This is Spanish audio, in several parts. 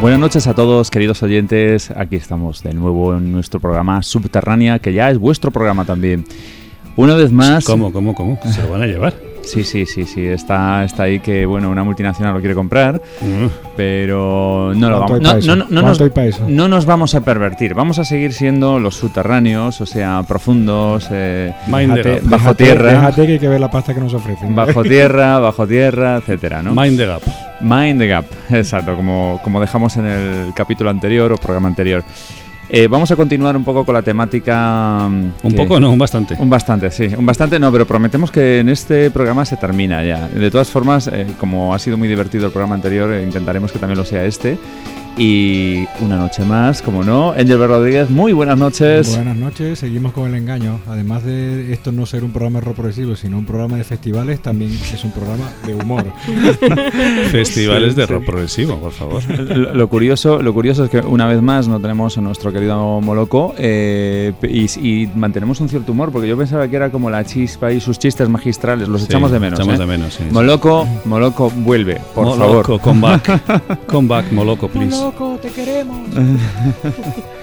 Buenas noches a todos, queridos oyentes. Aquí estamos de nuevo en nuestro programa Subterránea, que ya es vuestro programa también. Una vez más. ¿Cómo, cómo, cómo? ¿Se lo van a llevar? Sí, sí, sí, sí. Está, está ahí que, bueno, una multinacional lo quiere comprar, Mm. pero no lo ¿Cuánto vamos. No, no, no, no ¿Cuánto nos, no nos vamos a pervertir. Vamos a seguir siendo los subterráneos, o sea, profundos, eh, Déjate- bajo déjate- tierra. Déjate que hay que ver la pasta que nos ofrecen. bajo tierra, bajo tierra, etcétera, ¿no? Mind the gap. Mind the Gap, exacto, como, como dejamos en el capítulo anterior o programa anterior. Eh, vamos a continuar un poco con la temática. mm, Un que- poco, no, un bastante. Un bastante, sí. Un bastante no, pero prometemos que en este programa se termina ya. De todas formas, eh, como ha sido muy divertido el programa anterior, eh, intentaremos que también lo sea este. Y una noche más, como no. Angel B. Rodríguez, muy buenas noches. Buenas noches, seguimos con el engaño. Además de esto no ser un programa de rock progresivo, sino un programa de festivales, también es un programa de humor. Festivales Sí, de sí. rock progresivo, por favor. Lo, lo curioso, lo curioso es que una vez más no tenemos a nuestro querido Moloco eh, y, y mantenemos un cierto humor, porque yo pensaba que era como la chispa y sus chistes magistrales, los Sí, echamos de menos. Echamos ¿eh? de menos, sí. Moloco, Moloco, vuelve, por Moloco, favor. come back. Come back, Moloco, please. Te queremos!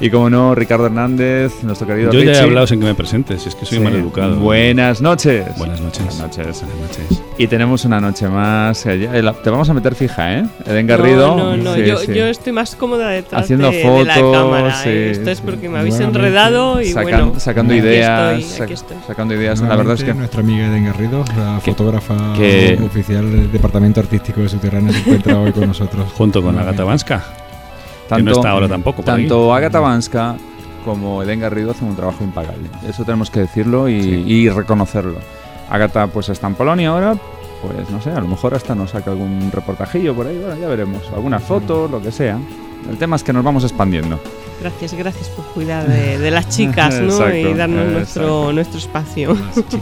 Y como no, Ricardo Hernández, nuestro querido Yo ya he hablado sin que me presentes, es que soy Sí. mal educado. Buenas noches. Buenas noches. Buenas noches. Buenas noches. Y tenemos una noche más. eh, eh, la- Te vamos a meter fija, ¿eh? Eden Garrido. No, no, no. Sí, yo, sí. yo estoy más cómoda detrás Haciendo de, de la fotos, cámara. sí, ¿eh? Esto es sí. porque me habéis Nuevamente, enredado y Sacan- bueno. sacando aquí ideas. estoy, aquí estoy. Sacando ideas. La verdad es que. nuestra amiga Eden Garrido, la Que- fotógrafa que- oficial del Departamento Artístico de Subterráneo, se encuentra hoy con nosotros. Junto con Agata Vanska. que no está ahora tampoco Tanto Agatha Vanska como Eden Garrido hacen un trabajo impagable. Eso tenemos que decirlo y, Sí. y reconocerlo. Agatha pues está en Polonia ahora. Pues no sé, a lo mejor hasta nos saca algún reportajillo por ahí, bueno, ya veremos. Alguna foto, lo que sea. El tema es que nos vamos expandiendo. Gracias, gracias por cuidar de, de las chicas, ¿no? Exacto, y darnos exacto. nuestro, nuestro espacio.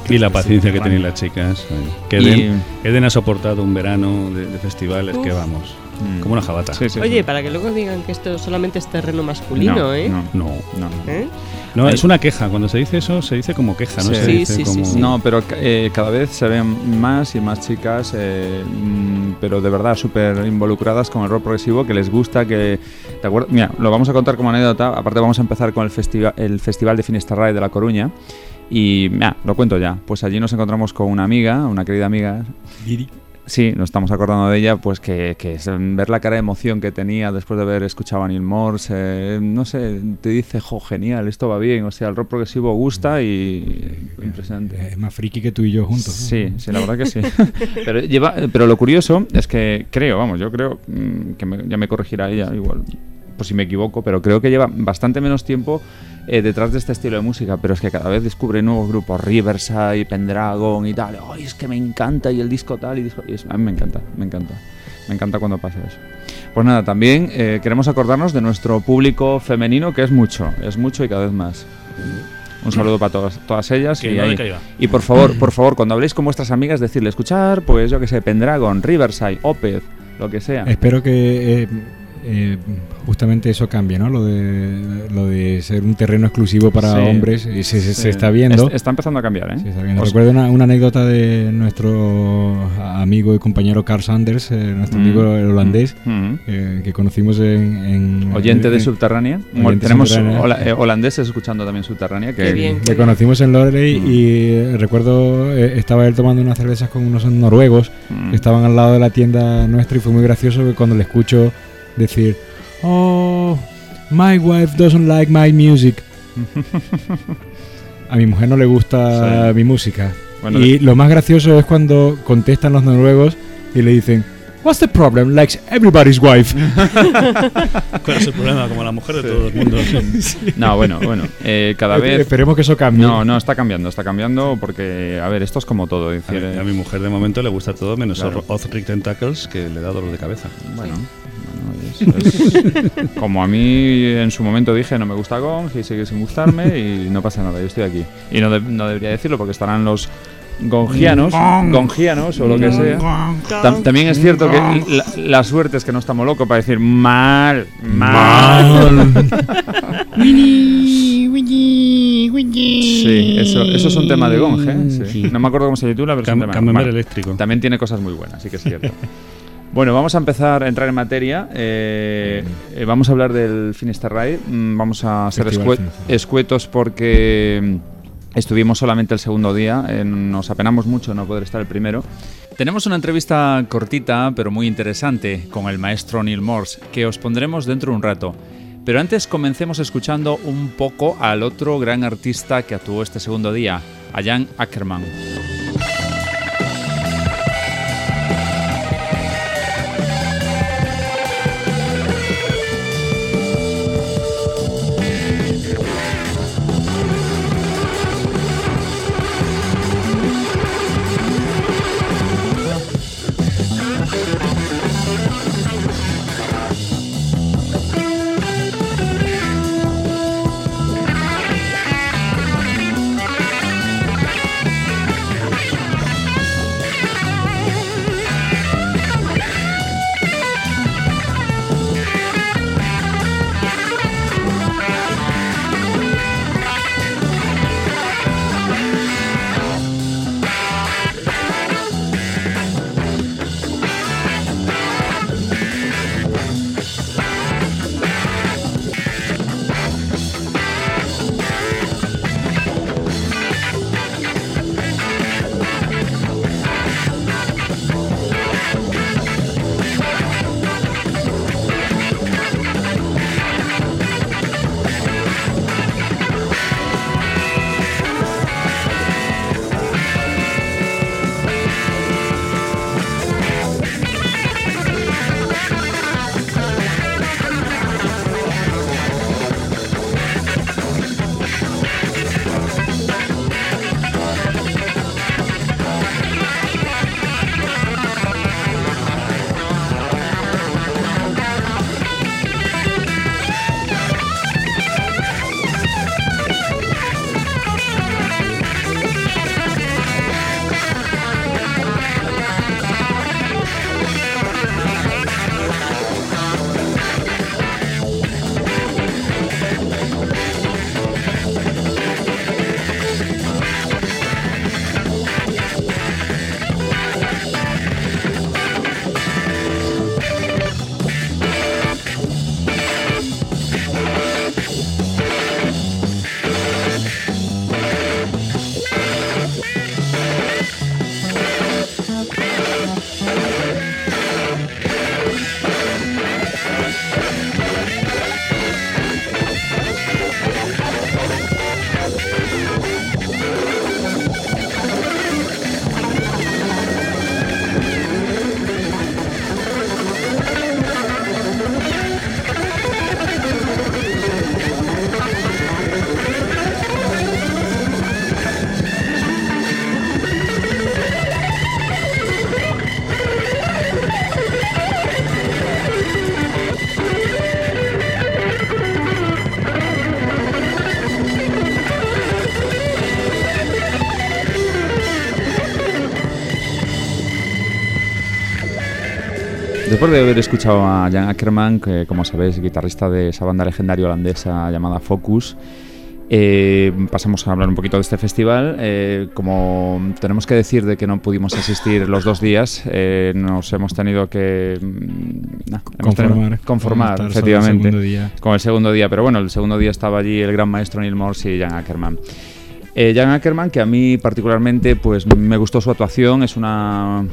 Y la paciencia que tienen las chicas. oye. Que Y- Eden, Eden ha soportado un verano de, de festivales que Uf. vamos. Mm. Como una jabata. Sí, sí, Oye, sí. para que luego digan que esto solamente es terreno masculino, no, ¿eh? No, No. no, no. ¿Eh? No, es una queja. Cuando se dice eso, se dice como queja, no Sí. se Sí, dice como... sí. No, pero eh, cada vez se ven más y más chicas, eh, mm, pero de verdad súper involucradas con el rock progresivo, que les gusta, que... ¿te acuerdas? Mira, lo vamos a contar como anécdota, aparte vamos a empezar con el, festiva- el Festival de Finisterrae de La Coruña, y mira, lo cuento ya, pues allí nos encontramos con una amiga, una querida amiga, Sí, nos estamos acordando de ella, pues que, que ver la cara de emoción que tenía después de haber escuchado a Neil Morse, eh, no sé, te dice, jo, genial, esto va bien, o sea, el rock progresivo gusta y impresionante. Es más friki que tú y yo juntos. ¿no? Sí, sí, la verdad que sí. pero, lleva, pero lo curioso es que creo, vamos, yo creo mm, que me- ya me corregirá ella igual, por si me equivoco, pero creo que lleva bastante menos tiempo eh, detrás de este estilo de música, pero es que cada vez descubre nuevos grupos, Riverside, Pendragon y tal. Ay, es que me encanta y el disco tal y disco... y es- a mí me encanta, me encanta. Me encanta cuando pasa eso. Pues nada, también eh, queremos acordarnos de nuestro público femenino, que es mucho, es mucho y cada vez más. Un saludo para todas, todas ellas. Que y no ahí- decaiga. y por favor, por favor, cuando habléis con vuestras amigas, decirle escuchar, pues yo que sé, Pendragon, Riverside, Opeth, lo que sea. Espero que eh, eh, justamente eso cambia, ¿no? Lo de, lo de ser un terreno exclusivo para hombres y se, se, está viendo. está empezando a cambiar, ¿eh? Recuerdo una, una, anécdota de nuestro amigo y compañero Carl Sanders, eh, nuestro amigo mm. holandés, mm. eh, que conocimos en... Oyente de Subterránea. Tenemos holandeses escuchando también Subterránea. Que bien, le conocimos en Loreley mm. y recuerdo, estaba él tomando unas cervezas con unos noruegos que estaban al lado de la tienda nuestra y fue muy gracioso cuando le escucho decir, oh, my wife doesn't like my music. A mi mujer no le gusta mi música. y lo más gracioso es cuando contestan los noruegos y le dicen, What's the problem? Likes everybody's wife. ¿Cuál es el problema? Como la mujer de todo el mundo. No, bueno, bueno. Eh, cada vez. Esperemos que eso cambie. No, no, está cambiando, está cambiando porque, a ver, esto es como todo. Decir, a, mi, mujer de momento le gusta todo menos claro. Tentacles, que le da dolor de cabeza. Bueno como a mí en su momento dije, no me gusta Gong y sigue sin gustarme y no pasa nada, yo estoy aquí. Y no, no debería decirlo porque estarán los gongianos, gongianos o lo que sea. también es cierto que la, suerte es que no estamos locos para decir mal, mal. sí, eso, eso es un tema de gong, ¿eh? No me acuerdo cómo se titula, pero es un tema. eléctrico. También tiene cosas muy buenas, sí que es cierto. Bueno, vamos a empezar a entrar en materia. Eh, eh, vamos a hablar del Finisterrae. Mm, vamos a ser escuetos porque mm, estuvimos solamente el segundo día. Eh, nos apenamos mucho no poder estar el primero. Tenemos una entrevista cortita pero muy interesante con el maestro Neil Morse que os pondremos dentro de un rato. Pero antes comencemos escuchando un poco al otro gran artista que actuó este segundo día, a Jan Ackerman. De haber escuchado a Jan Ackerman, que como sabéis, guitarrista de esa banda legendaria holandesa llamada Focus, eh, pasamos a hablar un poquito de este festival. Eh, como tenemos que decir de que no pudimos asistir los dos días, eh, nos hemos tenido que mm, conformar, conformar efectivamente, con el segundo día. Pero bueno, el segundo día estaba allí el gran maestro Neil Morse y Jan Ackerman. Jan Ackerman, que a mí particularmente pues me gustó su actuación, es una,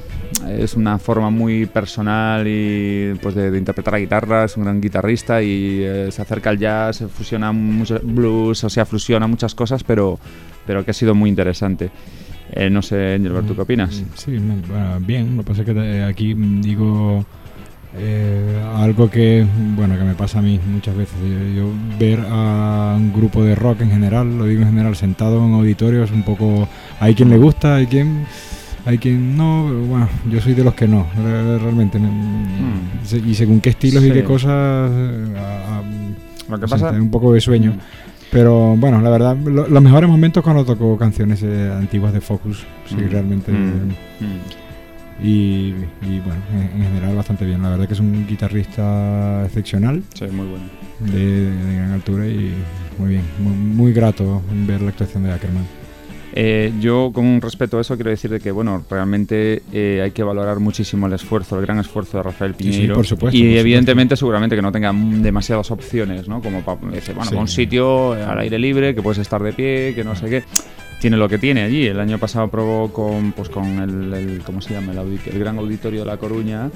es una forma muy personal y pues de, interpretar la guitarra, es un gran guitarrista y eh, se acerca al jazz, se fusiona mucho blues, o sea, fusiona muchas cosas, pero, pero que ha sido muy interesante. Eh, no sé, Engelbert, ¿tú qué opinas? Sí, bien, lo que pasa es que aquí digo eh, algo que bueno que me pasa a mí muchas veces yo, ver a un grupo de rock en general lo digo en general sentado en un auditorio es un poco hay quien le gusta hay quien hay quien no bueno yo soy de los que no realmente hmm. y según qué estilos y qué cosas lo que pasa un poco de sueño hmm. pero bueno la verdad los mejores momentos cuando toco canciones eh, antiguas de Focus sí hmm. realmente y, bueno, en, general bastante bien. La verdad que es un guitarrista excepcional. Sí, muy bueno. De, gran altura y muy bien. Muy, grato ver la actuación de Ackerman. Eh, yo, con respeto a eso, quiero decir de que, bueno, realmente eh, hay que valorar muchísimo el esfuerzo, el gran esfuerzo de Rafael Piñeiro. por supuesto. Y evidentemente, seguramente que no tenga demasiadas opciones, ¿no? Como para decir, bueno, un sitio al aire libre, que puedes estar de pie, que no sé qué tiene lo que tiene allí. El año pasado probó con, pues, con el, el ¿cómo se llama? El, el Gran Auditorio de La Coruña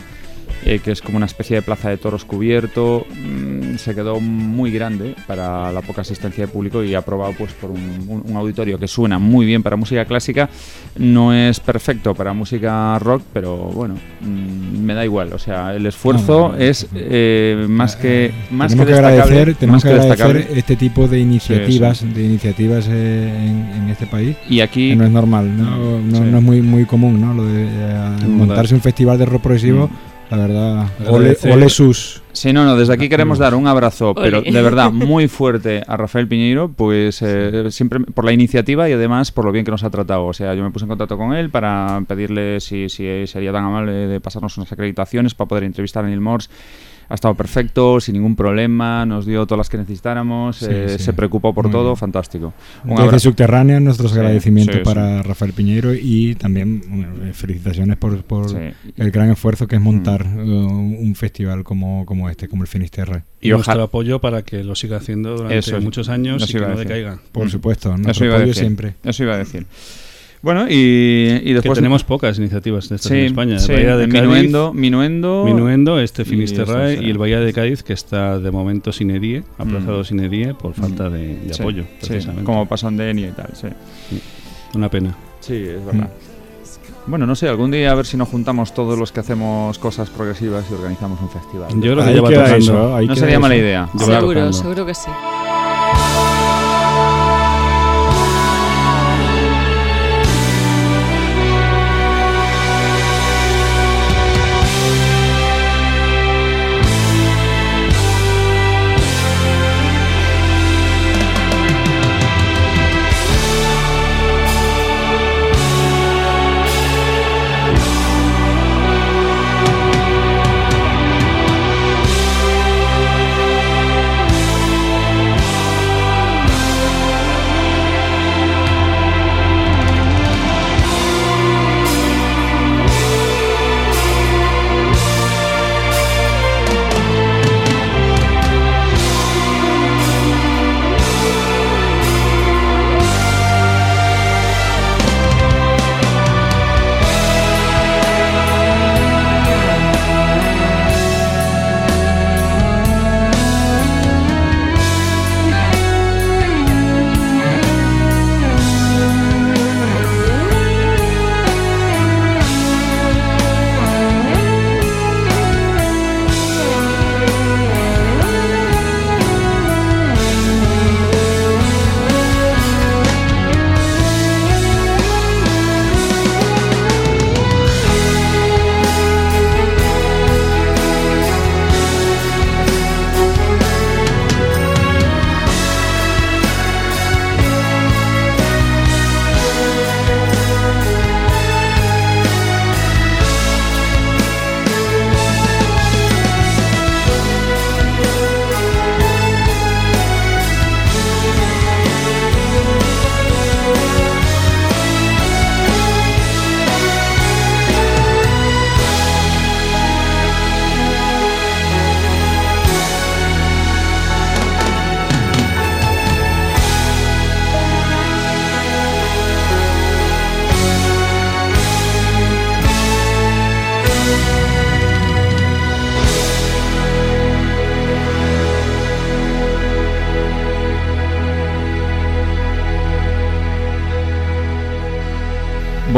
eh, que es como una especie de plaza de toros cubierto. Mm, se quedó muy grande para la poca asistencia de público y aprobado pues, por un, auditorio que suena muy bien para música clásica. No es perfecto para música rock, pero bueno, mm, me da igual. O sea, el esfuerzo es eh, más que más tenemos que, agradecer, tenemos que, agradecer este tipo de iniciativas, de iniciativas eh, en, este país. Y aquí no es normal, no, no, es muy muy común, ¿no? Lo de montarse un festival de rock progresivo. Mm la verdad. Ole, sus. Sí, no, no, desde aquí queremos dar un abrazo, pero de verdad muy fuerte a Rafael Piñeiro, pues eh, siempre por la iniciativa y además por lo bien que nos ha tratado. O sea, yo me puse en contacto con él para pedirle si, si sería tan amable de pasarnos unas acreditaciones para poder entrevistar a Neil Morse ha estado perfecto, sin ningún problema, nos dio todas las que necesitáramos, eh, se preocupó por todo, fantástico. Desde Subterránea, nuestros agradecimientos para Rafael Piñeiro y también eh, felicitaciones por, el gran esfuerzo que es montar mm. uh, un festival como, como este, como el Finisterre. Y, nuestro apoyo para que lo siga haciendo durante muchos años y que no decaiga. Por supuesto, nuestro apoyo siempre. Eso iba a decir. Bueno, y, después... tenemos pocas iniciativas de estas en España. Sí, de Minuendo, Minuendo, Minuendo, este Finisterrae y, el Bahía de Cádiz, que está de momento sin edie, aplazado mm. sin edie por mm. falta de, apoyo, precisamente. como pasan de ENI y tal, sí. Una pena. Sí, es verdad. Mm. Bueno, no sé, algún día a ver si nos juntamos todos los que hacemos cosas progresivas y organizamos un festival. Yo creo que lleva tocando. no sería mala idea. Seguro, seguro que sí.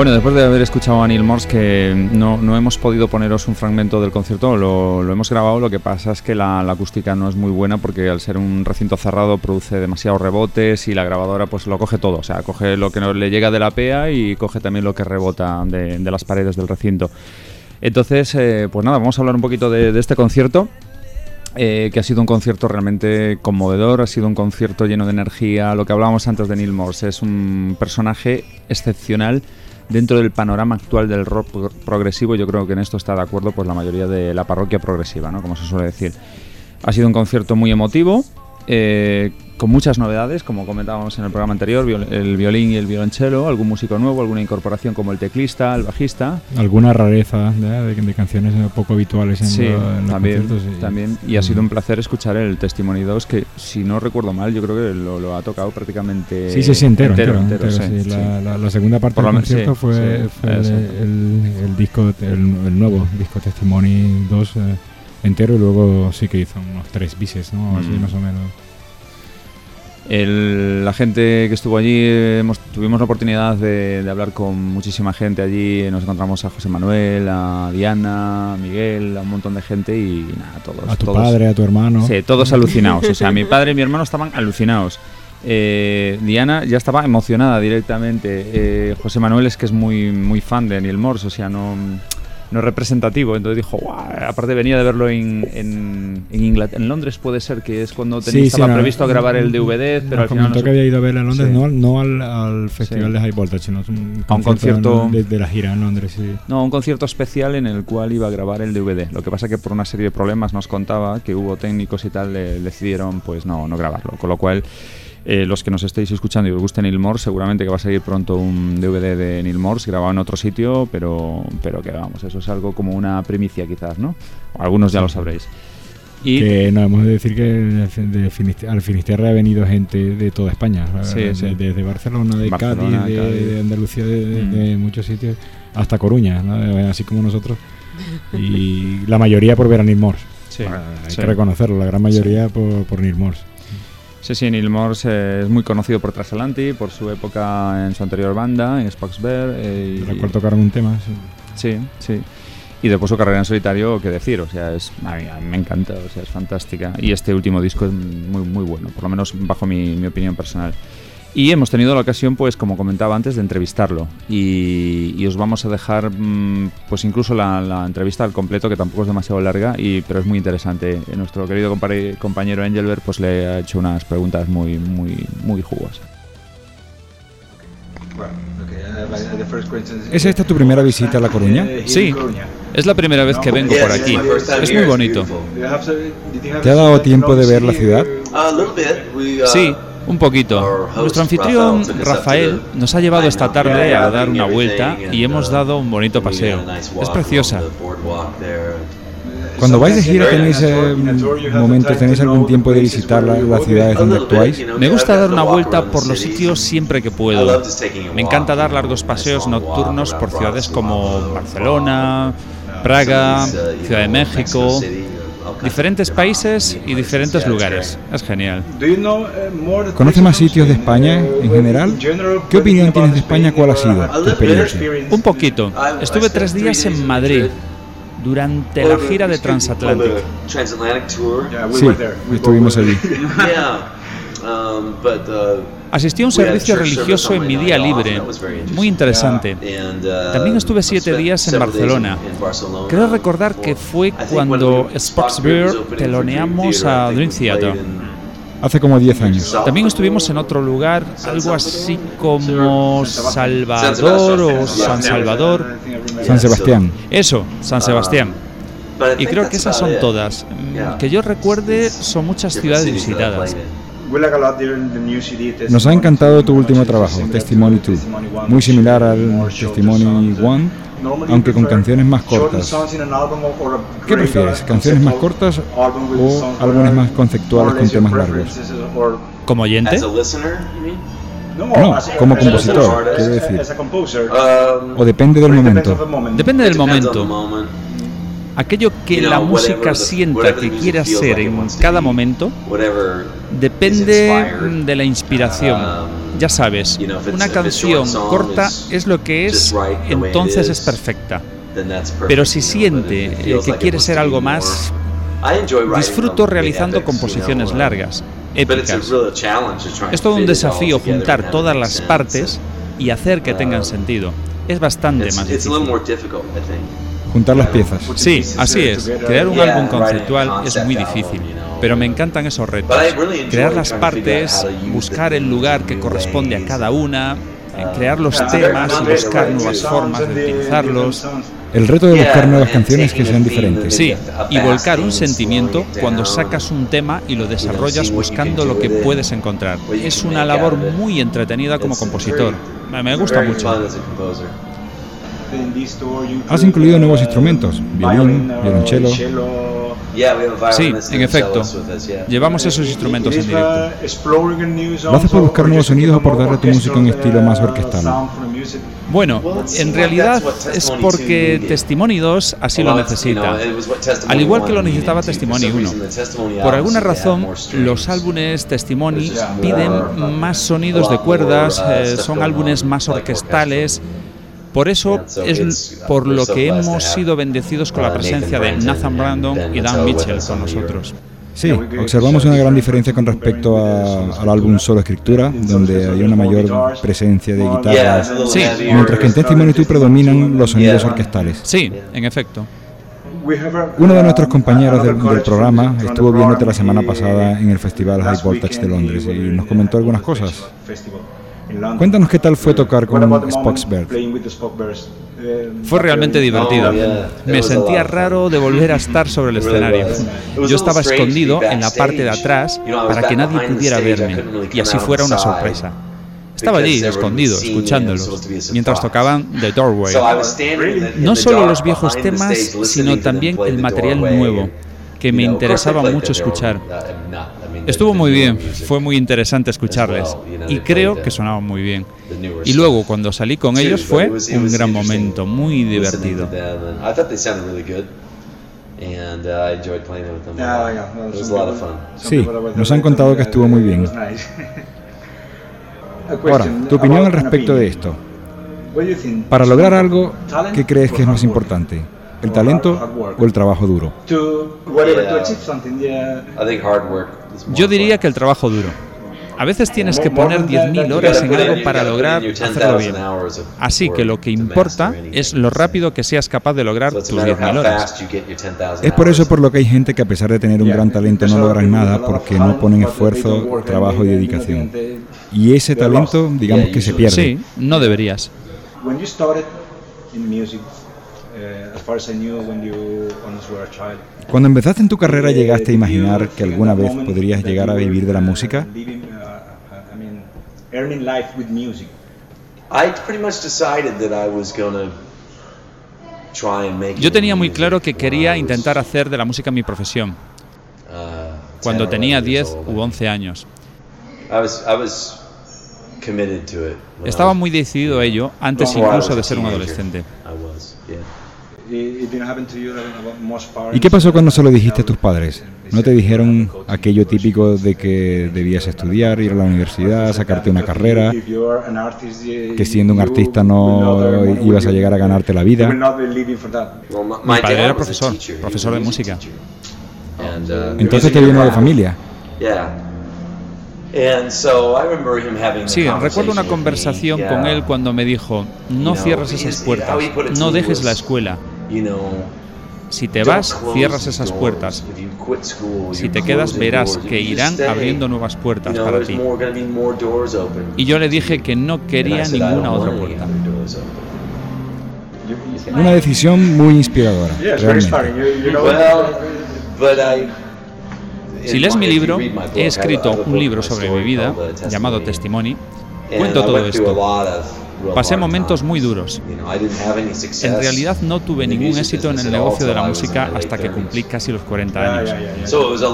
Después de haber escuchado a Neil Morse, que no, no hemos podido poneros un fragmento del concierto, lo, lo hemos grabado, lo que pasa es que la, acústica no es muy buena porque al ser un recinto cerrado produce demasiados rebotes y la grabadora pues lo coge todo, o sea, coge lo que le llega de la PEA y coge también lo que rebota de, las paredes del recinto. Entonces, eh, pues nada, vamos a hablar un poquito de, de este concierto. Eh, que ha sido un concierto realmente conmovedor, ha sido un concierto lleno de energía. Lo que hablábamos antes de Neil Morse es un personaje excepcional dentro del panorama actual del rock progresivo. Yo creo que en esto está de acuerdo pues la mayoría de la parroquia progresiva, ¿no? como se suele decir. Ha sido un concierto muy emotivo, eh, con muchas novedades, como comentábamos en el programa anterior, el violín y el violonchelo, algún músico nuevo, alguna incorporación como el teclista, el bajista. Alguna rareza de, de canciones poco habituales en, sí, lo, en también, y, también. Y ha sido un placer escuchar el Testimonio 2, que si no recuerdo mal, yo creo que lo, lo ha tocado prácticamente Sí, sí, sí, entero. entero, entero, entero sí, sí. La, la, la, segunda parte del concierto fue, fue el, el, el, disco, el, nuevo disco Testimony 2 eh, entero y luego sí que hizo unos tres bises, ¿no? Así Mm. más o menos. El, la gente que estuvo allí, hemos, tuvimos la oportunidad de, de, hablar con muchísima gente allí. Nos encontramos a José Manuel, a Diana, a Miguel, a un montón de gente y nada, todos. A tu todos, padre, a tu hermano. Sí, todos alucinados. O sea, mi padre y mi hermano estaban alucinados. Eh, Diana ya estaba emocionada directamente. Eh, José Manuel es que es muy, muy fan de Neil Morse, o sea, no no es representativo. Entonces dijo, Guau", aparte venía de verlo en, en, en, Inglaterra, en Londres puede ser que es cuando tenía, Sí, sí, estaba no, previsto grabar el DVD, pero al final no que había ido a verla en Londres, Sí. no, al- no al, al festival de High Voltage, sino un A un concierto- de, de la gira en Londres. No, un concierto especial en el cual iba a grabar el DVD. Lo que pasa que por una serie de problemas nos contaba que hubo técnicos y tal, le decidieron pues no, no grabarlo. Con lo cual, eh, los que nos estéis escuchando y os guste Neil Morse, seguramente que va a salir pronto un DVD de Neil Morse grabado en otro sitio, pero, pero que vamos, eso es algo como una primicia quizás, ¿no? Algunos ya lo sabréis. Y Que no, hemos de decir que de Finisterre- al Finisterre ha venido gente de toda España, Sí, de- sí. desde Barcelona, de Barcelona, Cádiz, de, Cádiz. de Andalucía, de, Mm. de muchos sitios, hasta Coruña, ¿no? así como nosotros. Y la mayoría por ver a Neil Morse. Sí, Ah, Hay que reconocerlo, la gran mayoría por, por Neil Morse. Sí, sí, Neil Morse es muy conocido por Transatlantic, por su época en su anterior banda, en Spox Bear. eh, y- Recuerdo tocaron un tema. sí. Sí, sí. Y después su carrera en solitario, qué decir, o sea, es, a mí, a mí me encanta, o sea, es fantástica. Y este último disco es muy, muy bueno, por lo menos bajo mi, mi opinión personal. Y hemos tenido la ocasión, pues, como comentaba antes, de entrevistarlo. Y, y os vamos a dejar, mm, pues, incluso la, la entrevista al completo, que tampoco es demasiado larga, y, pero es muy interesante. Eh, Nuestro querido compañero Engelbert, pues, le ha hecho unas preguntas muy, muy, muy jugosas. ¿Es esta tu primera visita a La Coruña? Sí, es la primera vez que vengo por aquí. Es muy bonito. ¿Te ha dado tiempo de ver la ciudad? Sí, un poquito. Nuestro anfitrión, Rafael, nos ha llevado esta tarde a dar una vuelta y hemos dado un bonito paseo. Es preciosa. Cuando vais de gira tenéis eh, momentos, tenéis algún tiempo de visitar la- las ciudades donde actuáis. Me gusta dar una vuelta por los sitios siempre que puedo. Me encanta dar largos paseos nocturnos por ciudades como Barcelona, Praga, Ciudad de México, diferentes países y diferentes lugares. Es genial. ¿Conoces más sitios de España en general? ¿Qué opinión tienes de España? ¿Cuál ha sido tu experiencia? Un poquito. Estuve tres días en Madrid durante la gira de Transatlantic. Sí, estuvimos allí. Asistí a un servicio religioso en mi día libre, muy interesante. También estuve siete días en Barcelona. Creo recordar que fue cuando Spox Beer teloneamos a Dream Theater. Hace como 10 años. También estuvimos en otro lugar, algo así como Salvador o San Salvador. San Sebastián. Eso, San Sebastián. Y creo que esas son todas. Mm, Que yo recuerde, son muchas ciudades visitadas. Nos ha encantado tu último trabajo, Testimony 2. Muy similar al Testimony 1, aunque con canciones más cortas. ¿Qué prefieres, canciones más cortas o álbumes más conceptuales con temas largos? ¿Como oyente? No, como compositor, quiero decir. O depende del momento. Depende del momento. Aquello que la música sienta que quiere hacer en cada momento depende de la inspiración. Ya sabes, una canción corta es lo que es, entonces es perfecta. Pero si siente que quiere ser algo más, disfruto realizando composiciones largas, épicas. Es todo un desafío juntar todas las partes y hacer que tengan sentido. Es bastante más difícil. Juntar las piezas. Sí, así es. Crear un álbum conceptual es muy difícil, pero me encantan esos retos. Crear las partes, buscar el lugar que corresponde a cada una, eh, crear los temas y buscar nuevas formas de utilizarlos. El reto de buscar nuevas canciones que sean diferentes. Sí, y volcar un sentimiento cuando sacas un tema y lo desarrollas buscando lo que puedes encontrar. Es una labor muy entretenida como compositor. Me gusta mucho. Has incluido nuevos instrumentos, violín, violonchelo. Sí, en efecto. Llevamos esos instrumentos en directo. ¿Lo haces por buscar nuevos sonidos o por darle a tu música un estilo más orquestal? Bueno, en realidad es porque Testimony 2 así lo necesita, al igual que lo necesitaba Testimony 1. Por alguna razón, los álbumes Testimony piden más sonidos de cuerdas, eh, son álbumes más orquestales, por eso es por lo que hemos sido bendecidos con la presencia de Nathan Brandon y Dan Mitchell con nosotros. Sí, observamos una gran diferencia con respecto al álbum Solo Escritura, donde hay una mayor presencia de guitarras, sí. mientras que en Testimony 2 predominan los sonidos orquestales. Sí, en efecto. Uno de nuestros compañeros del, programa estuvo viéndote la semana pasada en el Festival High Voltage de Londres y nos comentó algunas cosas. Cuéntanos qué tal fue tocar con Spoxberg. Fue realmente divertido. Me sentía raro de volver a estar sobre el escenario. Yo estaba escondido en la parte de atrás para que nadie pudiera verme y así fuera una sorpresa. Estaba allí, escondido, escuchándolos, mientras tocaban The Doorway. No solo los viejos temas, sino también el material nuevo, que me interesaba mucho escuchar. Estuvo muy bien, fue muy interesante escucharles y creo que sonaban muy bien. Y luego cuando salí con ellos fue un gran momento, muy divertido. Sí, nos han contado que estuvo muy bien. Ahora, tu opinión al respecto de esto. Para lograr algo, ¿qué crees que es más importante? ¿El talento o el trabajo duro? Yo diría que el trabajo duro. A veces tienes que poner 10.000 horas en algo para lograr hacerlo bien. Así que lo que importa es lo rápido que seas capaz de lograr tus 10.000 horas. Es por eso por lo que hay gente que a pesar de tener un gran talento no logran nada porque no ponen esfuerzo, trabajo y dedicación. Y ese talento, digamos que se pierde. Sí, no deberías. Cuando empezaste en tu carrera, ¿llegaste a imaginar que alguna vez podrías llegar a vivir de la música? Yo tenía muy claro que quería intentar hacer de la música mi profesión. Cuando tenía 10 u 11 años. Estaba muy decidido a ello antes incluso de ser un adolescente. ¿Y qué pasó cuando se lo dijiste a tus padres? ¿No te dijeron aquello típico de que debías estudiar, ir a la universidad, sacarte una carrera, que siendo un artista no ibas a llegar a ganarte la vida? Mi padre era profesor, profesor de música. Entonces te vino de familia. Sí, recuerdo una conversación con él cuando me dijo, no cierres esas puertas, no dejes la escuela. Si te vas, cierras esas puertas. Si te quedas, verás que irán abriendo nuevas puertas para ti. Y yo le dije que no quería ninguna otra puerta. Una decisión muy inspiradora, realmente. Si lees mi libro, he escrito un libro sobre mi vida llamado Testimony. Cuento todo esto. Pasé momentos muy duros. En realidad no tuve ningún éxito en el negocio de la música hasta que cumplí casi los 40 años.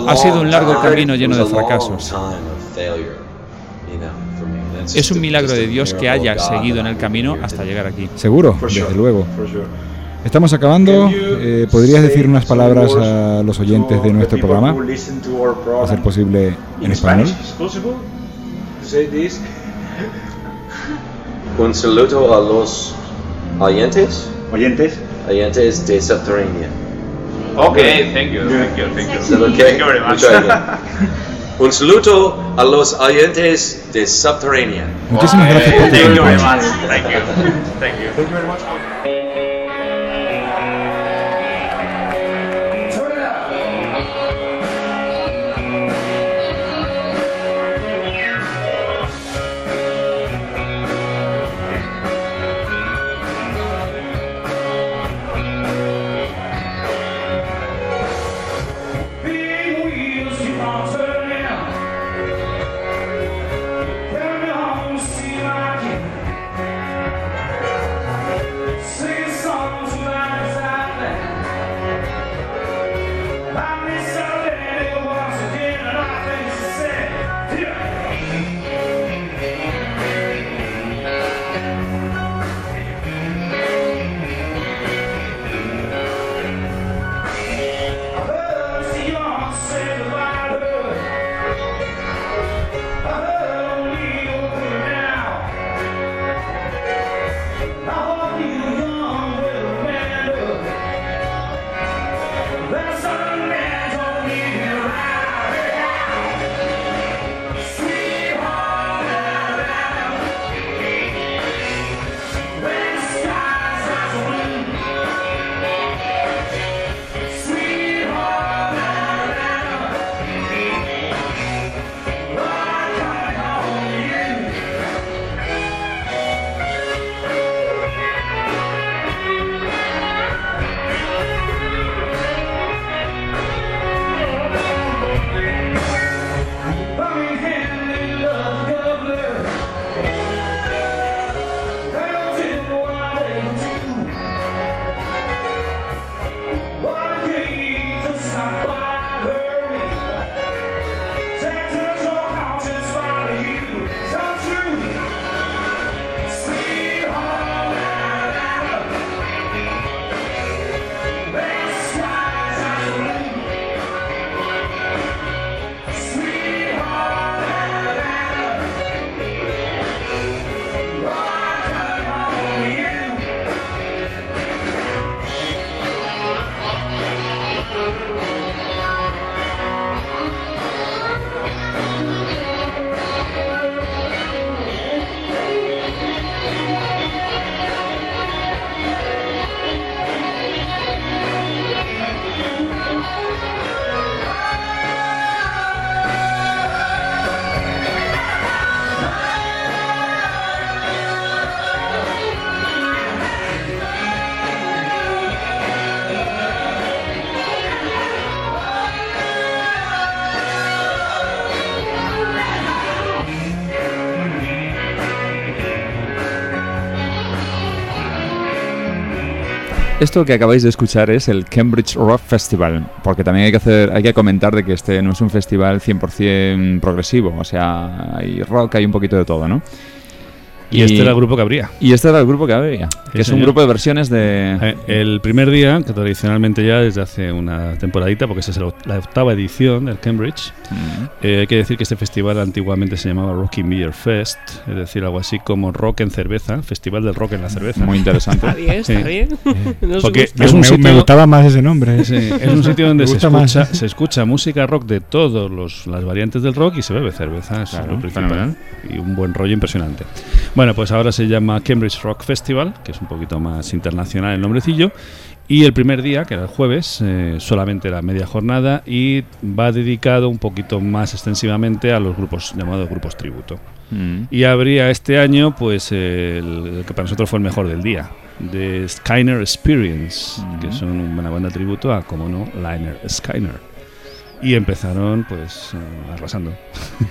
Ha sido un largo camino lleno de fracasos. Es un milagro de Dios que haya seguido en el camino hasta llegar aquí. Seguro, desde luego. Estamos acabando. Eh, ¿Podrías decir unas palabras a los oyentes de nuestro programa? ¿A ser posible en español? Un saludo a los oyentes. Oyentes. Oyentes de Subterránea. Okay, thank you, thank you, thank you. Okay? Thank you very much. Un saludo a los oyentes de Subterránea. Muchísimas gracias Thank you very much. Thank you. Thank you. Thank you very much. Esto que acabáis de escuchar es el Cambridge Rock Festival, porque también hay que hacer, hay que comentar de que este no es un festival 100% progresivo, o sea, hay rock, hay un poquito de todo, ¿no? Y, este era el grupo que habría. Y este era el grupo que había, que Sí, es un señor. grupo de versiones de... Eh, El primer día, que tradicionalmente ya desde hace una temporadita, porque esa es la octava edición del Cambridge, Mm. eh, hay que decir que este festival antiguamente se llamaba Rocking Beer Fest, es decir, algo así como rock en cerveza, Festival del Rock en la Cerveza. Muy interesante. Está bien, está bien. Nos Porque gusta. es un me, sitio- me gustaba más ese nombre. Sí, es un sitio donde se escucha, se escucha música rock de todas las variantes del rock y se bebe cerveza. es Claro, lo principal. Y un buen rollo impresionante. Bueno, pues ahora se llama Cambridge Rock Festival, que es un poquito más internacional el nombrecillo. Y el primer día, que era el jueves, eh, solamente era media jornada y va dedicado un poquito más extensivamente a los grupos llamados grupos tributo. Mm. Y habría este año, pues, el, el que para nosotros fue el mejor del día, de Skyner Experience, que son una banda tributo a, como no, Liner Skyner. Y empezaron, pues, eh, arrasando.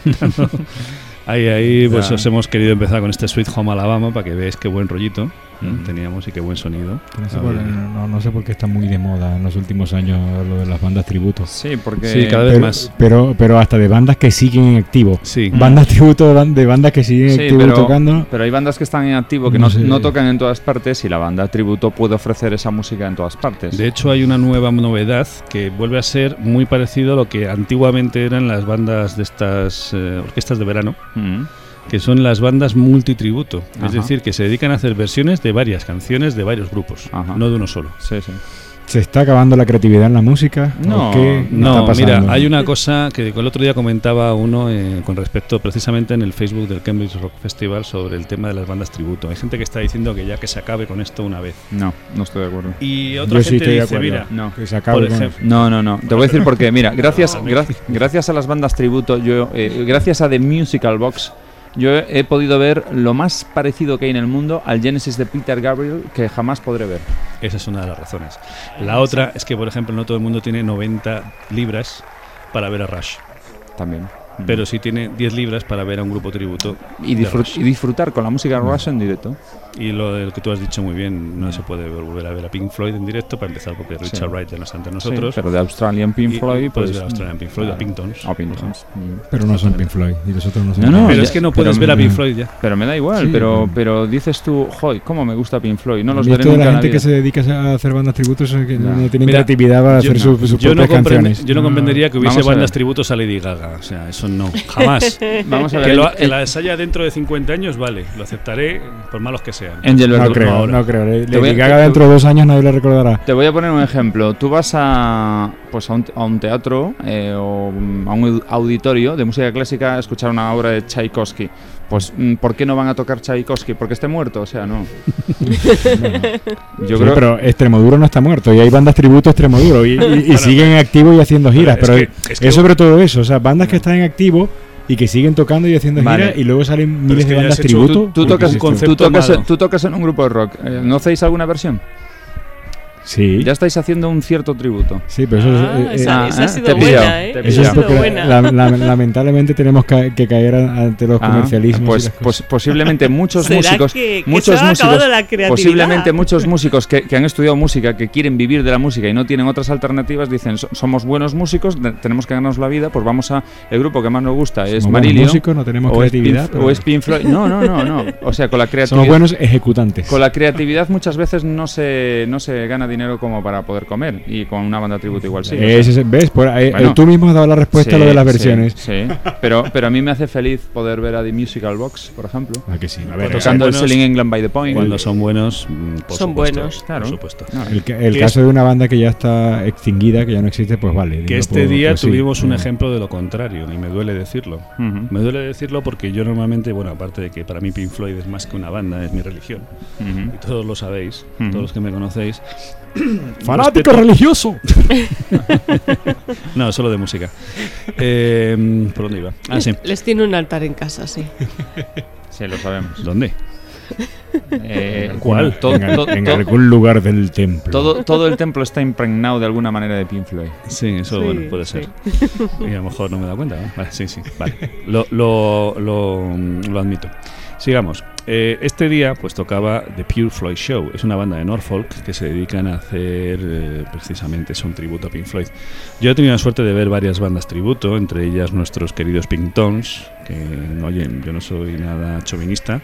ahí, ahí, pues Ya. os hemos querido empezar con este Sweet Home Alabama para que veáis qué buen rollito ¿eh? teníamos y qué buen sonido. No sé, por, no- no sé por qué está muy de moda en los últimos años lo de las bandas tributos. Sí, porque... Sí, cada vez Pero, más. pero, pero hasta de bandas que siguen en activo. Sí. Bandas tributo de, ban- de bandas que siguen en Sí, activo pero, tocando. pero hay bandas que están en activo que No no, sé. no tocan en todas partes y la banda tributo puede ofrecer esa música en todas partes. De hecho, hay una nueva novedad que vuelve a ser muy parecido a lo que antiguamente eran las bandas de estas eh, orquestas de verano. Mm. Que son las bandas multitributo. Ajá. Es decir, que se dedican a hacer versiones de varias canciones de varios grupos, Ajá. no de uno solo. Sí, sí. ¿Se está acabando la creatividad en la música? No, ¿O qué No, está mira, hay una cosa que el otro día comentaba uno eh, con respecto precisamente en el Facebook del Cambridge Rock Festival sobre el tema de las bandas tributo. Hay gente que está diciendo que ya que se acabe con esto una vez. No, no estoy de acuerdo. Y otra Yo sí gente estoy de dice, mira, No. Que se acabe con- No, no, no. Te voy a decir por qué. Mira, gracias, gra- gracias a las bandas tributo, yo, eh, gracias a The Musical Box, yo he, podido ver lo más parecido que hay en el mundo al Genesis de Peter Gabriel que jamás podré ver. esa es una de las razones. La otra es que, por ejemplo, no todo el mundo tiene 90 libras para ver a Rush. También. Pero sí tiene 10 libras para ver a un grupo tributo. y, de disfrut- y disfrutar con la música Rush en directo. Y lo del que tú has dicho muy bien, no se puede volver a ver a Pink Floyd en directo, para empezar, porque Richard Wright ya no está entre nosotros. Sí, pero de Australian Pink Floyd, y puedes pues. ver a Australian Pink Floyd, a Pintons. a Pintons. Mm. Pero no son Pink Floyd y los otros no son No, Pink no, Floyd. Pero ya- es que no puedes ver a me- Pink Floyd ya. Pero me da igual, Sí, pero, pero- pero dices tú, joy, cómo me gusta Pink Floyd. No los A veré de nunca la en la gente que se dedica a hacer bandas tributos es que Ya. no tienen Mira, creatividad para yo hacer no- sus, sus yo, no propias comprende- canciones. yo no comprendería que hubiese a bandas tributos a Lady Gaga. O sea, eso no, jamás. Vamos a ver. que, lo- que las haya dentro de 50 años, vale, lo aceptaré por malos que sean. Angel No creo, ahora. no creo. Le- Te voy a- Lady Gaga te- dentro de dos años nadie le recordará. Te voy a poner un ejemplo. Tú vas a, pues a, un, a un teatro eh, o mm, a un auditorio de música clásica a escuchar una obra de Tchaikovsky. Pues, mm, ¿por qué no van a tocar Tchaikovsky? ¿Porque esté muerto? O sea, no. Yo Sí, creo pero Extremoduro no está muerto y hay bandas tributo a Extremoduro y, y- y siguen en activo y haciendo giras. pero Pero, es que- es que- es sobre todo eso, o sea, bandas que están en activo y que siguen tocando y haciendo Vale. giras y luego salen miles es que de bandas tributo. tú, tú tocas, tú, tocas, tú tocas en un grupo de rock. Eh, ¿No hacéis alguna versión? Sí, Ya estáis haciendo un cierto tributo. sí, pero eso es, eh, esa, ah, ha sido te buena, ¿eh? te eso es porque buena. la- la- lamentablemente tenemos que, que caer a- ante los Ah, comercialismos. pues, pues posiblemente muchos ¿Será músicos, que- que muchos se músicos, la posiblemente muchos músicos que, que han estudiado música, que quieren vivir de la música y no tienen otras alternativas, dicen "So- somos buenos músicos, tenemos que ganarnos la vida, pues vamos a el grupo que más nos gusta es Somos Marillion músicos, no tenemos o es Pink- creatividad, pero- o es Pink Floyd. No, no, no, no. O sea, con la Somos creatividad, buenos ejecutantes. con la creatividad muchas veces no se no se gana dinero como para poder comer y con una banda tributo igual sí. o sea, es- ¿Ves? Por ahí- Bueno. eh, tú mismo has dado la respuesta a lo sí, de las sí, versiones. Sí, pero, pero a mí me hace feliz poder ver a The Musical Box, por ejemplo. Ah, que sí. A ver, Cuando eh, Tocando el buenos- Selling England by the Point. Cuando son buenos, mm, por Son supuesto, buenos. Claro. Por supuesto. No, el, ca- el caso de una banda que ya está extinguida, que ya no existe, pues vale. Que este pues- día pues sí. tuvimos un Eh, ejemplo de lo contrario, y me duele decirlo. Ujú, Me duele decirlo porque yo normalmente, bueno, aparte de que para mí Pink Floyd es más que una banda, es mi religión. ujú. Y todos lo sabéis, Ujú. todos los que me conocéis. ¡Fanático religioso! No, solo de música. Eh, ¿Por dónde iba? Ah, sí. Les tiene un altar en casa, sí. Sí, lo sabemos. ¿Dónde? Eh, ¿Cuál? to- en, to- en algún lugar del templo. todo, todo el templo está impregnado de alguna manera de Pink Floyd. Sí, eso Sí, bueno, puede sí. ser. Y a lo mejor no me he dado cuenta. ¿no? Vale, sí, sí, vale. Lo, lo, lo, lo admito. Sigamos. Eh, este día pues tocaba The Pure Floyd Show. Es una banda de Norfolk que se dedican a hacer eh, precisamente es un tributo a Pink Floyd. Yo he tenido la suerte de ver varias bandas tributo, entre ellas nuestros queridos Pink Tones, que oye, yo no soy nada chauvinista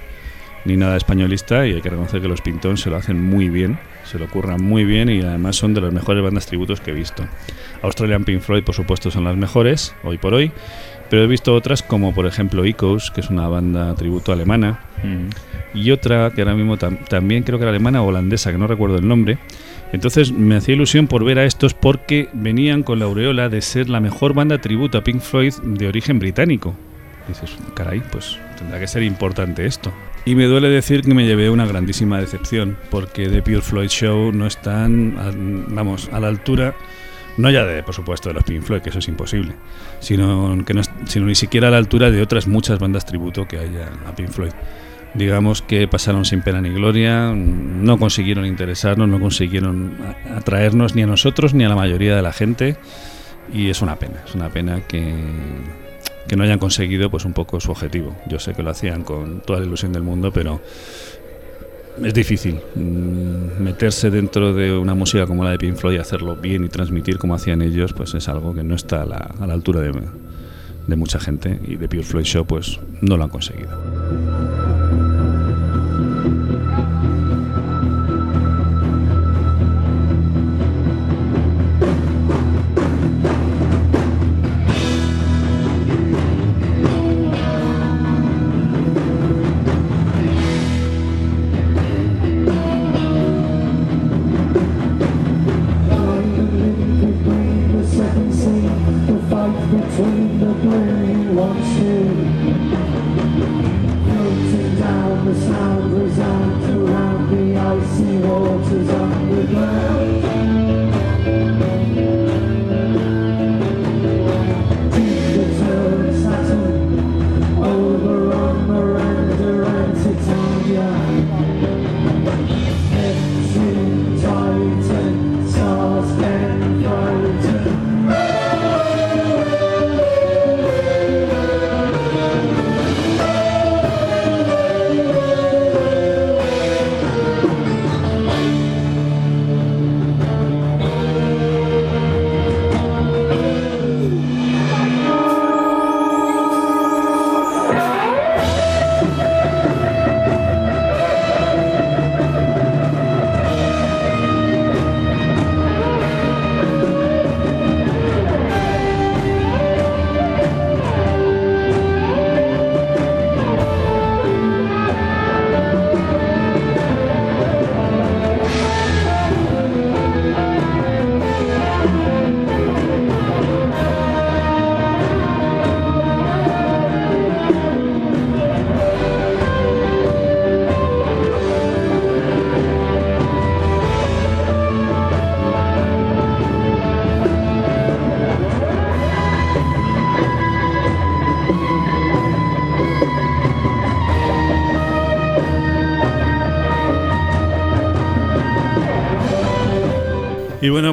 ni nada españolista y hay que reconocer que los Pink Tones se lo hacen muy bien, se lo curran muy bien y además son de las mejores bandas tributos que he visto. Australian Pink Floyd, por supuesto, son las mejores, hoy por hoy, pero he visto otras como, por ejemplo, Echoes, que es una banda tributo alemana, y otra que ahora mismo tam- también creo que era alemana o holandesa, que no recuerdo el nombre. Entonces me hacía ilusión por ver a estos porque venían con la aureola de ser la mejor banda tributo a Pink Floyd de origen británico. Dices, caray, pues tendrá que ser importante esto. Y me duele decir que me llevé una grandísima decepción, porque The Pure Floyd Show no están, a- vamos, a la altura, no ya de, por supuesto, de los Pink Floyd, que eso es imposible, sino, que no, sino ni siquiera a la altura de otras muchas bandas tributo que hay a, a Pink Floyd. Digamos que pasaron sin pena ni gloria, no consiguieron interesarnos, no consiguieron atraernos ni a nosotros ni a la mayoría de la gente, y es una pena, es una pena que, que no hayan conseguido pues un poco su objetivo. Yo sé que lo hacían con toda la ilusión del mundo, pero es difícil mm, meterse dentro de una música como la de Pink Floyd y hacerlo bien y transmitir como hacían ellos, pues es algo que no está a la, a la altura de, de mucha gente y de Pure Floyd Show pues no lo han conseguido.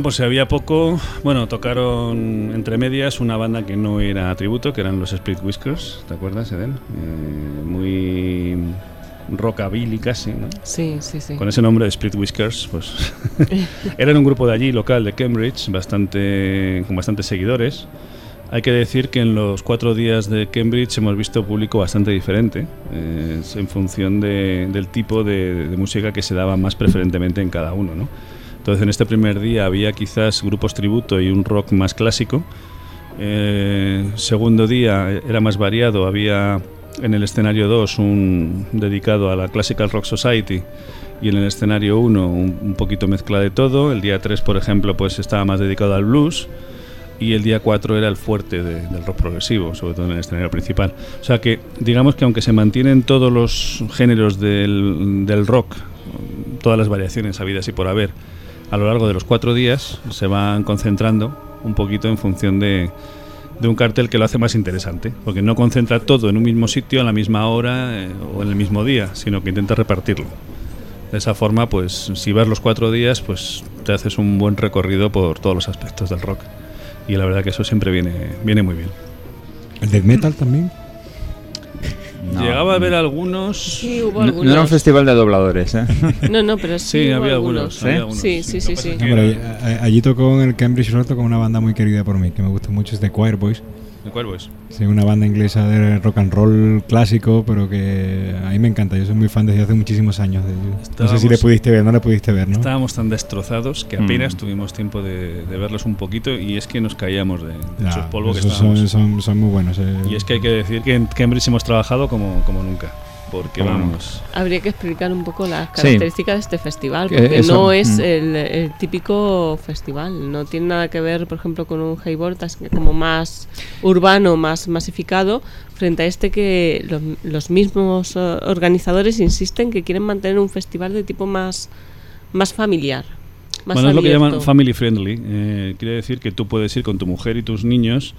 Pues si había poco, bueno, tocaron entre medias una banda que no era tributo, que eran los Split Whiskers, ¿te acuerdas, Eden? Eh, muy rockabilly casi, ¿no? Sí, sí, sí. Con ese nombre de Split Whiskers, pues eran un grupo de allí local de Cambridge, bastante con bastantes seguidores. Hay que decir que en los cuatro días de Cambridge hemos visto público bastante diferente, eh, en función de- del tipo de, de música que se daba más preferentemente en cada uno, ¿no? Entonces en este primer día había quizás grupos tributo y un rock más clásico. Eh, segundo día era más variado, había en el escenario 2 un dedicado a la Classical Rock Society y en el escenario 1 un, un poquito mezcla de todo. El día 3, por ejemplo, pues estaba más dedicado al blues y el día 4 era el fuerte de- del rock progresivo, sobre todo en el escenario principal. O sea que digamos que aunque se mantienen todos los géneros del, del rock, todas las variaciones habidas y por haber, a lo largo de los cuatro días se van concentrando un poquito en función de, de un cartel que lo hace más interesante, porque no concentra todo en un mismo sitio a la misma hora eh, o en el mismo día, sino que intenta repartirlo. De esa forma, pues si vas los cuatro días, pues te haces un buen recorrido por todos los aspectos del rock. Y la verdad que eso siempre viene, viene muy bien. ¿El death metal también? No. Llegaba a ver algunos... Sí, hubo No, no algunos. era un festival de dobladores, ¿eh? No, no, pero sí, Sí, hubo había algunos, algunos. había ¿Sí? algunos, Sí, sí, sí, sí. No, a- a- allí tocó en el Cambridge Rock con una banda muy querida por mí, que me gusta mucho, es The Choir Boys. ¿De pues? Sí, una banda inglesa de rock and roll clásico, pero que a mí me encanta. Yo soy muy fan desde hace muchísimos años de ellos. No sé si le pudiste ver, no le pudiste ver, ¿no? Estábamos tan destrozados que apenas Mm. tuvimos tiempo de, de verlos un poquito y es que nos caíamos de, de Ya, esos polvos que estábamos. son, son, son muy buenos. eh. Y es que hay que decir que en Cambridge hemos trabajado como, como nunca. Porque vamos. Habría que explicar un poco las Sí. características de este festival, Que porque eso, no es mm. el, el típico festival. No tiene nada que ver, por ejemplo, con un Hayboard como más urbano, más masificado, frente a este que los, los mismos eh, organizadores insisten que quieren mantener un festival de tipo más, más familiar. Más bueno, es lo que llaman family friendly. Eh, quiere decir que tú puedes ir con tu mujer y tus niños,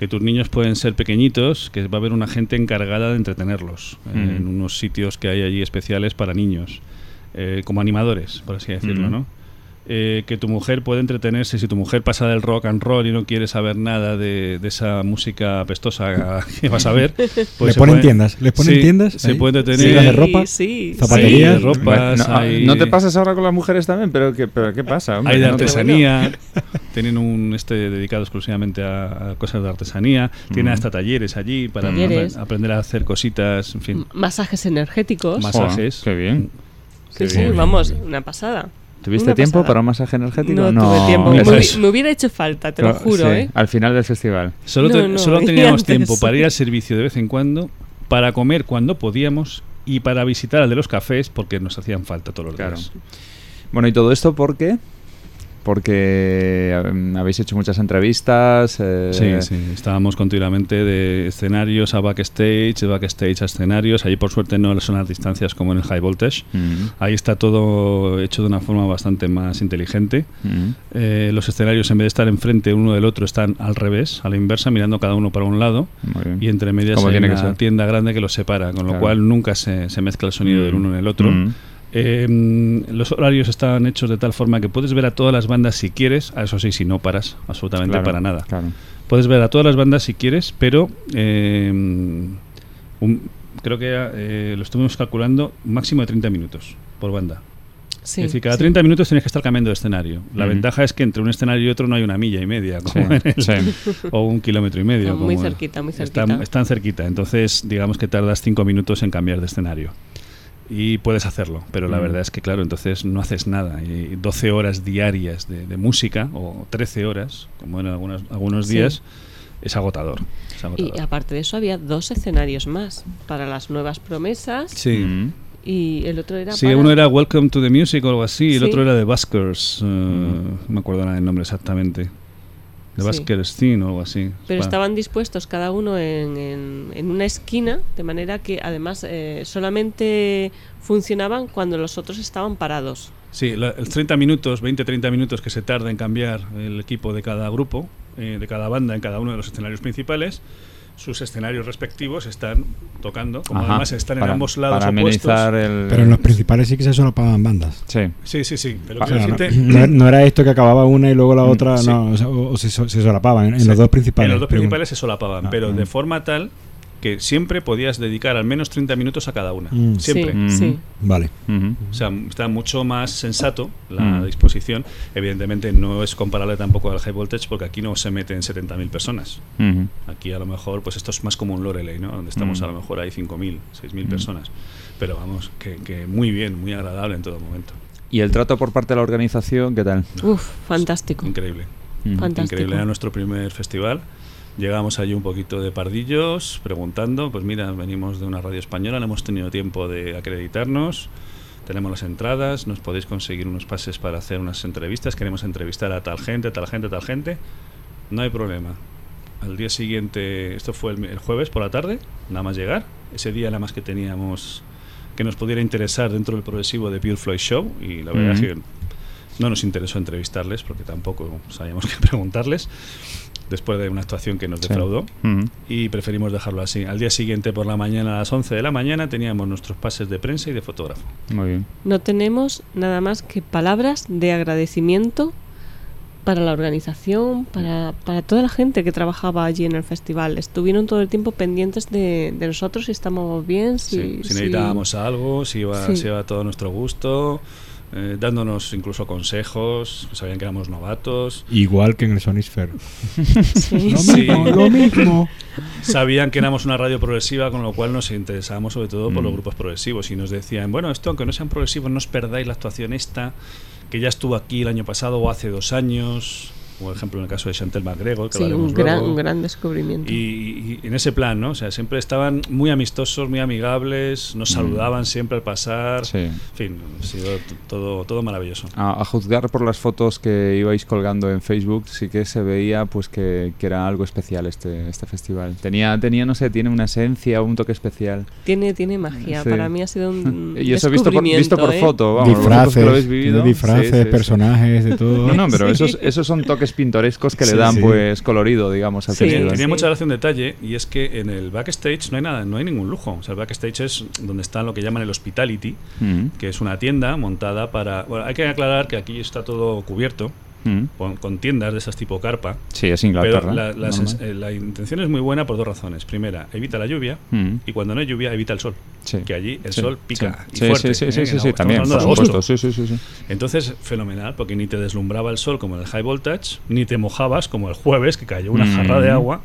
que tus niños pueden ser pequeñitos, que va a haber una gente encargada de entretenerlos eh, en unos sitios que hay allí especiales para niños, eh, como animadores, por así decirlo. ¿no? Eh, que tu mujer puede entretenerse si tu mujer pasa del rock and roll y no quiere saber nada de, de esa música apestosa que vas a ver. Pues ¿Le ponen puede- tiendas? ¿Les ponen Sí, tiendas? Se ahí? puede ¿Tiendas tener de ropa? Sí, zapatería, Sí, ropas, no, hay- ¿no te pasas ahora con las mujeres también? ¿Pero qué, pero qué pasa? hombre? Hay de No te- artesanía, tienen un este dedicado exclusivamente a, a cosas de artesanía, tienen Mm. hasta talleres allí para Talleres. aprender a hacer cositas, en fin, Masajes energéticos. Masajes. Qué bien. sí, sí, bien. vamos, una pasada. ¿Tuviste Una tiempo pasada. para un masaje energético? No, tuve tiempo. Me, es. hubiera hecho falta, te lo juro, sí, ¿eh? Al final del festival. Solo, No, te- no, solo teníamos antes. tiempo para ir al servicio de vez en cuando, para comer cuando podíamos y para visitar al de los cafés porque nos hacían falta todos los Claro. días. Bueno, y todo esto porque. Porque eh, habéis hecho muchas entrevistas. eh, Sí, sí, estábamos continuamente de escenarios a backstage, de backstage a escenarios. Ahí por suerte no son las distancias como en el High Voltage. mm, Ahí está todo hecho de una forma bastante más inteligente. mm, Eh, los escenarios en vez de estar enfrente uno del otro están al revés, a la inversa, mirando cada uno para un lado. Y entre medias hay una tienda grande que los separa, con lo cual nunca se, se mezcla el sonido del uno en el otro. Eh, los horarios están hechos de tal forma que puedes ver a todas las bandas si quieres, a eso sí, si no paras absolutamente claro, para nada. Claro. Puedes ver a todas las bandas si quieres, pero eh, un- creo que eh, lo estuvimos calculando un máximo de 30 minutos por banda. Sí, es decir, cada sí. 30 minutos tienes que estar cambiando de escenario. La ventaja es que entre un escenario y otro no hay una milla y media, como Sí, en el- sí. o un kilómetro y medio. Muy como- cerquita, muy están- cerquita. Están, cerquita, entonces digamos que tardas 5 minutos en cambiar de escenario. Y puedes hacerlo, pero la Mm. verdad es que, claro, entonces no haces nada. Y 12 horas diarias de, de música, o 13 horas, como en algunos, algunos Sí. días, es agotador. es Y aparte de eso había dos escenarios más para las nuevas promesas Sí. Mm, y el otro era Sí, para- uno era Welcome to the Music o algo así, y el Sí. otro era The Buskers, eh, no me acuerdo nada del nombre exactamente. Buskers Thing o algo así. Pero estaban dispuestos cada uno en, en- en una esquina, de manera que además eh, solamente funcionaban cuando los otros estaban parados. Sí, el 30 minutos, 20-30 minutos que se tarda en cambiar el equipo de cada grupo, eh, de cada banda en cada uno de los escenarios principales, sus escenarios respectivos están tocando, como ajá, además están para- en ambos lados Para opuestos. el. Pero en los principales sí que se solapaban bandas. Sí. Sí, sí, sí, pero Ah, O sea, quiero no, no- no era esto que acababa una y luego la otra, sí. no, o, sea, o- o se, se solapaban en, Sí. los dos principales. En los dos pero- principales se solapaban, Ah, pero mm. de forma tal que siempre podías dedicar al menos 30 minutos a cada una. Mm. Siempre. Sí, Ujú. sí. Vale. Ujú. O sea, está mucho más sensato la Mm. disposición. Evidentemente no es comparable tampoco al High Voltage porque aquí no se meten 70.000 personas. Ujú. Aquí a lo mejor, pues esto es más como un Loreley, ¿no? Donde estamos Mm. a lo mejor hay 5.000, 6.000 Mm. personas. Pero vamos, que, que muy bien, muy agradable en todo momento. ¿Y el trato por parte de la organización, qué tal? Uf, fantástico. Increíble. Fantástico. Increíble. Era nuestro primer festival. Llegamos allí un poquito de pardillos, preguntando, pues mira, venimos de una radio española, no hemos tenido tiempo de acreditarnos, tenemos las entradas, nos podéis conseguir unos pases para hacer unas entrevistas, queremos entrevistar a tal gente, tal gente, tal gente. No hay problema. Al día siguiente, esto fue el, el jueves por la tarde, nada más llegar. Ese día nada más que teníamos que nos pudiera interesar dentro del progresivo de Pure Floyd Show y la verdad es que no nos interesó entrevistarles porque tampoco sabíamos qué preguntarles después de una actuación que nos Sí. defraudó y preferimos dejarlo así. Al día siguiente por la mañana a las 11 de la mañana teníamos nuestros pases de prensa y de fotógrafo. Muy bien. No tenemos nada más que palabras de agradecimiento para la organización, para, para toda la gente que trabajaba allí en el festival. Estuvieron todo el tiempo pendientes de, de nosotros si estábamos bien, si, Sí, si si- necesitábamos algo, si iba, Sí. si iba todo a nuestro gusto, eh, dándonos incluso consejos, sabían que éramos novatos, Igual que en el Sonisphere. Sí. Lo Sí. mismo, lo mismo. sabían que éramos una radio progresiva, con lo cual nos interesábamos sobre todo por Mm. los grupos progresivos y nos decían, bueno, esto aunque no sean progresivos, no os perdáis la actuación esta, que ya estuvo aquí el año pasado o hace dos años, por ejemplo en el caso de Chantel McGregor, que Sí, un gran, luego. un gran descubrimiento. Y, y en ese plan, ¿no? O sea, siempre estaban muy amistosos, muy amigables, nos Mm. saludaban siempre al pasar. Sí. En fin, ha sido todo, todo maravilloso. A, a juzgar por las fotos que ibais colgando en Facebook, sí que se veía pues que, que era algo especial este, este festival. Tenía, tenía, no sé, tiene una esencia, un toque especial. Tiene, tiene magia. Sí. Para mí ha sido un Y eso visto por, visto por ¿eh? foto, vamos, disfraces, que lo vivido. disfraces, Sí, sí, sí. personajes, de todo. No, no, pero Sí. esos, esos son toques pintorescos que Sí, le dan sí. pues colorido, digamos, al Sí. festival. Tenía Sí. mucha gracia un detalle y es que en el backstage no hay nada, no hay ningún lujo. O sea, el backstage es donde está lo que llaman el hospitality, Mm, que es una tienda montada para. Bueno, hay que aclarar que aquí está todo cubierto mm. con, con tiendas de esas tipo carpa. Sí, es Pero Inglaterra. la, la normal. sens- eh, la intención es muy buena por dos razones. Primera, evita la lluvia Mm, y cuando no hay lluvia, evita el sol. sí. Que allí el Sí, sol pica sí. y Sí, fuerte. sí, sí, sí, sí, En sí, agosto. también, por supuesto. Sí, sí, sí. Entonces, fenomenal, porque ni te deslumbraba el sol como el high voltage, ni te mojabas como el jueves, que cayó una jarra de Mm, agua.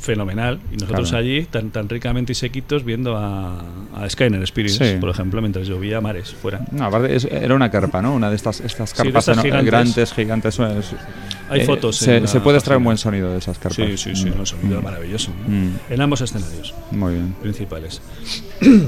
Fenomenal. Y nosotros Claro. allí, tan, tan ricamente y sequitos, viendo a, a Skyner Sí. por ejemplo, mientras llovía a mares fuera. No, aparte es- era una carpa, ¿no? Una de estas, estas de carpas estas eno- gigantes. grandes, gigantes. eh, Hay eh, fotos Se, se puede extraer un buen sonido de esas carpas. Sí, sí, sí, Mm. el sonido era maravilloso. ¿no? Mm, En ambos escenarios Muy bien. principales.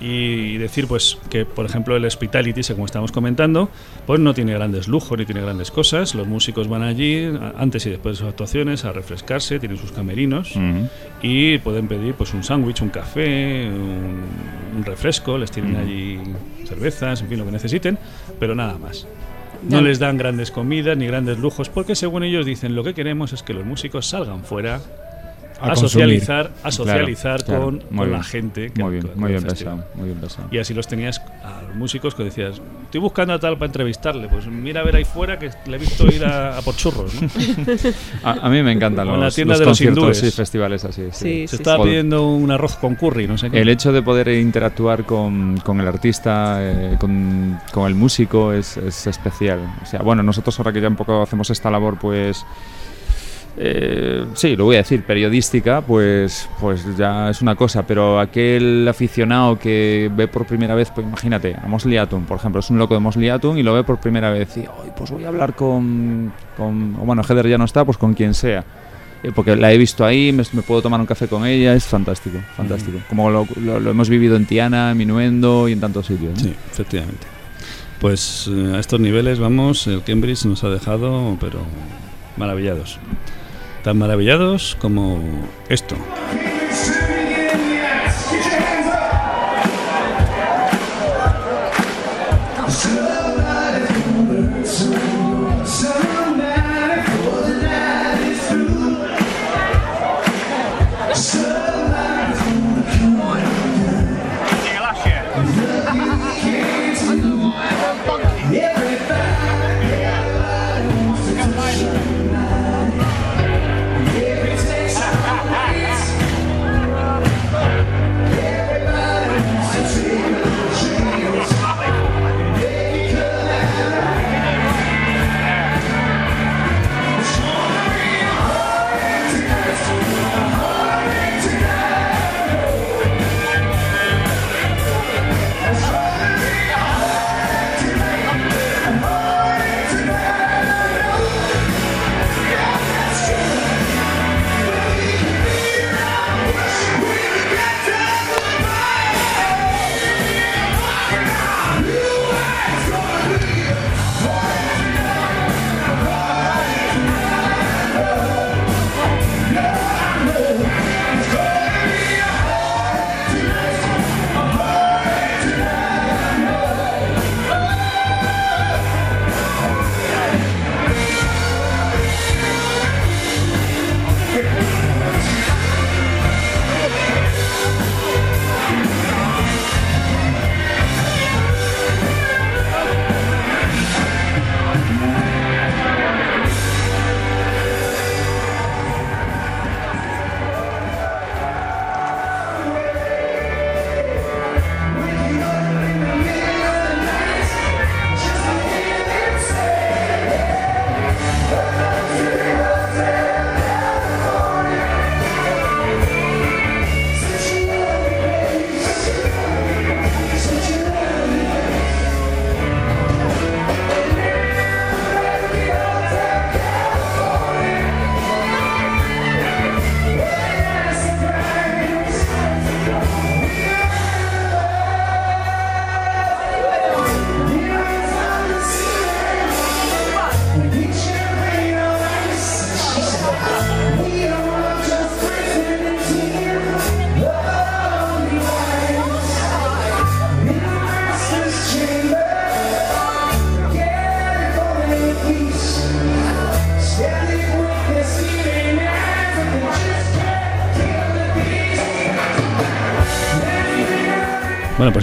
Y decir, pues, que por ejemplo el Hospitality, como estamos comentando, pues no tiene grandes lujos ni tiene grandes cosas. Los músicos van allí antes y después de sus actuaciones a refrescarse, tienen sus camerinos Ujú. y pueden pedir pues un sándwich, un café, un, un refresco, les tienen allí cervezas, en fin, lo que necesiten, pero nada más. No les dan grandes comidas ni grandes lujos porque según ellos dicen lo que queremos es que los músicos salgan fuera a, socializar, a socializar claro, con, muy con bien. la gente. que Muy bien, muy bien pensado, muy bien pensado. Y así los tenías a los músicos que decías, estoy buscando a tal para entrevistarle, pues mira a ver ahí fuera que le he visto ir a, a por churros. ¿no? A, a mí me encantan los, en la tienda los de los conciertos hindúes. y festivales así. Sí. Sí, Se estaba pidiendo un arroz con curry, no sé qué. El hecho de poder interactuar con, con el artista, eh, con, con el músico, es, es especial. O sea, bueno, nosotros ahora que ya un poco hacemos esta labor, pues. Eh, sí, lo voy a decir, periodística, pues, pues ya es una cosa, pero aquel aficionado que ve por primera vez, pues imagínate, a Mosley por ejemplo, es un loco de Mosley y lo ve por primera vez y, "Ay, pues voy a hablar con, con o bueno, Heather ya no está, pues con quien sea. Eh, porque la he visto ahí, me, me puedo tomar un café con ella, es fantástico, fantástico. Como lo, lo- lo hemos vivido en Tiana, en Minuendo y en tantos sitios. ¿no? Sí, efectivamente. Pues eh, a estos niveles, vamos, el Cambridge nos ha dejado, pero maravillados. Tan maravillados como esto.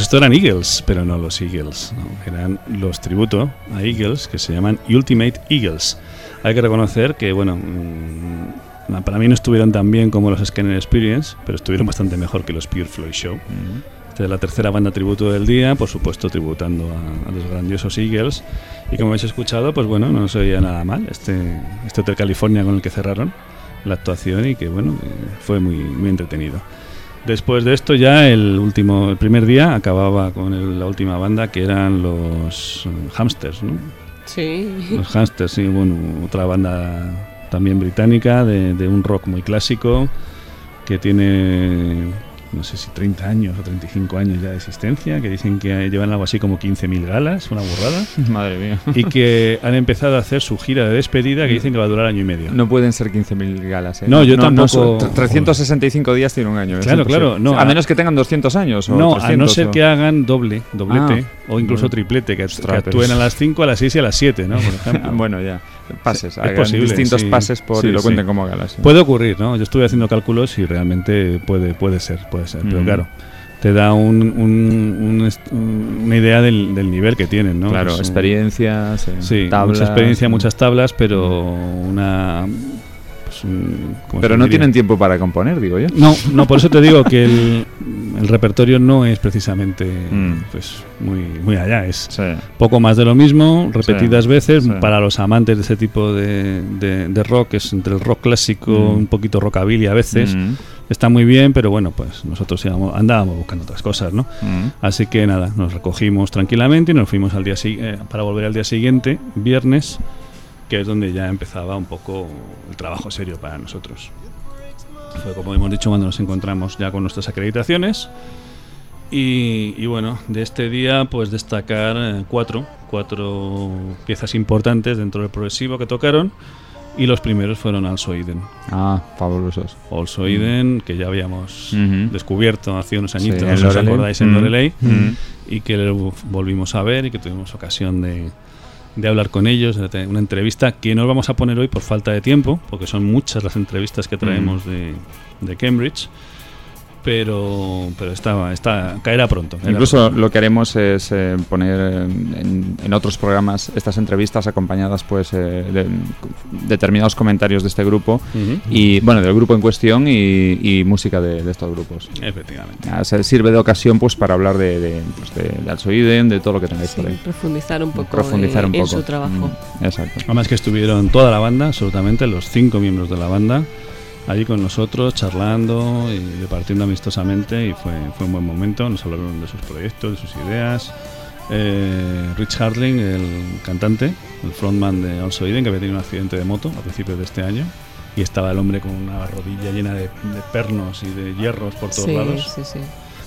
Esto eran Eagles, pero no los Eagles. ¿no? Eran los tributo a Eagles que se llaman Ultimate Eagles. Hay que reconocer que, bueno, mm, para mí no estuvieron tan bien como los Scanner Experience, pero estuvieron bastante mejor que los Pure Floyd Show. Esta es la tercera banda tributo del día, por supuesto tributando a, a los grandiosos Eagles. Y como habéis escuchado, pues bueno, no se oía nada mal este, este Hotel California con el que cerraron la actuación y que bueno, eh, fue muy, muy entretenido. Después de esto ya el último, el primer día acababa con el- la última banda que eran los eh, Hamsters, ¿no? Sí. Los Hamsters, sí, bueno, otra banda también británica de, de un rock muy clásico que tiene no sé si 30 años o 35 años ya de existencia, que dicen que llevan algo así como 15.000 galas, una burrada, Madre mía. y que han empezado a hacer su gira de despedida que dicen que va a durar año y medio. No pueden ser 15.000 galas, ¿eh? No, yo tampoco- son- 365 días tiene un año. es Claro, claro, no, a a- menos que tengan 200 años o No, a 300 no ser o- que hagan doble, doblete, Ah, o incluso triplete, que, que actúen a las 5, a las 6 y a las 7, ¿no? Por ejemplo. bueno, ya. Pases. Es hagan posible, distintos sí. pases por Sí, y lo sí. cuenten como galas. sí. Puede ocurrir, ¿no? Yo estuve haciendo cálculos y realmente puede, puede ser, puede ser. Pero claro, te da un, un- un una idea del, del nivel que tienen, ¿no? Claro, Que son- experiencias, eh, Sí, tablas, mucha experiencia, muchas tablas, pero una... ¿cómo Pero no diría? tienen tiempo para componer, digo yo. No, no, por eso te digo que el, el repertorio no es precisamente Mm. pues muy, muy allá, es Sí. poco más de lo mismo, repetidas Sí, veces, sí. para los amantes de ese tipo de, de- de rock, es entre el rock clásico, Mm. un poquito rockabilly a veces, Mm, está muy bien, pero bueno, pues nosotros íbamos- andábamos buscando otras cosas, ¿no? mm. Así que nada, nos recogimos tranquilamente y nos fuimos al día eh, para volver al día siguiente, viernes, que es donde ya empezaba un poco el trabajo serio para nosotros. Fue como hemos dicho cuando nos encontramos ya con nuestras acreditaciones. Y, y bueno, de este día pues destacar eh, cuatro, cuatro piezas importantes dentro del progresivo que tocaron. Y los primeros fueron Also Eden. Ah, fabulosos. Also Eden, que ya habíamos descubierto hace unos añitos, Sí, no os acordáis, en Mm. Loreley Mm. y que lo volvimos a ver y que tuvimos ocasión de, de hablar con ellos, de tener una entrevista que no vamos a poner hoy por falta de tiempo, porque son muchas las entrevistas que traemos de, de Cambridge, pero pero está, está caerá pronto. caerá Incluso pronto. lo que haremos es eh, poner en, en otros programas estas entrevistas acompañadas pues eh, de determinados comentarios de este grupo Ujú. y bueno del grupo en cuestión y, y música de, de estos grupos. Efectivamente. Ya, se sirve de ocasión pues para hablar de, de, pues, de, de Also Iden, de todo lo que tengáis Sí, por ahí. profundizar un poco Profundizar en, un en poco. su trabajo. Mm, exacto. Además que estuvieron toda la banda, absolutamente, los cinco miembros de la banda, allí con nosotros, charlando y departiendo amistosamente y fue, fue un buen momento. Nos hablaron de sus proyectos, de sus ideas. Eh, Rich Harling, el cantante, el frontman de Also Eden, que había tenido un accidente de moto a principios de este año y estaba el hombre con una rodilla llena de, de pernos y de hierros por todos Sí, lados. sí, sí.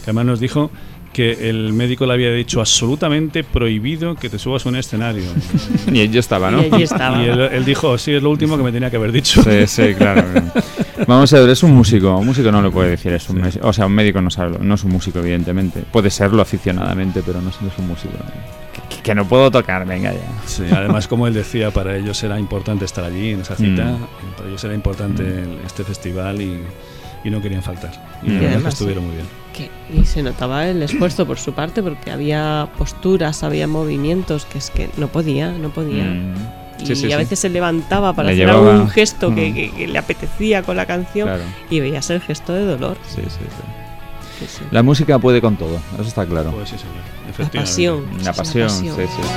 Que además nos dijo que el médico le había dicho absolutamente prohibido que te subas a un escenario. Y yo estaba, ¿no? Y allí estaba. Y él, él dijo, sí, es lo último que me tenía que haber dicho. Sí, sí, claro. Vamos a ver, es un músico. Un músico no le puede decir eso. un O sea, un médico no sabe, no es un músico, evidentemente. Puede serlo aficionadamente, pero no es, es un músico. Que, no puedo tocar, venga ya. Sí, además, como él decía, para ellos era importante estar allí en esa cita, Mm. para ellos era importante el- este festival y, y no querían faltar. Y Y es que además, estuvieron muy bien. Que- y se notaba el esfuerzo por su parte porque había posturas, había movimientos que es que no podía, no podía. Mm. Y Sí, sí, a sí. veces se levantaba para Le hacer llevaba- algún gesto que, Mm. que- que le apetecía con la canción Claro. y veías el gesto de dolor. Sí, sí, sí. Sí, sí. La música puede con todo, eso está claro. Pues sí, señor. La pasión. La pasión, sí, sí, sí.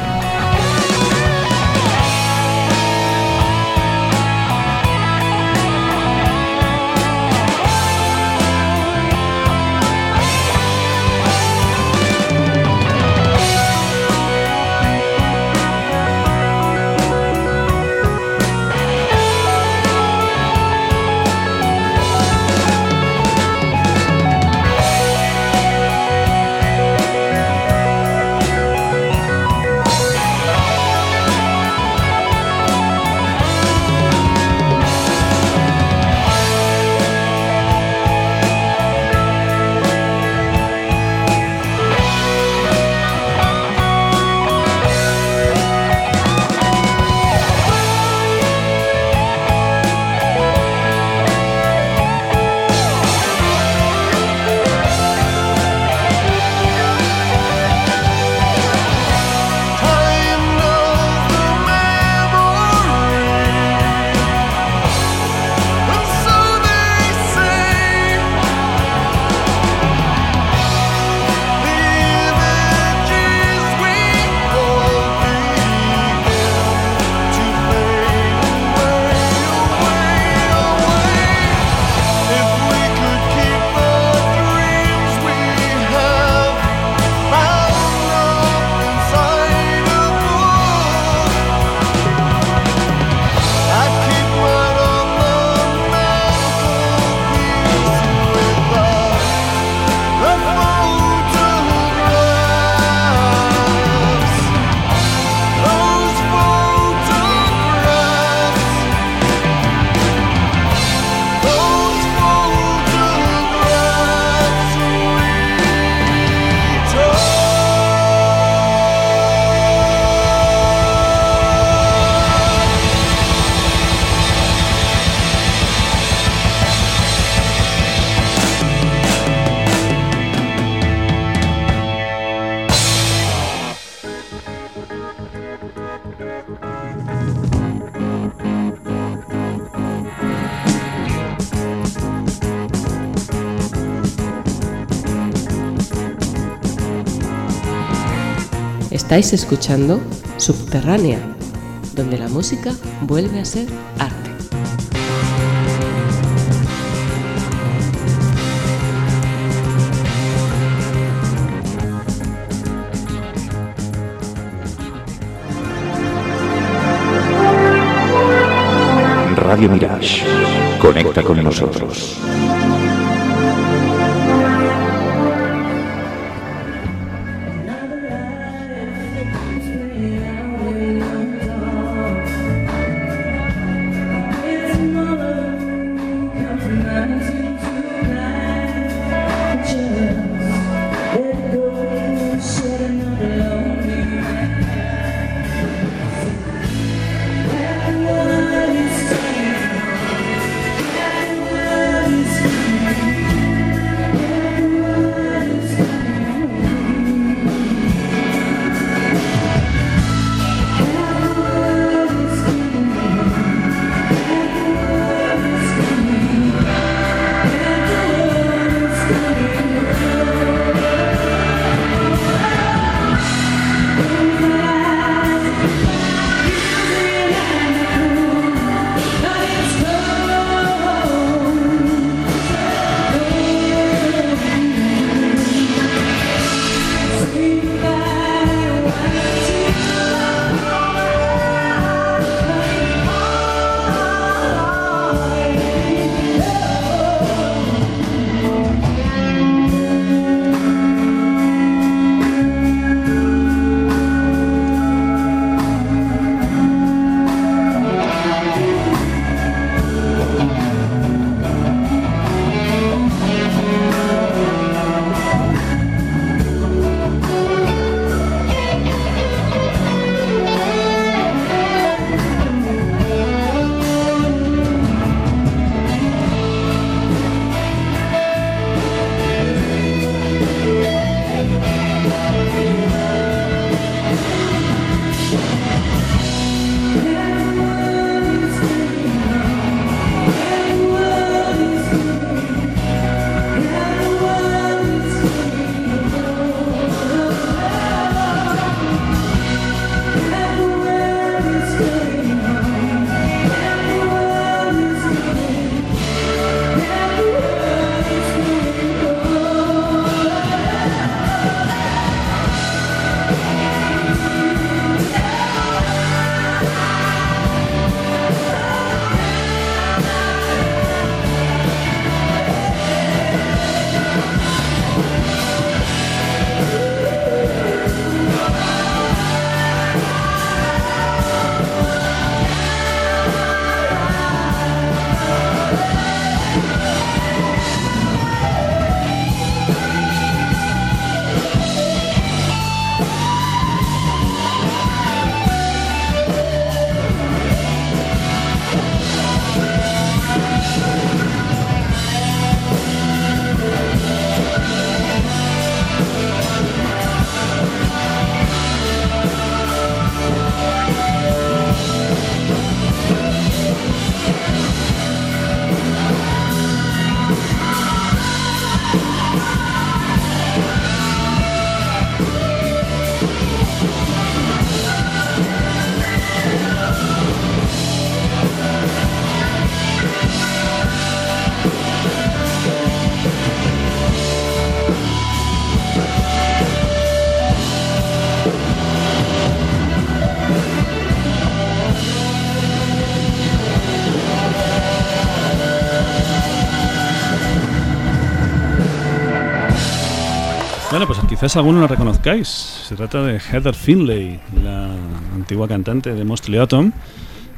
Estáis escuchando Subterránea, donde la música vuelve a ser arte. Radio Mirage. Conecta con nosotros. Quizás alguno la reconozcáis. Se trata de Heather Finlay, la antigua cantante de Mostly Autumn,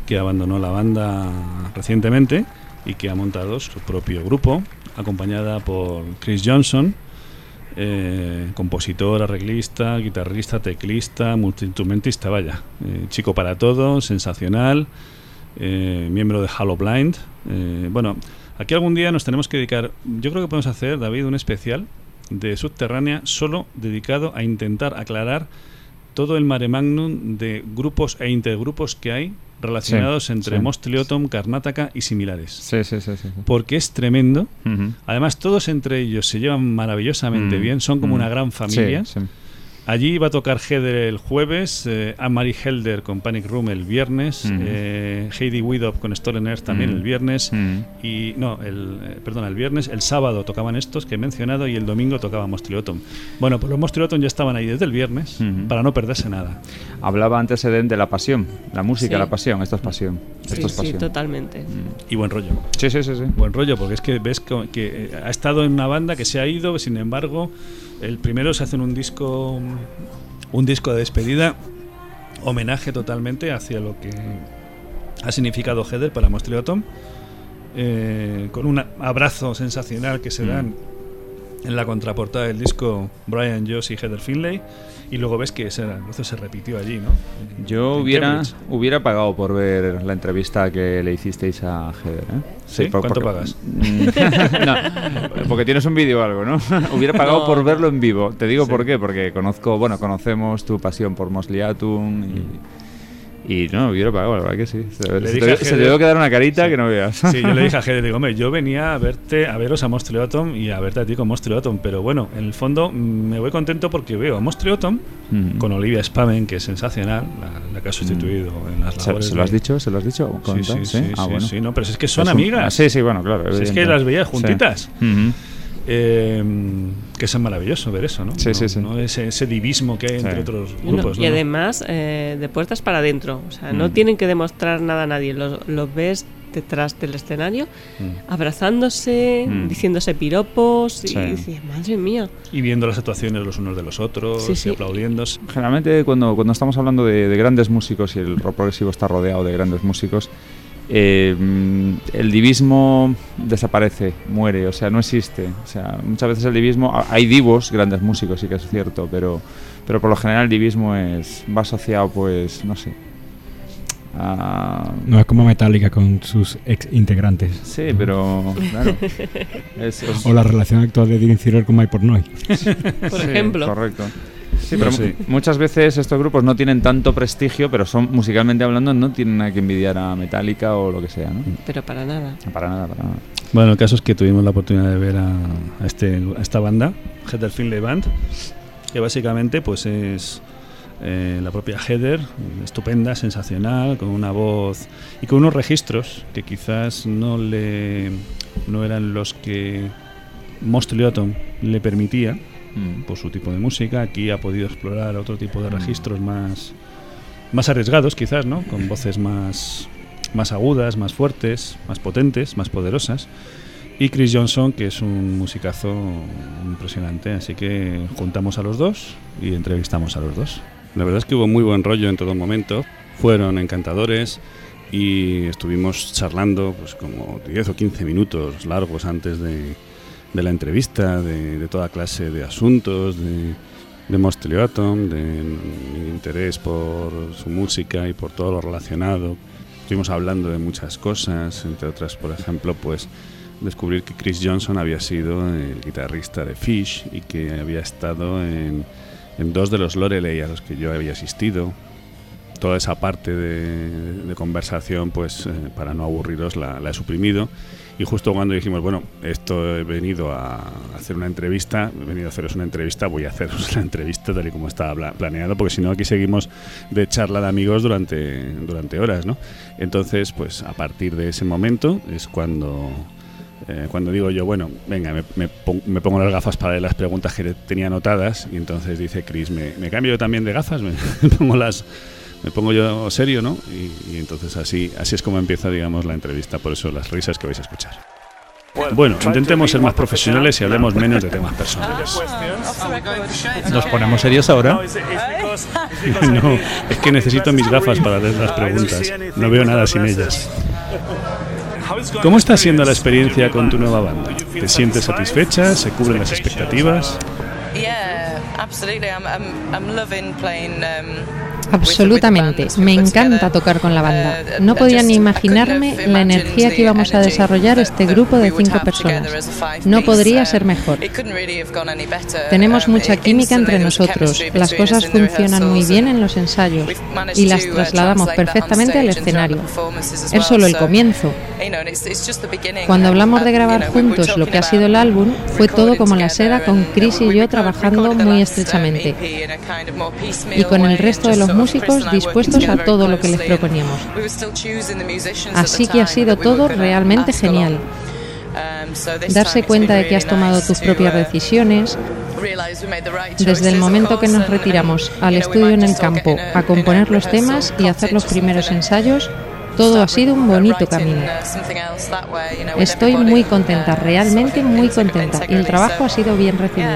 que abandonó la banda recientemente y que ha montado su propio grupo, acompañada por Chris Johnson, eh, compositor, arreglista, guitarrista, teclista, multiinstrumentista, vaya. Eh, chico para todo, sensacional, eh, miembro de Halo Blind. Bueno, aquí algún día nos tenemos que dedicar, yo creo que podemos hacer, David, un especial de Subterránea solo dedicado a intentar aclarar todo el mare magnum de grupos e intergrupos que hay relacionados Sí, entre sí. Mostly Autumn, Karnataka y similares. Sí, sí, sí. sí. Porque es tremendo. Además, todos entre ellos se llevan maravillosamente Mm, bien, son como mm. una gran familia. Sí, sí. Allí va a tocar Heather el jueves, eh, Anne-Marie Helder con Panic Room el viernes, eh, Heidi Widop con Stolen Earth también el viernes, Mm. y no, el, eh, perdón, el viernes, el sábado tocaban estos que he mencionado y el domingo tocaba Mostriloton. Bueno, pues los Mostriloton ya estaban ahí desde el viernes para no perderse nada. Hablaba antes Eden de la pasión, la música, Sí. la pasión, esto es pasión. Sí, Esto es sí, pasión. totalmente. Y buen rollo. Sí, sí, sí, sí. Buen rollo, porque es que ves que, que, eh, ha estado en una banda que se ha ido, sin embargo, el primero se hace en un disco, un disco de despedida, homenaje totalmente hacia lo que ha significado Heather para Mostriloton, eh, con un abrazo sensacional que se Mm. En la contraportada del disco Brian Joss y Heather Finlay, y luego ves que ese se repitió allí, ¿no? Yo hubiera, Cambridge. hubiera pagado por ver la entrevista que le hicisteis a Heather. ¿eh? ¿Sí? por- ¿Cuánto pagas? no, porque tienes un vídeo o algo, ¿no? hubiera pagado No, por verlo en vivo. Te digo Sí. por qué, porque conozco, bueno, conocemos tu pasión por Mosley Atom y, y no, hubiera pagado, la verdad que sí. Se, Le se dije te, se debe quedar una carita Sí. que no veas. Sí, yo le dije a Heather, digo, hombre, yo venía a verte, a veros a Mostriloton y a verte a ti con Mostriloton, pero bueno, en el fondo mm, me voy contento porque veo a Mostriloton Mm. con Olivia Spaven, que es sensacional, la, la que ha sustituido en las ¿Se, labores se lo has de- dicho? ¿Se lo has dicho? Sí, ¿Con sí, sí, sí, Ah, bueno. sí, no, pero es que son Es un- amigas. Ah, sí, sí, bueno, claro. Si es que las veía juntitas. Ujú. Eh, que es maravilloso ver eso, ¿no? Sí, No- sí, sí. no ese, ese divismo que hay Sí. entre otros Y no- grupos. y ¿no? además, eh, de puertas para adentro. O sea, no Mm. tienen que demostrar nada a nadie. Los, los ves detrás del escenario, Mm. abrazándose, Mm. diciéndose piropos. Sí. Y dices, madre mía. Y viendo las actuaciones los unos de los otros Sí, y sí. aplaudiendo. Generalmente cuando, cuando estamos hablando de, de grandes músicos y el rock progresivo está rodeado de grandes músicos, eh, el divismo desaparece, muere, o sea, no existe. O sea, muchas veces el divismo, hay divos, grandes músicos, sí que es cierto, pero, pero por lo general el divismo es, va asociado, pues, no sé. a- No es como Metallica con sus ex integrantes. Sí, pero claro. es- es- O la relación actual de Dylan Cyril con Mike Portnoy. Por Sí, ejemplo. Correcto. Sí, No pero sé. muchas veces estos grupos no tienen tanto prestigio, pero son musicalmente hablando no tienen nada que envidiar a Metallica o lo que sea, ¿no? Pero para nada. Para nada, para nada. Bueno, el caso es que tuvimos la oportunidad de ver a, a este, a esta banda, Heather Finlay Band, que básicamente pues es eh, la propia Heather, estupenda, sensacional, con una voz y con unos registros que quizás no le no eran los que Mostriloton le permitía Mm. por su tipo de música. Aquí ha podido explorar otro tipo de registros más, más arriesgados, quizás, ¿no? Con voces más, más agudas, más fuertes, más potentes, más poderosas. Y Chris Johnson, que es un musicazo impresionante. Así que juntamos a los dos y entrevistamos a los dos. La verdad es que hubo muy buen rollo en todo momento. Fueron encantadores y estuvimos charlando pues como 10 o 15 minutos largos antes de, de la entrevista, de, de toda clase de asuntos, de, de Mostly Atom, de mi interés por su música y por todo lo relacionado. Estuvimos hablando de muchas cosas, entre otras, por ejemplo, pues descubrir que Chris Johnson había sido el guitarrista de Fish y que había estado en, en dos de los Loreley a los que yo había asistido. Toda esa parte de, de conversación, pues eh, para no aburriros, la he suprimido. Y justo cuando dijimos, bueno, esto he venido a hacer una entrevista, he venido a haceros una entrevista, voy a haceros la entrevista tal y como estaba pla- planeado, porque si no aquí seguimos de charla de amigos durante, durante horas, ¿no? Entonces, pues a partir de ese momento es cuando, eh, cuando digo yo, bueno, venga, me, me pon- me pongo las gafas para las preguntas que tenía anotadas y entonces dice Chris, ¿me, me cambio yo también de gafas? Me, pongo las... Me pongo yo serio, ¿no? Y, y entonces así, así es como empieza, digamos, la entrevista. Por eso las risas que vais a escuchar. Bueno, intentemos ser más profesionales y hablemos menos de temas personales. ¿Nos ponemos serios ahora? No, es que necesito mis gafas para leer las preguntas. No veo nada sin ellas. ¿Cómo está siendo la experiencia con tu nueva banda? ¿Te sientes satisfecha? ¿Se cubren las expectativas? Um, Absolutamente. Me encanta tocar con la banda. No podía ni imaginarme la energía que íbamos a desarrollar este grupo de cinco personas. No podría ser mejor. Tenemos mucha química entre nosotros. Las cosas funcionan muy bien en los ensayos y las trasladamos perfectamente al escenario. Es solo el comienzo. Cuando hablamos de grabar juntos lo que ha sido el álbum, fue todo como la seda con Chris y yo trabajando muy estrechamente y con el resto de los músicos dispuestos a todo lo que les proponíamos. Así que ha sido todo realmente genial. Darse cuenta de que has tomado tus propias decisiones, desde el momento que nos retiramos al estudio en el campo a componer los temas y hacer los primeros ensayos, todo ha sido un bonito camino. Estoy muy contenta, realmente muy contenta, y el trabajo ha sido bien recibido.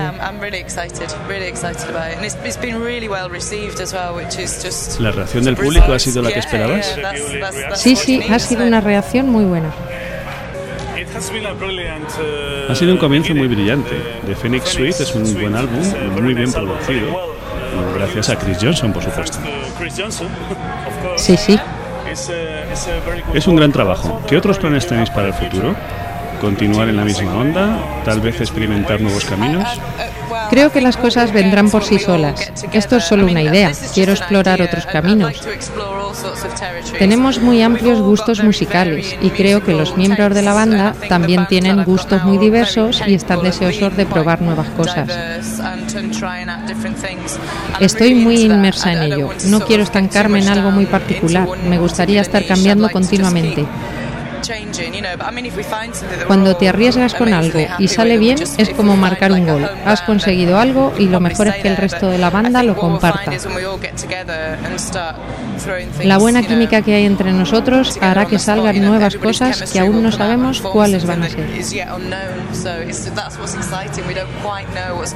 ¿La reacción del público ha sido la que esperabas? Sí, sí, ha sido una reacción muy buena. Ha sido un comienzo muy brillante. The Phoenix Suite es un buen álbum, muy bien producido. Gracias a Chris Johnson, por supuesto. Sí, sí. Es un gran trabajo. ¿Qué otros planes tenéis para el futuro? ¿Continuar en la misma onda? ¿Tal vez experimentar nuevos caminos? Creo que las cosas vendrán por sí solas. Esto es solo una idea. Quiero explorar otros caminos. Tenemos muy amplios gustos musicales y creo que los miembros de la banda también tienen gustos muy diversos y están deseosos de probar nuevas cosas. Estoy muy inmersa en ello. No quiero estancarme en algo muy particular. Me gustaría estar cambiando continuamente. Cuando te arriesgas con algo y sale bien, es como marcar un gol. Has conseguido algo y lo mejor es que el resto de la banda lo comparta. La buena química que hay entre nosotros hará que salgan nuevas cosas que aún no sabemos cuáles van a ser.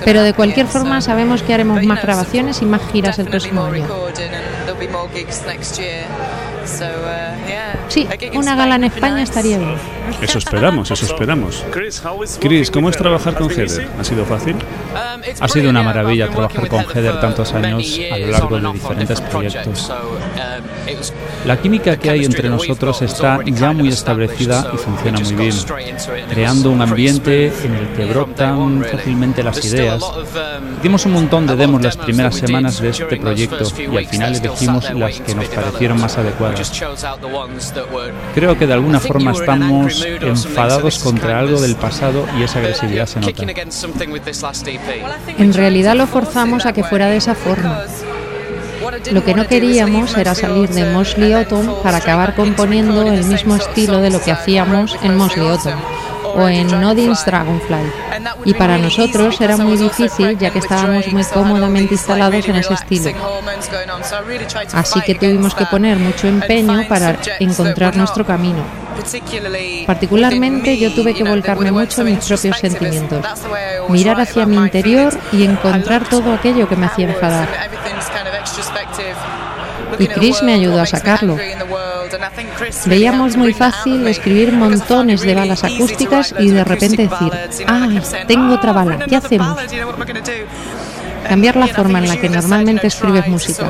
Pero de cualquier forma sabemos que haremos más grabaciones y más giras el próximo año. Sí, una gala en España estaría bien. Eso esperamos, eso esperamos. Chris, ¿cómo es trabajar con Heather? ¿Ha sido fácil? Ha sido una maravilla trabajar con Heather tantos años a lo largo de diferentes proyectos. La química que hay entre nosotros está ya muy establecida y funciona muy bien, creando un ambiente en el que brotan fácilmente las ideas. Dimos un montón de demos las primeras semanas de este proyecto y al final elegimos las que nos parecieron más adecuadas. Creo que de alguna forma estamos enfadados contra algo del pasado y esa agresividad se nota. En realidad lo forzamos a que fuera de esa forma. Lo que no queríamos era salir de Mosley Autumn para acabar componiendo el mismo estilo de lo que hacíamos en Mosley Autumn o en Nodin's Dragonfly. Y para nosotros era muy difícil ya que estábamos muy cómodamente instalados en ese estilo. Así que tuvimos que poner mucho empeño para encontrar nuestro camino. Particularmente yo tuve que volcarme mucho en mis propios sentimientos, mirar hacia mi interior y encontrar todo aquello que me hacía enfadar. Y Chris me ayudó a sacarlo. Veíamos muy fácil escribir montones de balas acústicas y de repente decir, ah, tengo otra bala, ¿qué hacemos? Cambiar la forma en la que normalmente escribes música.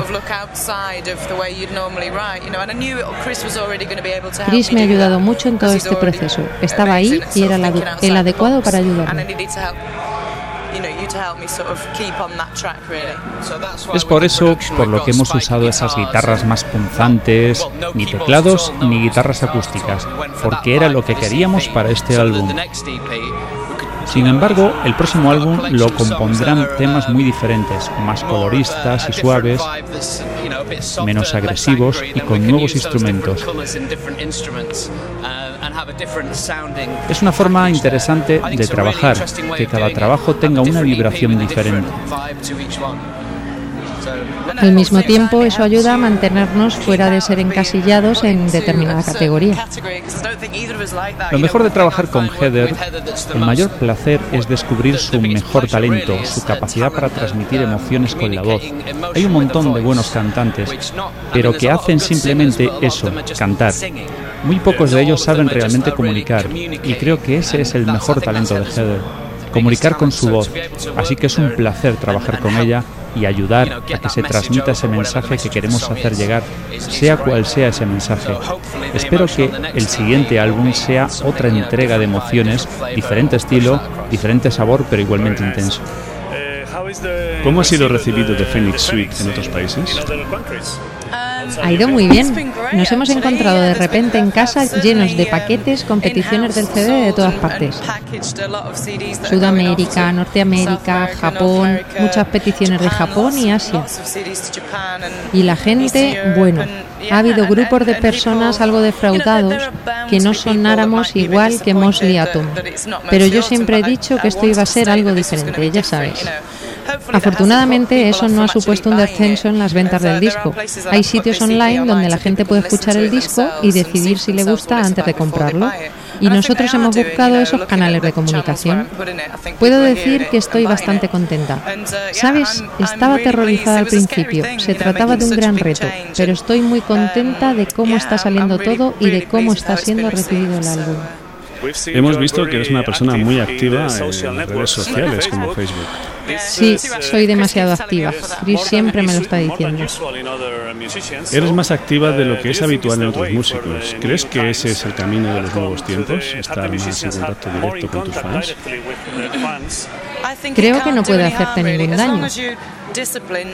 Chris me ha ayudado mucho en todo este proceso. Estaba ahí y era el ade- el adecuado para ayudarme. Es por eso por lo que hemos usado esas guitarras más punzantes, ni teclados ni guitarras acústicas, porque era lo que queríamos para este álbum. Sin embargo, el próximo álbum lo compondrán temas muy diferentes, más coloristas y suaves, menos agresivos y con nuevos instrumentos. Es una forma interesante de trabajar, que cada trabajo tenga una vibración diferente. Al mismo tiempo, eso ayuda a mantenernos fuera de ser encasillados en determinada categoría. Lo mejor de trabajar con Heather, el mayor placer es descubrir su mejor talento, su capacidad para transmitir emociones con la voz. Hay un montón de buenos cantantes, pero que hacen simplemente eso, cantar. Muy pocos de ellos saben realmente comunicar, y creo que ese es el mejor talento de Heather. Comunicar con su voz, así que es un placer trabajar con ella y ayudar a que se transmita ese mensaje que queremos hacer llegar, sea cual sea ese mensaje. Espero que el siguiente álbum sea otra entrega de emociones, diferente estilo, diferente sabor, pero igualmente intenso. ¿Cómo ha sido recibido The Phoenix Suite en otros países? Ha ido muy bien. Nos hemos encontrado de repente en casa llenos de paquetes con peticiones del CD de todas partes. Sudamérica, Norteamérica, Japón, muchas peticiones de Japón y Asia. Y la gente, bueno, ha habido grupos de personas algo defraudados que no sonáramos igual que Mosley Atom. Pero yo siempre he dicho que esto iba a ser algo diferente, ya sabes. Afortunadamente eso no ha supuesto un descenso en las ventas del disco. Hay sitios online donde la gente puede escuchar el disco y decidir si le gusta antes de comprarlo. Y nosotros hemos buscado esos canales de comunicación. Puedo decir que estoy bastante contenta. Sabes, estaba aterrorizada al principio. Se trataba de un gran reto, pero estoy muy contenta de cómo está saliendo todo y de cómo está siendo recibido el álbum. Hemos visto que eres una persona muy activa en redes sociales como Facebook. Sí, soy demasiado activa. Chris siempre me lo está diciendo. Eres más activa de lo que es habitual en otros músicos. ¿Crees que ese es el camino de los nuevos tiempos? Estar más en contacto directo con tus fans. Creo que no puede hacerte ningún daño.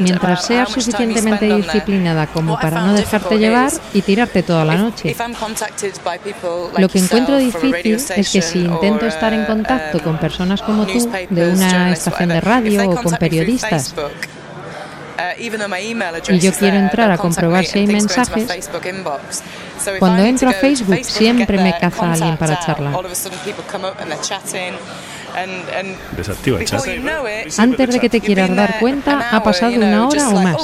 Mientras seas suficientemente disciplinada como para no dejarte llevar y tirarte toda la noche. Lo que encuentro difícil es que si intento estar en contacto con personas como tú, de una estación de radio o con periodistas, y yo quiero entrar a comprobar si hay mensajes, cuando entro a Facebook siempre me caza alguien para charlar. Desactiva el chat. Antes de que te quieras dar cuenta, ha pasado una hora o más.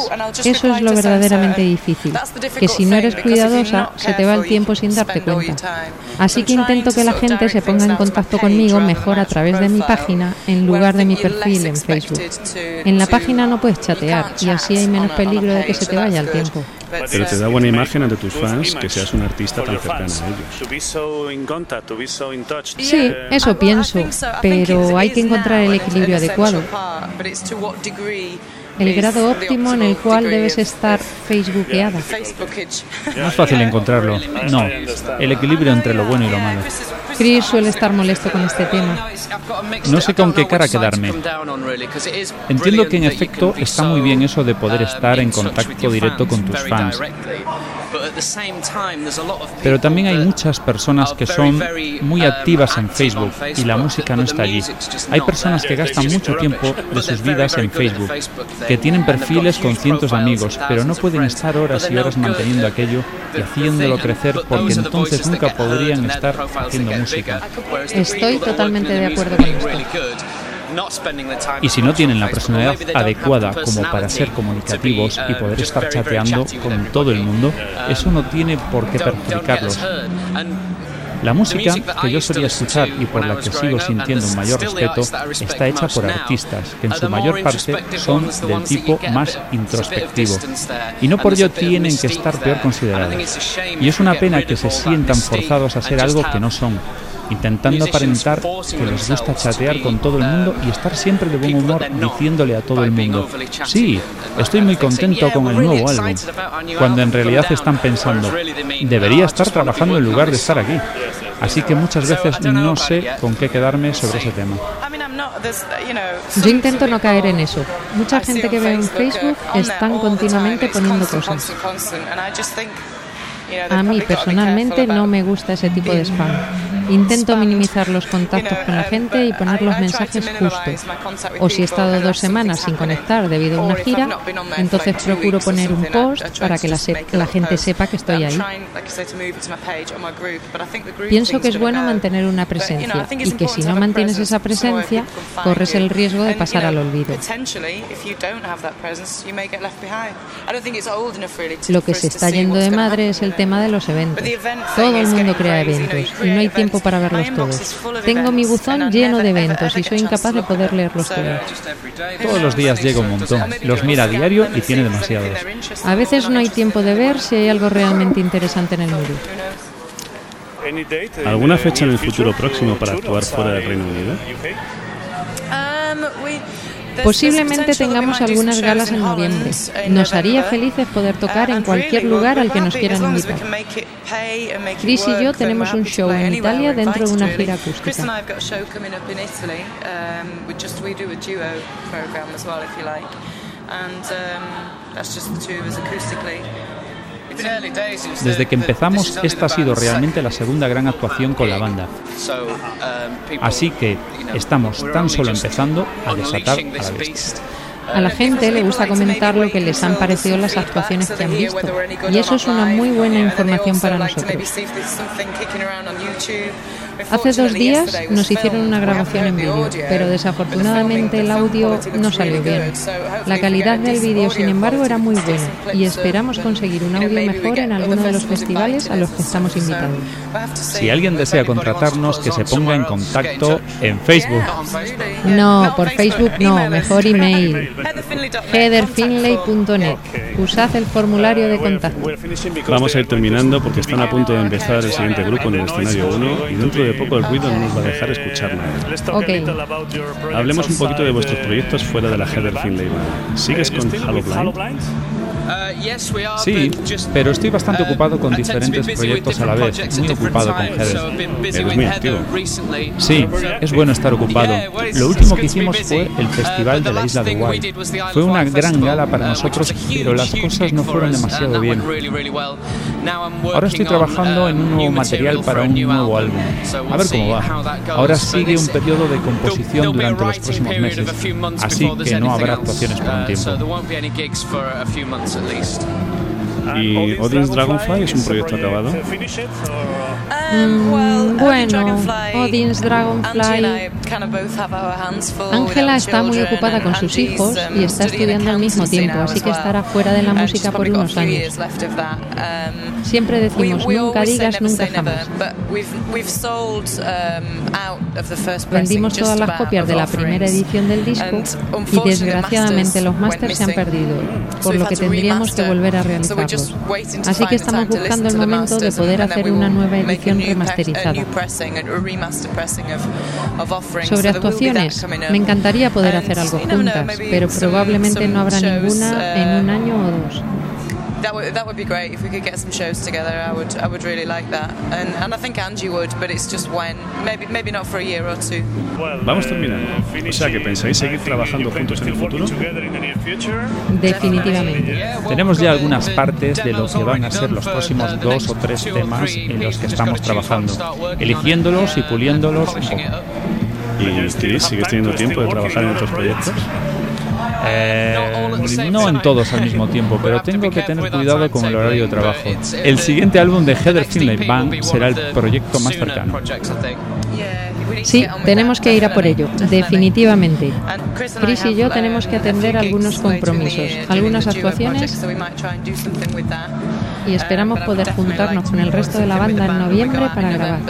Eso es lo verdaderamente difícil, que si no eres cuidadosa, se te va el tiempo sin darte cuenta. Así que intento que la gente se ponga en contacto conmigo mejor a través de mi página en lugar de mi perfil en Facebook. En la página no puedes chatear y así hay menos peligro de que se te vaya el tiempo. Pero te da buena imagen ante tus fans que seas un artista tan cercano a ellos. Sí, eso pienso, pero hay que encontrar el equilibrio adecuado. El grado óptimo en el cual debes estar facebookeada. No es fácil encontrarlo. No, el equilibrio entre lo bueno y lo malo. Chris suele estar molesto con este tema. No sé con qué cara quedarme. Entiendo que en efecto está muy bien eso de poder estar en contacto directo con tus fans. Pero también hay muchas personas que son muy activas en Facebook y la música no está allí. Hay personas que gastan mucho tiempo de sus vidas en Facebook, que tienen perfiles con cientos de amigos, pero no pueden estar horas y horas manteniendo aquello y haciéndolo crecer porque entonces nunca podrían estar haciendo música. Estoy totalmente de acuerdo con esto. Y si no tienen la personalidad adecuada como para ser comunicativos y poder estar chateando con todo el mundo, eso no tiene por qué perjudicarlos. La música que yo solía escuchar y por la que sigo sintiendo un mayor respeto está hecha por artistas que en su mayor parte son del tipo más introspectivo. y no por ello tienen que estar peor considerados. Y es una pena que se sientan forzados a ser algo que no son intentando aparentar que les gusta chatear con todo el mundo y estar siempre de buen humor diciéndole a todo el mundo, sí, estoy muy contento con el nuevo álbum, cuando en realidad están pensando, debería estar trabajando en lugar de estar aquí. Así que muchas veces no sé con qué quedarme sobre ese tema. Yo intento no caer en eso. Mucha gente que veo en Facebook están continuamente poniendo cosas. A mí personalmente no me gusta ese tipo de spam. Intento minimizar los contactos con la gente y poner los mensajes justos. O si he estado dos semanas sin conectar debido a una gira, entonces procuro poner un post para que la, la gente sepa que estoy ahí. Pienso que es bueno mantener una presencia y que si no mantienes esa presencia, corres el riesgo de pasar al olvido. Lo que se está yendo de madre es el tema de los eventos. Todo el mundo crea eventos y no hay tiempo para verlos todos. Tengo mi buzón lleno de eventos y soy incapaz de poder leerlos todos. Todos los días llega un montón. Los mira a diario y tiene demasiados. A veces no hay tiempo de ver si hay algo realmente interesante en el mundo. ¿Alguna fecha en el futuro próximo para actuar fuera del Reino Unido? Posiblemente tengamos algunas galas en noviembre. Nos haría felices poder tocar en cualquier lugar al que nos quieran invitar. Chris y yo tenemos un show en Italia dentro de una gira acústica. Desde que empezamos, esta ha sido realmente la segunda gran actuación con la banda. Así que estamos tan solo empezando a desatar a la bestia. A la gente le gusta comentar lo que les han parecido las actuaciones que han visto y eso es una muy buena información para nosotros. Hace dos días nos hicieron una grabación en vídeo, pero desafortunadamente el audio no salió bien. La calidad del vídeo, sin embargo, era muy buena y esperamos conseguir un audio mejor en alguno de los festivales a los que estamos invitados. Si alguien desea contratarnos, que se ponga en contacto en Facebook. No, por Facebook no, mejor email. heatherfinley.net. Usad el formulario de contacto. Vamos a ir terminando porque están a punto de empezar el siguiente grupo en el escenario 1 y dentro de poco el ruido no nos va a dejar escuchar nada. Ok. Hablemos un poquito de vuestros proyectos fuera de la Heather Finlay Band. ¿Sigues con Halo Blind? Sí, pero estoy bastante ocupado con diferentes proyectos a la vez, muy ocupado con Heather. Eres muy activo. Sí, es bueno estar ocupado. Lo último que hicimos fue el Festival de la Isla de Guay. Fue una gran gala para nosotros, pero las cosas no fueron demasiado bien. Ahora estoy trabajando en un nuevo material para un nuevo álbum. A ver cómo va. Ahora sigue un periodo de composición durante los próximos meses, así que no habrá actuaciones por un tiempo. at least. ¿Y Odin's Dragonfly es un proyecto acabado? Mm, bueno, Odin's Dragonfly. Ángela está muy ocupada con sus hijos y está estudiando al mismo tiempo, así que estará fuera de la música por unos años. Siempre decimos, nunca digas nunca jamás. Vendimos todas las copias de la primera edición del disco y desgraciadamente los masters se han perdido, por lo que tendríamos que volver a realizarlos. Así que estamos buscando el momento de poder hacer una nueva edición remasterizada. Sobre actuaciones, me encantaría poder hacer algo juntas, pero probablemente no habrá ninguna en un año o dos. That would, that would be great if we could get some shows together. I would I would really like that, and and I think Angie would, but it's just when. Maybe maybe not for a year or two. Vamos terminando. O sea, que pensáis seguir trabajando juntos en el futuro. Definitivamente. Tenemos ya algunas partes de lo que van a ser los próximos dos o tres temas en los que estamos trabajando, eligiéndolos y puliéndolos un poco. ¿Y Chris, sigues teniendo tiempo de trabajar en otros proyectos? Eh, no en todos al mismo tiempo, pero tengo que tener cuidado con el horario de trabajo. El siguiente álbum de Heather Finlay Band será el proyecto más cercano. Sí, tenemos que ir a por ello, definitivamente. Chris y yo tenemos que atender algunos compromisos, algunas actuaciones y esperamos poder juntarnos con el resto de la banda en noviembre para grabar.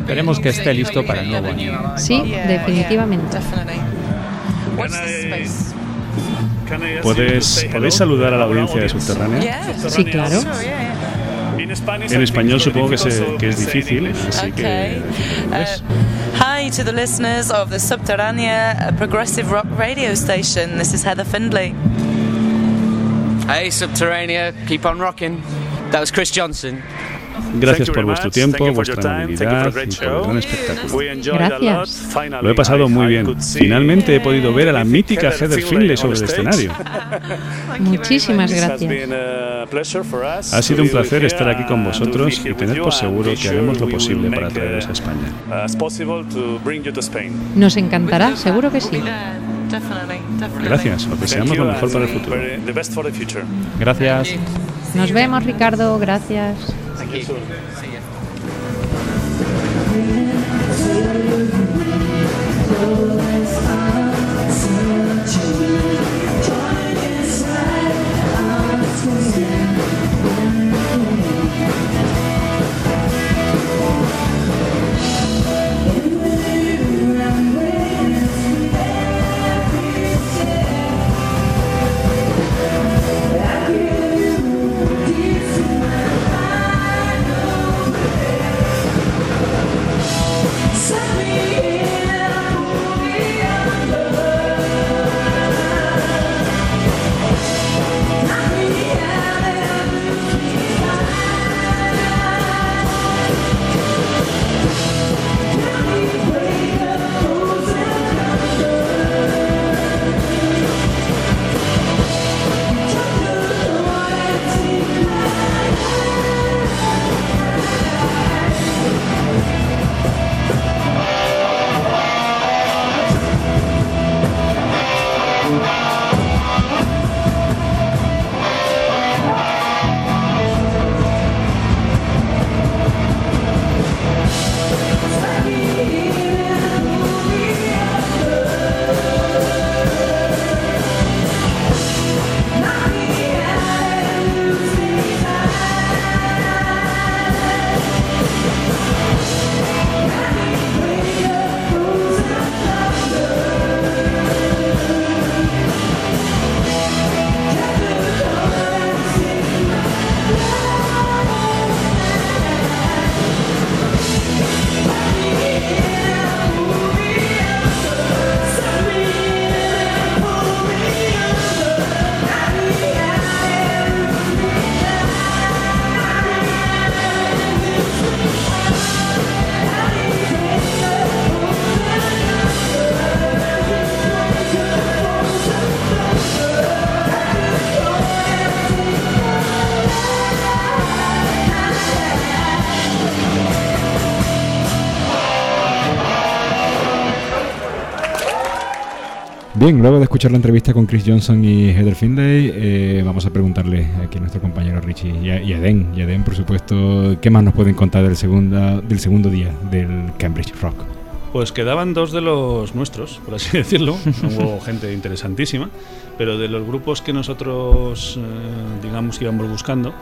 Esperemos que esté listo para el nuevo año. Sí, definitivamente. ¿Puedes, ¿Podéis saludar a la audiencia de Subterránea? Sí, claro. En español supongo que, se- que es difícil, así que... pues, Hi to the listeners of the Subterranea uh, Progressive Rock Radio Station. This is Heather Findlay. Hey, Subterranea, keep on rocking. That was Chris Johnson. Gracias por vuestro tiempo, vuestra amabilidad y por el gran espectáculo. Gracias. Lo he pasado muy bien. Finalmente he podido ver a la mítica Heather Finlay sobre el escenario. Muchísimas gracias. Ha sido un placer estar aquí con vosotros y tener por seguro que haremos lo posible para traeros a España. Nos encantará, seguro que sí. Gracias, os deseamos lo mejor para el futuro. Gracias. Nos vemos, Ricardo. Gracias. Thank you. See you. See you. Bien, luego de escuchar la entrevista con Chris Johnson y Heather Finlay, eh, vamos a preguntarle aquí a nuestro compañero Richie y a, y y a Den, por supuesto, ¿qué más nos pueden contar del, del segundo día del Cambridge Rock? Pues quedaban dos de los nuestros, por así decirlo. Hubo gente interesantísima, pero de los grupos que nosotros, eh, digamos, íbamos buscando,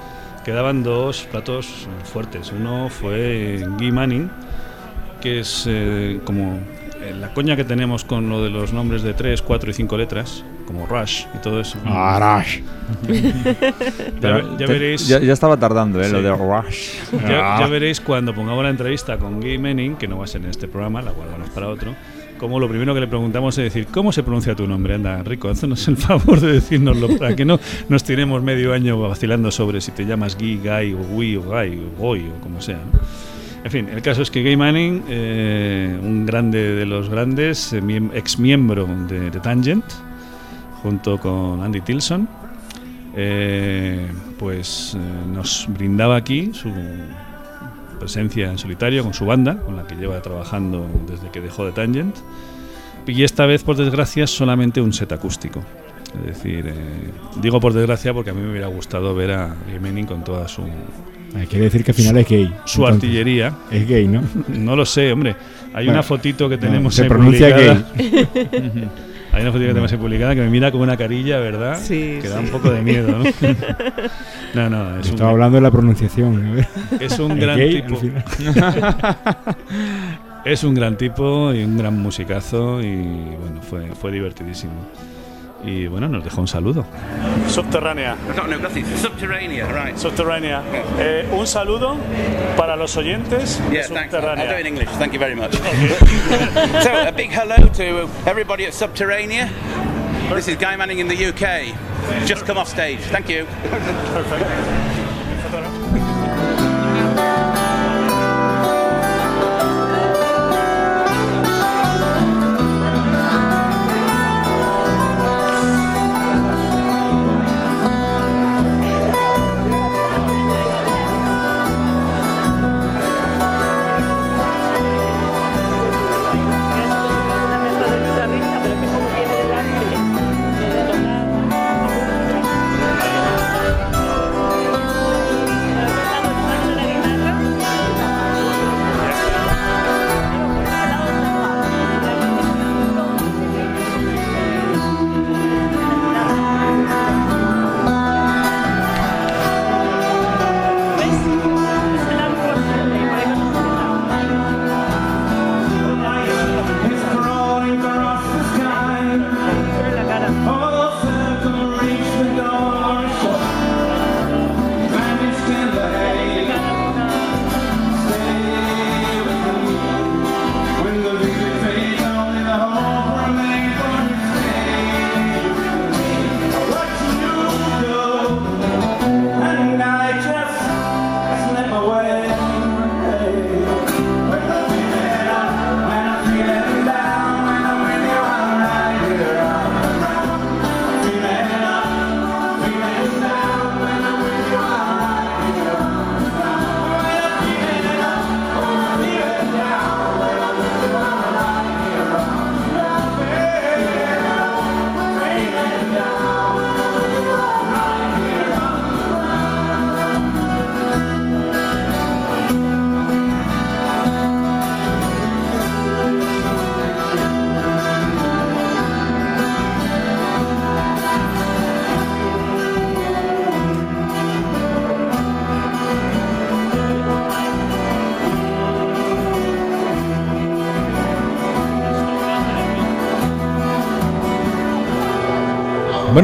quedaban dos platos fuertes. Uno fue Guy Manning, que es eh, como la coña que tenemos con lo de los nombres de tres, cuatro y cinco letras, como Rush y todo eso. Ah, Rush. ya, ya veréis. Ya, ya estaba tardando, ¿eh? Lo Sí. de Rush. Ya, ya veréis cuando pongamos la entrevista con Guy Manning, que no va a ser en este programa, la guardamos para otro, como lo primero que le preguntamos es decir, ¿cómo se pronuncia tu nombre? Anda, Rico, haznos el favor de decírnoslo para que no nos tiremos medio año vacilando sobre si te llamas Guy, Guy, o Guy, o Guy, o Goy, o como sea. ¿no? En fin, el caso es que Guy Manning, eh, un grande de los grandes, eh, ex miembro de, de Tangent, junto con Andy Tilson, eh, pues eh, nos brindaba aquí su presencia en solitario con su banda, con la que lleva trabajando desde que dejó de Tangent. Y esta vez, por desgracia, solamente un set acústico. Es decir, eh, digo por desgracia porque a mí me hubiera gustado ver a Guy Manning con toda su, Quiere decir que al final es gay. su entonces. artillería. Es gay, ¿no? No lo sé, hombre. Hay Bueno, una fotito que no, tenemos se ahí pronuncia publicada. gay. Hay una fotito que tenemos ahí publicada que me mira como una carilla, ¿verdad? Sí, que da sí. un poco de miedo, ¿no? no, no, es un, Estaba hablando de la pronunciación. ver. es un ¿Es gran gay tipo. es un gran tipo y un gran musicazo y bueno, fue, fue divertidísimo. Y bueno, nos dejó un saludo. Subterránea. No, no. Subterránea, right. Subterránea. Eh, un saludo para los oyentes de Yeah, thanks. I'll Subterránea. do it in English. Thank you very much. so, a big hello to everybody at Subterranea. This is Guy Manning in the UK. Just come off stage. Thank you.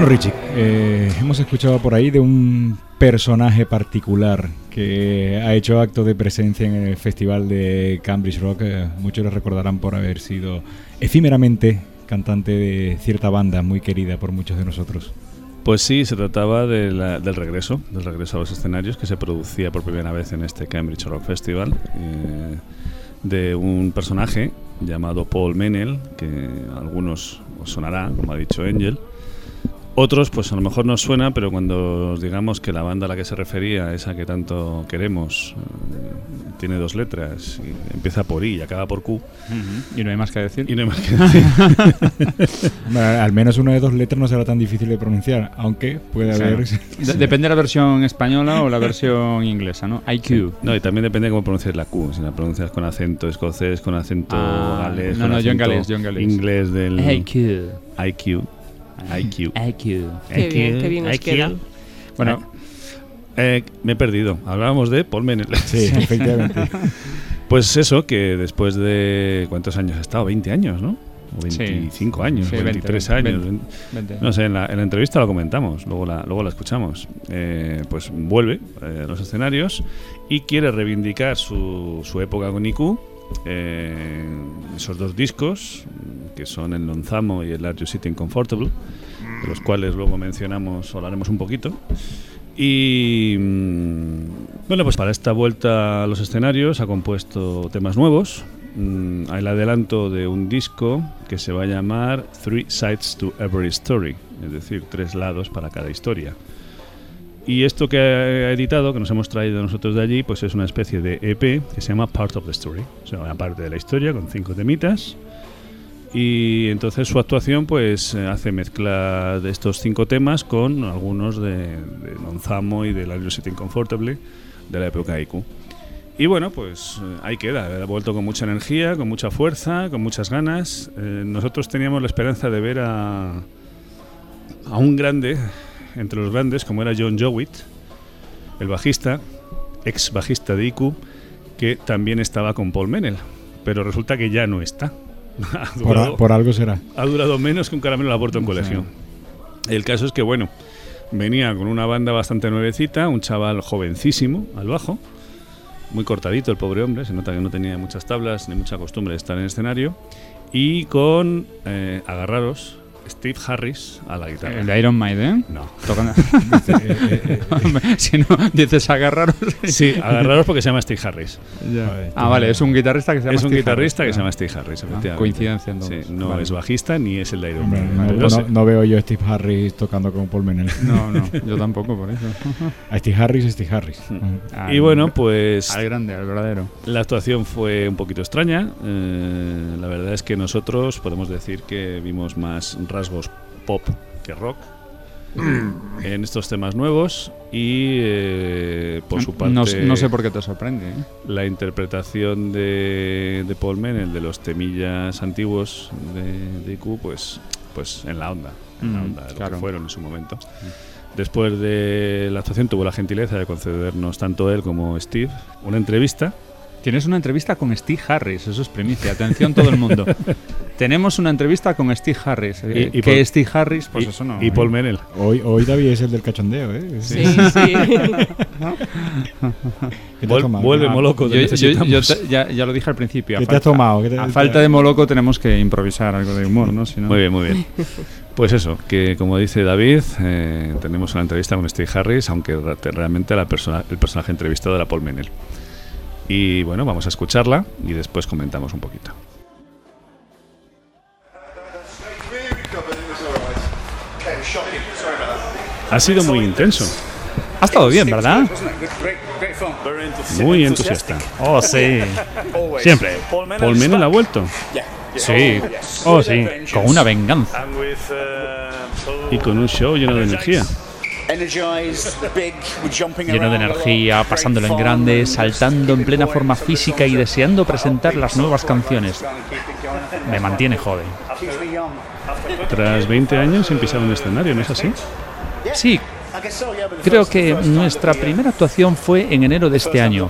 Bueno, Richie, eh, hemos escuchado por ahí de un personaje particular que ha hecho acto de presencia en el festival de Cambridge Rock. Eh, muchos lo recordarán por haber sido efímeramente cantante de cierta banda muy querida por muchos de nosotros. Pues sí, se trataba de la- del regreso, del regreso a los escenarios que se producía por primera vez en este Cambridge Rock Festival, eh, de un personaje llamado Paul Menel, que a algunos os sonará, como ha dicho Angel. Otros, pues a lo mejor nos suena, pero cuando os digamos que la banda a la que se refería, esa que tanto queremos, eh, tiene dos letras, y empieza por I y acaba por Q. Y no hay más que decir. Y no hay más que decir. Bueno, al menos una de dos letras no será tan difícil de pronunciar, aunque puede Claro. haber. De- depende de la versión española o la versión inglesa, ¿no? IQ. No, y también depende de cómo pronuncias la Q. Si la pronuncias con acento escocés, con acento Ah, galés, no, con no, yo en galés, yo en galés. Inglés del. IQ. IQ. IQ. IQ. Qué bien, qué bien os IQ. queda. Bueno, eh, me he perdido. Hablábamos de Paul Menel. Sí, efectivamente. Pues eso, que después de. ¿Cuántos años ha estado? 20 años, ¿no? O Sí. 25 años, Sí, 20, 23 20, años. 20, 20. No sé, en la, en la entrevista lo comentamos, luego la, luego la escuchamos. Eh, pues vuelve eh, a los escenarios y quiere reivindicar su, su época con IQ. Eh, esos dos discos, mm, que son el Lonzamo y el Are You Sitting Comfortable, de los cuales luego mencionamos o hablaremos un poquito. Y mm, bueno, pues para esta vuelta a los escenarios ha compuesto temas nuevos. Mm, el adelanto de un disco que se va a llamar Three Sides to Every Story, es decir, tres lados para cada historia. Y esto que ha editado, que nos hemos traído nosotros de allí, pues es una especie de EP que se llama Part of the Story, o sea, una parte de la historia con cinco temitas. Y entonces su actuación pues hace mezcla de estos cinco temas con algunos de, de Nonzamo y de la Sitting Comfortably de la época IQ. Y bueno, pues eh, ahí queda. Ha vuelto con mucha energía, con mucha fuerza, con muchas ganas. Eh, nosotros teníamos la esperanza de ver a, a un grande, entre los grandes, como era John Jowett, el bajista, ex bajista de IQ, que también estaba con Paul Menel. Pero resulta que ya no está. Por, algo será. ha durado menos que un caramelo a la puerta en colegio. El caso es que, bueno, venía con una banda bastante nuevecita, un chaval jovencísimo al bajo, muy cortadito el pobre hombre, se nota que no tenía muchas tablas ni mucha costumbre de estar en escenario, y con, eh, agarraros, Steve Harris a la guitarra. El de Iron Maiden. No. Tocan- si no, dices agarraros. Sí, agarraros porque se llama Steve Harris. Ah, vale, es un guitarrista que se llama Es un Steve guitarrista Harris. que se llama Steve Harris, Ah, efectivamente. coincidencia, entonces. Sí, no Vale. es bajista ni es el de Iron Man. no, veo yo a Steve Harris tocando con Paul Menel. No, no, yo tampoco, por eso. A Steve Harris, Steve Harris. Ah, Y bueno, pues Al grande, al verdadero. La actuación fue un poquito extraña. eh, la verdad es que nosotros podemos decir que vimos más rasgos pop que rock en estos temas nuevos y eh, por su parte No, no sé por qué te sorprende. ¿eh? la interpretación de, de Paul Menel de los temillas antiguos de, de IQ pues pues en la onda en la Mm, onda de lo claro. que fueron en su momento después de la actuación tuvo la gentileza de concedernos tanto él como Steve una entrevista Tienes una entrevista con Steve Harris, eso es primicia. Atención todo el mundo. Tenemos una entrevista con Steve Harris. Eh, Y- y ¿Qué Paul- Steve Harris? Pues y, eso no. y Paul Menel Hoy, hoy David es el del cachondeo, ¿eh? Sí, sí. ¿Qué te has Vuel- tomado? vuelve Ah, Moloco Yo, yo- te- ya, ya lo dije al principio. a ¿Qué te has falta- tomado? ¿Qué te- a te- falta de Moloco tenemos que improvisar algo de humor, ¿no? Si no- Muy bien, muy bien. Pues eso, que como dice David, eh, tenemos una entrevista con Steve Harris, aunque re- realmente la persona, el personaje entrevistado era Paul Menel. Y bueno, vamos a escucharla y después comentamos un poquito. Ha sido muy intenso, Ha estado bien, ¿verdad? muy entusiasta. Oh, sí. Siempre. Paul Menel ha vuelto Sí. Oh, sí. Con una venganza. y con un show lleno de energía. Lleno de energía, pasándolo en grande, saltando en plena forma física y deseando presentar las nuevas canciones. Me mantiene joven. Tras 20 años sin pisar un escenario, ¿no es así? Sí, creo que nuestra primera actuación fue en enero de este año.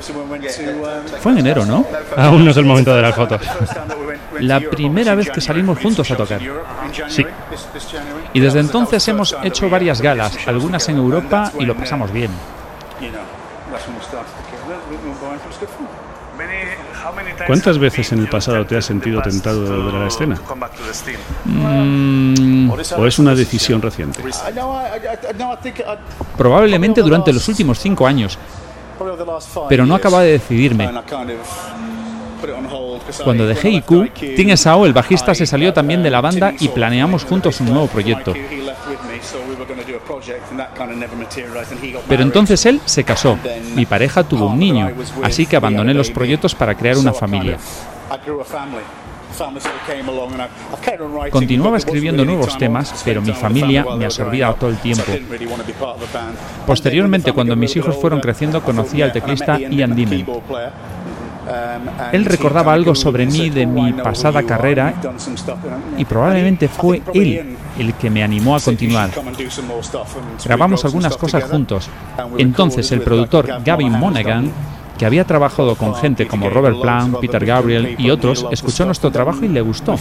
Fue en enero, ¿no? Aún no es el momento de las fotos. La primera vez que salimos juntos a tocar. Sí. Y desde entonces hemos hecho varias galas, algunas en Europa y lo pasamos bien. ¿Cuántas veces en el pasado te has sentido tentado de volver a la escena? Mm, ¿O es una decisión reciente? probablemente durante los últimos cinco años, pero no acaba de decidirme. Cuando dejé IQ, Tim Esao, el bajista, se salió también de la banda y planeamos juntos un nuevo proyecto. Pero entonces él se casó. Mi pareja tuvo un niño, así que abandoné los proyectos para crear una familia. Continuaba escribiendo nuevos temas, pero mi familia me absorbía todo el tiempo. Posteriormente, cuando mis hijos fueron creciendo, conocí al teclista Ian Dimon. Él recordaba algo sobre mí de mi pasada carrera y probablemente fue él el que me animó a continuar. Grabamos algunas cosas juntos. Entonces el productor Gavin Monaghan que había trabajado con gente como Robert Plant, Peter Gabriel y otros, escuchó nuestro trabajo y le gustó.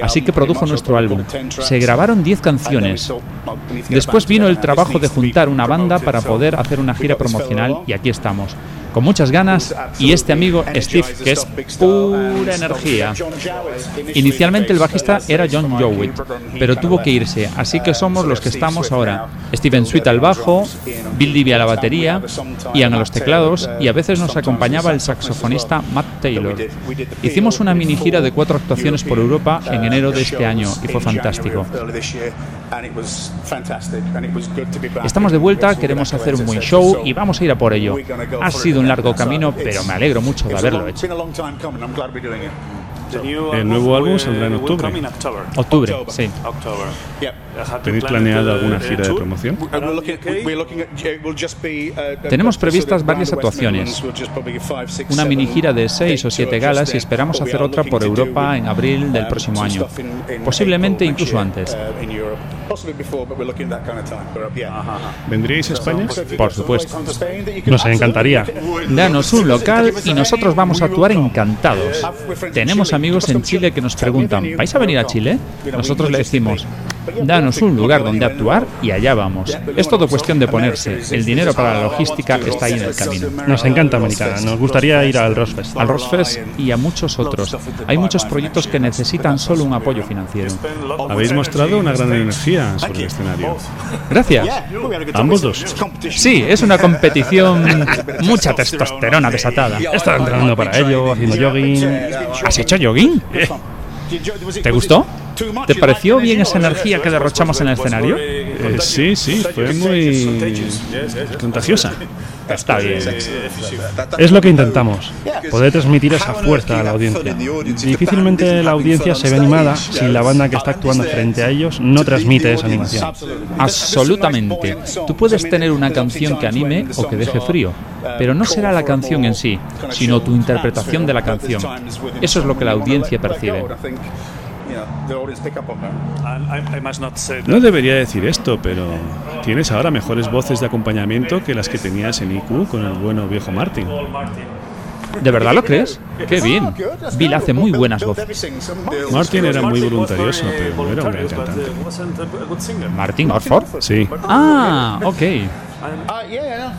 Así que produjo nuestro álbum. Se grabaron 10 canciones. Después vino el trabajo de juntar una banda para poder hacer una gira promocional y aquí estamos. Con muchas ganas y este amigo Steve, que es pura energía. Inicialmente el bajista era John Jowett, pero tuvo que irse, así que somos los que estamos ahora. Steven Sweet al bajo, Bill Divi a la batería, Ian a los teclados y a veces nos acompañaba el saxofonista Matt Taylor. Hicimos una mini gira de cuatro actuaciones por Europa en enero de este año y fue fantástico. Estamos de vuelta, queremos hacer un buen show y vamos a ir a por ello. Ha sido un largo camino, pero me alegro mucho de haberlo hecho. El nuevo álbum saldrá en octubre. Octubre, sí. ¿Tenéis planeado alguna gira de promoción? Tenemos previstas varias actuaciones. Una mini gira de seis o siete galas y esperamos hacer otra por Europa en abril del próximo año. Posiblemente incluso antes. ¿Vendríais a España? Por supuesto. Nos encantaría. Danos un local y nosotros vamos a actuar encantados. Tenemos amigos en Chile que nos preguntan, ¿vais a venir a Chile? Nosotros le decimos, danos un lugar donde actuar y allá vamos. Es todo cuestión de ponerse. El dinero para la logística está ahí en el camino. Nos encanta Americana. Nos gustaría ir al Rosfest. Al Rosfest y a muchos otros. Hay muchos proyectos que necesitan solo un apoyo financiero. Habéis mostrado una gran energía sobre el escenario. Gracias. Ambos dos. Sí, es una competición, mucha testosterona desatada. Estaba entrenando para ello, haciendo jogging. ¿Has hecho jogging? ¿Te gustó? ¿Te pareció bien esa energía que derrochamos en el escenario? Eh, sí, sí, fue muy contagiosa. Está bien. Es lo que intentamos, poder transmitir esa fuerza a la audiencia. Difícilmente la audiencia se ve animada si la banda que está actuando frente a ellos no transmite esa animación. Absolutamente. Tú puedes tener una canción que anime o que deje frío, pero no será la canción en sí, sino tu interpretación de la canción. Eso es lo que la audiencia percibe. No debería decir esto, pero tienes ahora mejores voces de acompañamiento que las que tenías en IQ con el bueno viejo Martin. ¿De verdad lo crees? ¡Qué bien! Bill hace muy buenas voces. Martin era muy voluntarioso, pero no era un gran cantante. ¿Martin Orford? Sí. Ah, ok.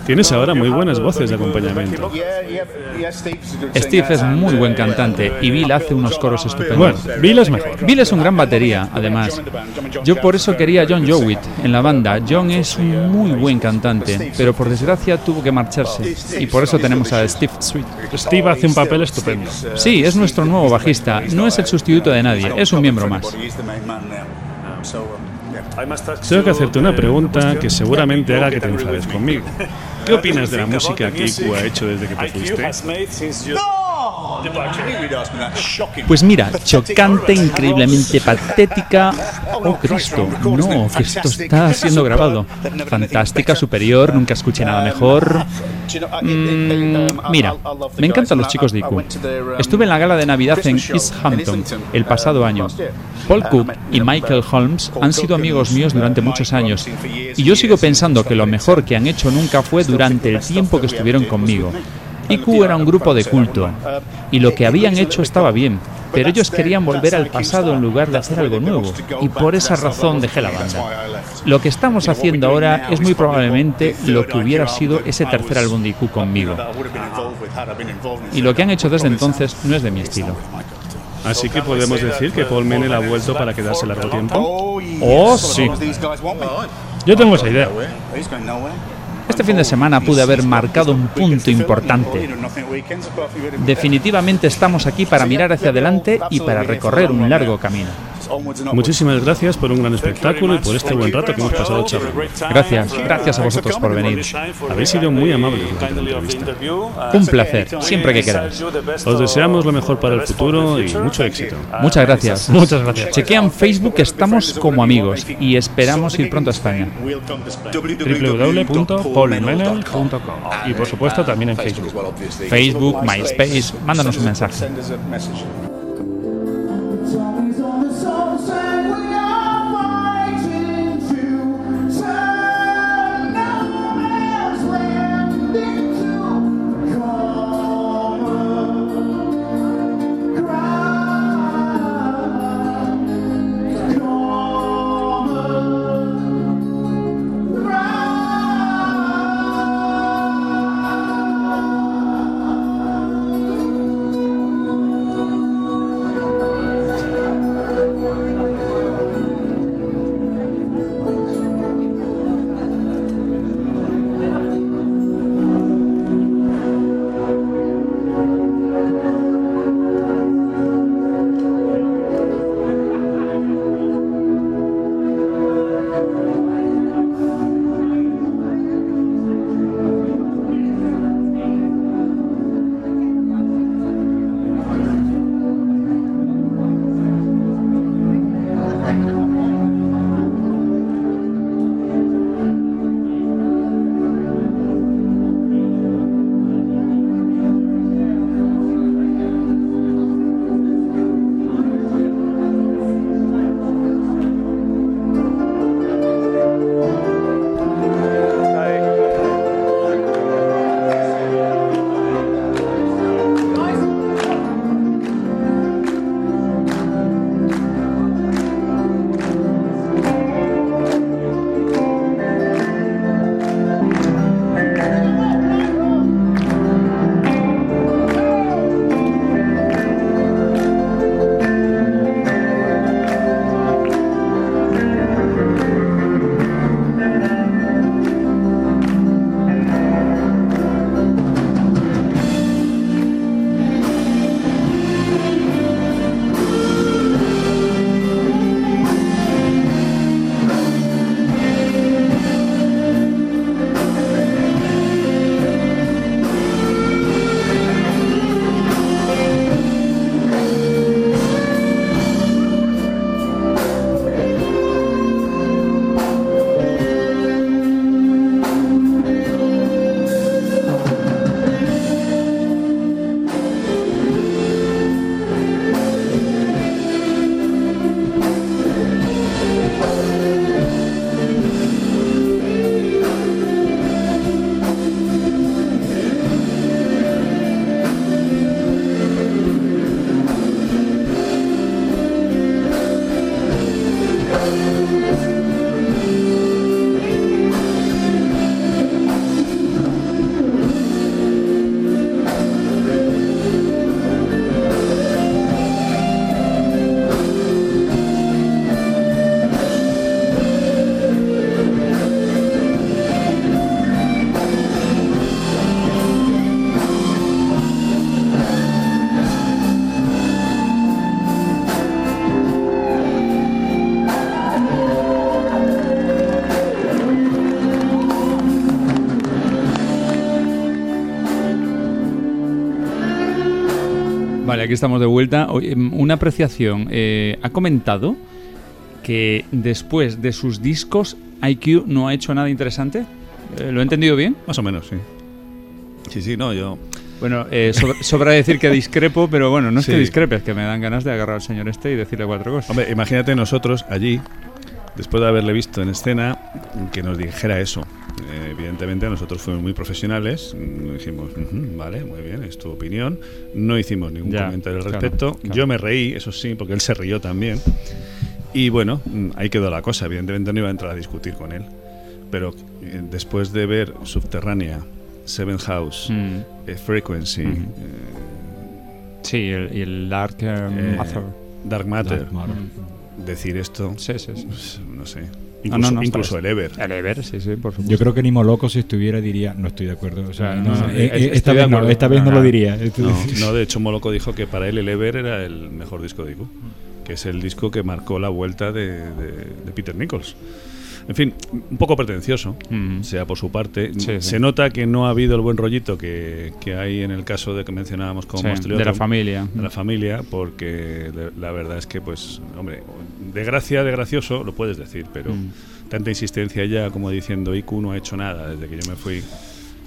Tienes ahora muy buenas voces de acompañamiento. Steve es muy buen cantante y Bill hace unos coros estupendos. Bueno, Bill es mejor. Bill es un gran batería, además. Yo por eso quería a John Jowett en la banda. John es un muy buen cantante, pero por desgracia tuvo que marcharse. Y por eso tenemos a Steve Sweet. Steve hace un papel estupendo. Sí, es nuestro nuevo bajista. No es el sustituto de nadie, es un miembro más. Tengo que hacerte una pregunta que seguramente haga que te enfades conmigo. ¿Qué opinas de la música que IQ ha hecho desde que te fuiste? Pues mira, chocante, increíblemente patética. Oh Cristo, no, que esto está siendo grabado. Fantástica, superior, nunca escuché nada mejor. Mm, mira, me encantan los chicos de IQ. Estuve en la gala de Navidad en East Hampton el pasado año. Paul Cook y Michael Holmes han sido amigos míos durante muchos años y yo sigo pensando que lo mejor que han hecho nunca fue durante el tiempo que estuvieron conmigo. IQ era un grupo de culto y lo que habían hecho estaba bien, pero ellos querían volver al pasado en lugar de hacer algo nuevo y por esa razón dejé la banda. Lo que estamos haciendo ahora es muy probablemente lo que hubiera sido ese tercer álbum de IQ conmigo. Y lo que han hecho desde entonces no es de mi estilo. Así que podemos decir que Paul Menel ha vuelto para quedarse largo tiempo. Oh, sí. Yo tengo esa idea. Este fin de semana pude haber marcado un punto importante. Definitivamente estamos aquí para mirar hacia adelante y para recorrer un largo camino. Muchísimas gracias por un gran espectáculo y por este buen rato que hemos pasado charlando. Gracias, gracias a vosotros por venir. Habéis sido muy amables durante la entrevista. Un placer, siempre que queráis. Os deseamos lo mejor para el futuro y mucho éxito. Muchas gracias. Muchas gracias. Chequean Facebook, estamos como amigos y esperamos ir pronto a España. www.paulmenel.com y por supuesto también en Facebook. Facebook, MySpace, mándanos un mensaje. Vale, aquí estamos de vuelta. Una apreciación. eh, ha comentado que después de sus discos, IQ no ha hecho nada interesante. Eh, ¿Lo he entendido bien? Más o menos, sí. Sí, sí, no, yo. Bueno, eh, sobra, sobra decir que discrepo, pero bueno, no es Sí. que discrepe, es que me dan ganas de agarrar al señor este y decirle cuatro cosas. Hombre, imagínate nosotros allí, después de haberle visto en escena, que nos dijera eso. Evidentemente nosotros fuimos muy profesionales, mm, dijimos, "Ujú, vale, muy bien, es tu opinión. No hicimos ningún Ya, comentario al claro, respecto. claro. Yo me reí, eso sí, porque él se rió también. Y bueno, mm, ahí quedó la cosa. Evidentemente no iba a entrar a discutir con él. Pero eh, después de ver Subterránea, Seven House, Mm. eh, Frequency, Ujú. eh, Sí, el- y el Dark eh, eh, Matter. Dark Matter, Dark Matter. decir esto, Sí, sí, sí. pues, no sé. Ah, Incluso, no, no, incluso está- el Ever. El Ever, sí, sí, por supuesto. Yo creo que ni Moloco si estuviera diría no estoy de acuerdo. O sea, no, eh, eh, esta de vez no, acuerdo. esta vez no No, lo diría. Esto- No, no, de hecho Moloco dijo que para él el Ever era el mejor disco de IQ. que es el disco que marcó la vuelta de, de- de Peter Nichols. En fin, un poco pretencioso, sea por su parte. Sí, sí. Se nota que no ha habido el buen rollito que, que hay en el caso de que mencionábamos con Sí, de la familia. De la familia, porque de- la verdad es que, pues, hombre, de gracia, de gracioso, lo puedes decir, pero Mm. tanta insistencia ya como diciendo IQ no ha hecho nada desde que yo me fui.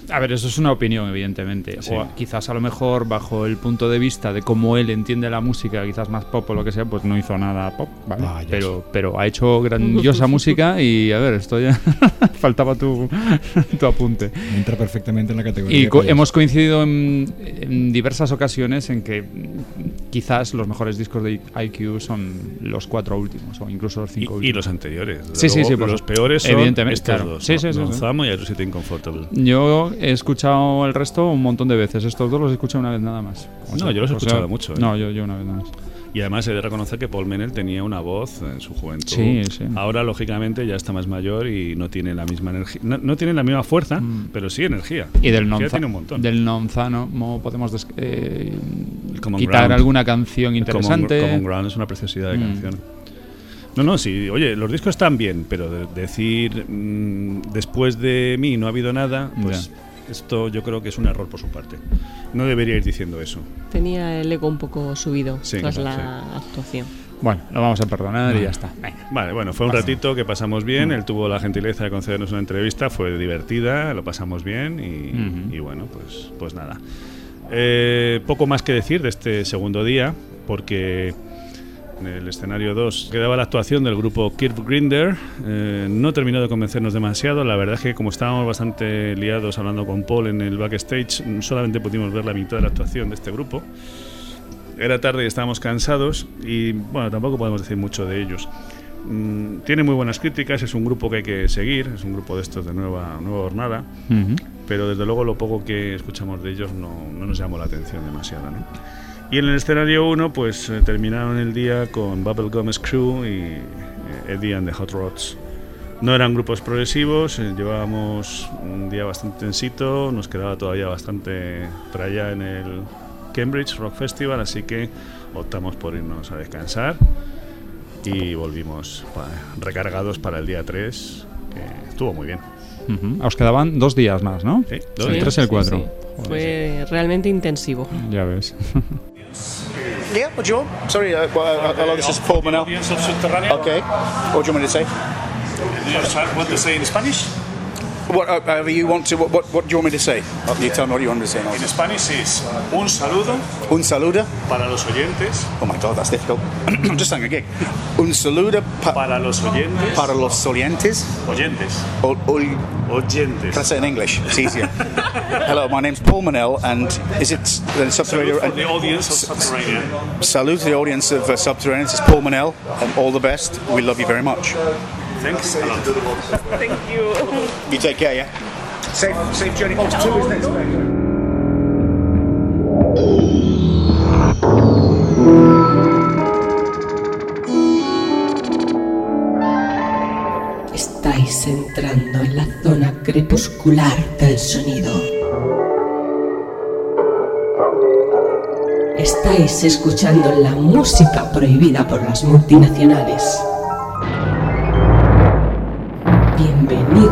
A ver, eso es una opinión, evidentemente. Sí. O quizás a lo mejor bajo el punto de vista de cómo él entiende la música, quizás más pop o lo que sea, pues no hizo nada pop, ¿vale? Vaya. pero, pero ha hecho grandiosa música y a ver, esto ya faltaba tu, tu apunte. Entra perfectamente en la categoría. Y co- hemos coincidido en, en diversas ocasiones en que quizás los mejores discos de IQ son los cuatro últimos o incluso los cinco Y, últimos. y los anteriores. Sí, sí, luego, sí. por Los peores son evidentemente, estos claro. dos. Sí, sí, sí, sí. Gonzamo y Arusita Incomfortable. Yo he escuchado el resto un montón de veces. Estos dos los he escuchado una vez nada más. O No, yo los he sea, escuchado mucho, ¿eh? No, yo, yo una vez nada más. Y además he de reconocer que Paul Menel tenía una voz en su juventud. Sí, sí. Ahora, lógicamente, ya está más mayor y no tiene la misma energía. No, no tiene la misma fuerza, pero sí energía. Mm. Y del Energía nonza, tiene un montón. del nonzano mo- podemos eh, quitar Ground. alguna canción El Common- interesante. Common Ground es una preciosidad de Mm. canción. No, no, sí, oye, los discos están bien, pero de- decir mm, después de mí no ha habido nada, pues esto yo creo que es un error por su parte. No debería ir diciendo eso. Tenía el ego un poco subido Sí, tras claro, la actuación. Bueno, lo vamos a perdonar y ya está. Venga. Vale, bueno, fue un ratito que pasamos bien. Mm. Él tuvo la gentileza de concedernos una entrevista, fue divertida, lo pasamos bien y, bueno, pues, pues nada. Eh, poco más que decir de este segundo día, porque el escenario 2 quedaba la actuación del grupo Kirk Grinder. Eh, no terminó de convencernos demasiado. La verdad es que como estábamos bastante liados hablando con Paul en el backstage, solamente pudimos ver la mitad de la actuación de este grupo. Era tarde y estábamos cansados y bueno, tampoco podemos decir mucho de ellos. Mm, tiene muy buenas críticas, es un grupo que hay que seguir, es un grupo de estos de nueva, nueva jornada, Ujú. pero desde luego lo poco que escuchamos de ellos no, no nos llamó la atención demasiado. ¿no? Y en el escenario 1 pues eh, terminaron el día con Bubblegum Crew y eh, Eddie and the Hot Rods. No eran grupos progresivos, eh, llevábamos un día bastante tensito, nos quedaba todavía bastante para allá en el Cambridge Rock Festival, así que optamos por irnos a descansar y volvimos pa- recargados para el día 3, que estuvo muy bien. Ujú. Os quedaban dos días más, ¿no? Sí, dos el días. 3 y el Sí, 4. sí. Fue realmente intensivo. Ya ves. Yeah, what do you want? Sorry, uh, well, uh, hello, this is Paul Manel. Okay, what do you want me to say? What to say in Spanish? What, uh, you want to, what, what, what do you want me to say? Uh, You tell me what you want me to say. I'll In. Spanish is un saludo Un saludo. para los oyentes. Oh my god, that's difficult. I'm just saying a gig. Un saludo pa- Para los oyentes. para los oyentes. Oyentes. Ol- ol- Oyentes. Can I say it in English? It's easier. Hello, my name's Paul Manel, and is it the Subterranean? The audience of Subterranean. Salute to the audience of uh, Subterranean. Is Paul Manel, and all the best. We love you very much. Thanks a lot. Thank you. You take care, yeah? Safe, safe journey. Oh, two, isn't it? Estáis entrando en la zona crepuscular del sonido. Estáis escuchando la música prohibida por las multinacionales.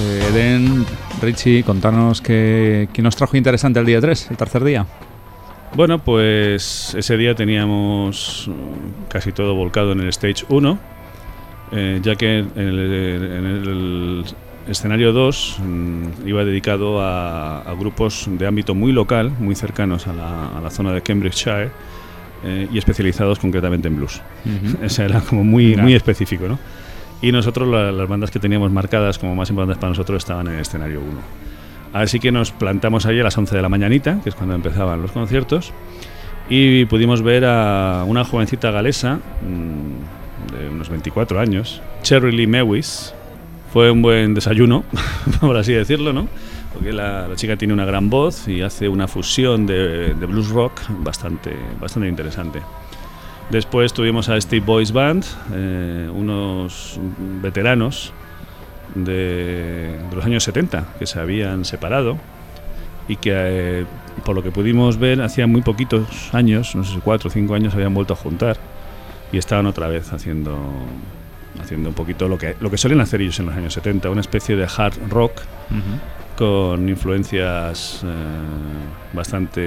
Eh, Eden, Richie, contanos qué, qué nos trajo interesante el día 3, el tercer día. Bueno, pues ese día teníamos mm, casi todo volcado en el Stage 1, eh, ya que en el, en el escenario 2 mm, iba dedicado a, a grupos de ámbito muy local, muy cercanos a la, a la zona de Cambridgeshire eh, y especializados concretamente en blues. Ese era como muy, Mira. muy específico, ¿no? Y nosotros la- las bandas que teníamos marcadas como más importantes para nosotros estaban en el escenario 1. Así que nos plantamos ahí a las 11 de la mañanita, que es cuando empezaban los conciertos, y pudimos ver a una jovencita galesa mm, de unos 24 años, Cherry Lee Mewis. Fue un buen desayuno, por así decirlo, ¿no? Porque la, la chica tiene una gran voz y hace una fusión de, de blues rock bastante, bastante interesante. Después tuvimos a Steve Boys Band, eh, unos veteranos de, de los años 70 que se habían separado y que, eh, por lo que pudimos ver, hacía muy poquitos años, no sé si cuatro o cinco años, se habían vuelto a juntar y estaban otra vez haciendo, haciendo un poquito lo que, lo que suelen hacer ellos en los años 70, una especie de hard rock con influencias eh, bastante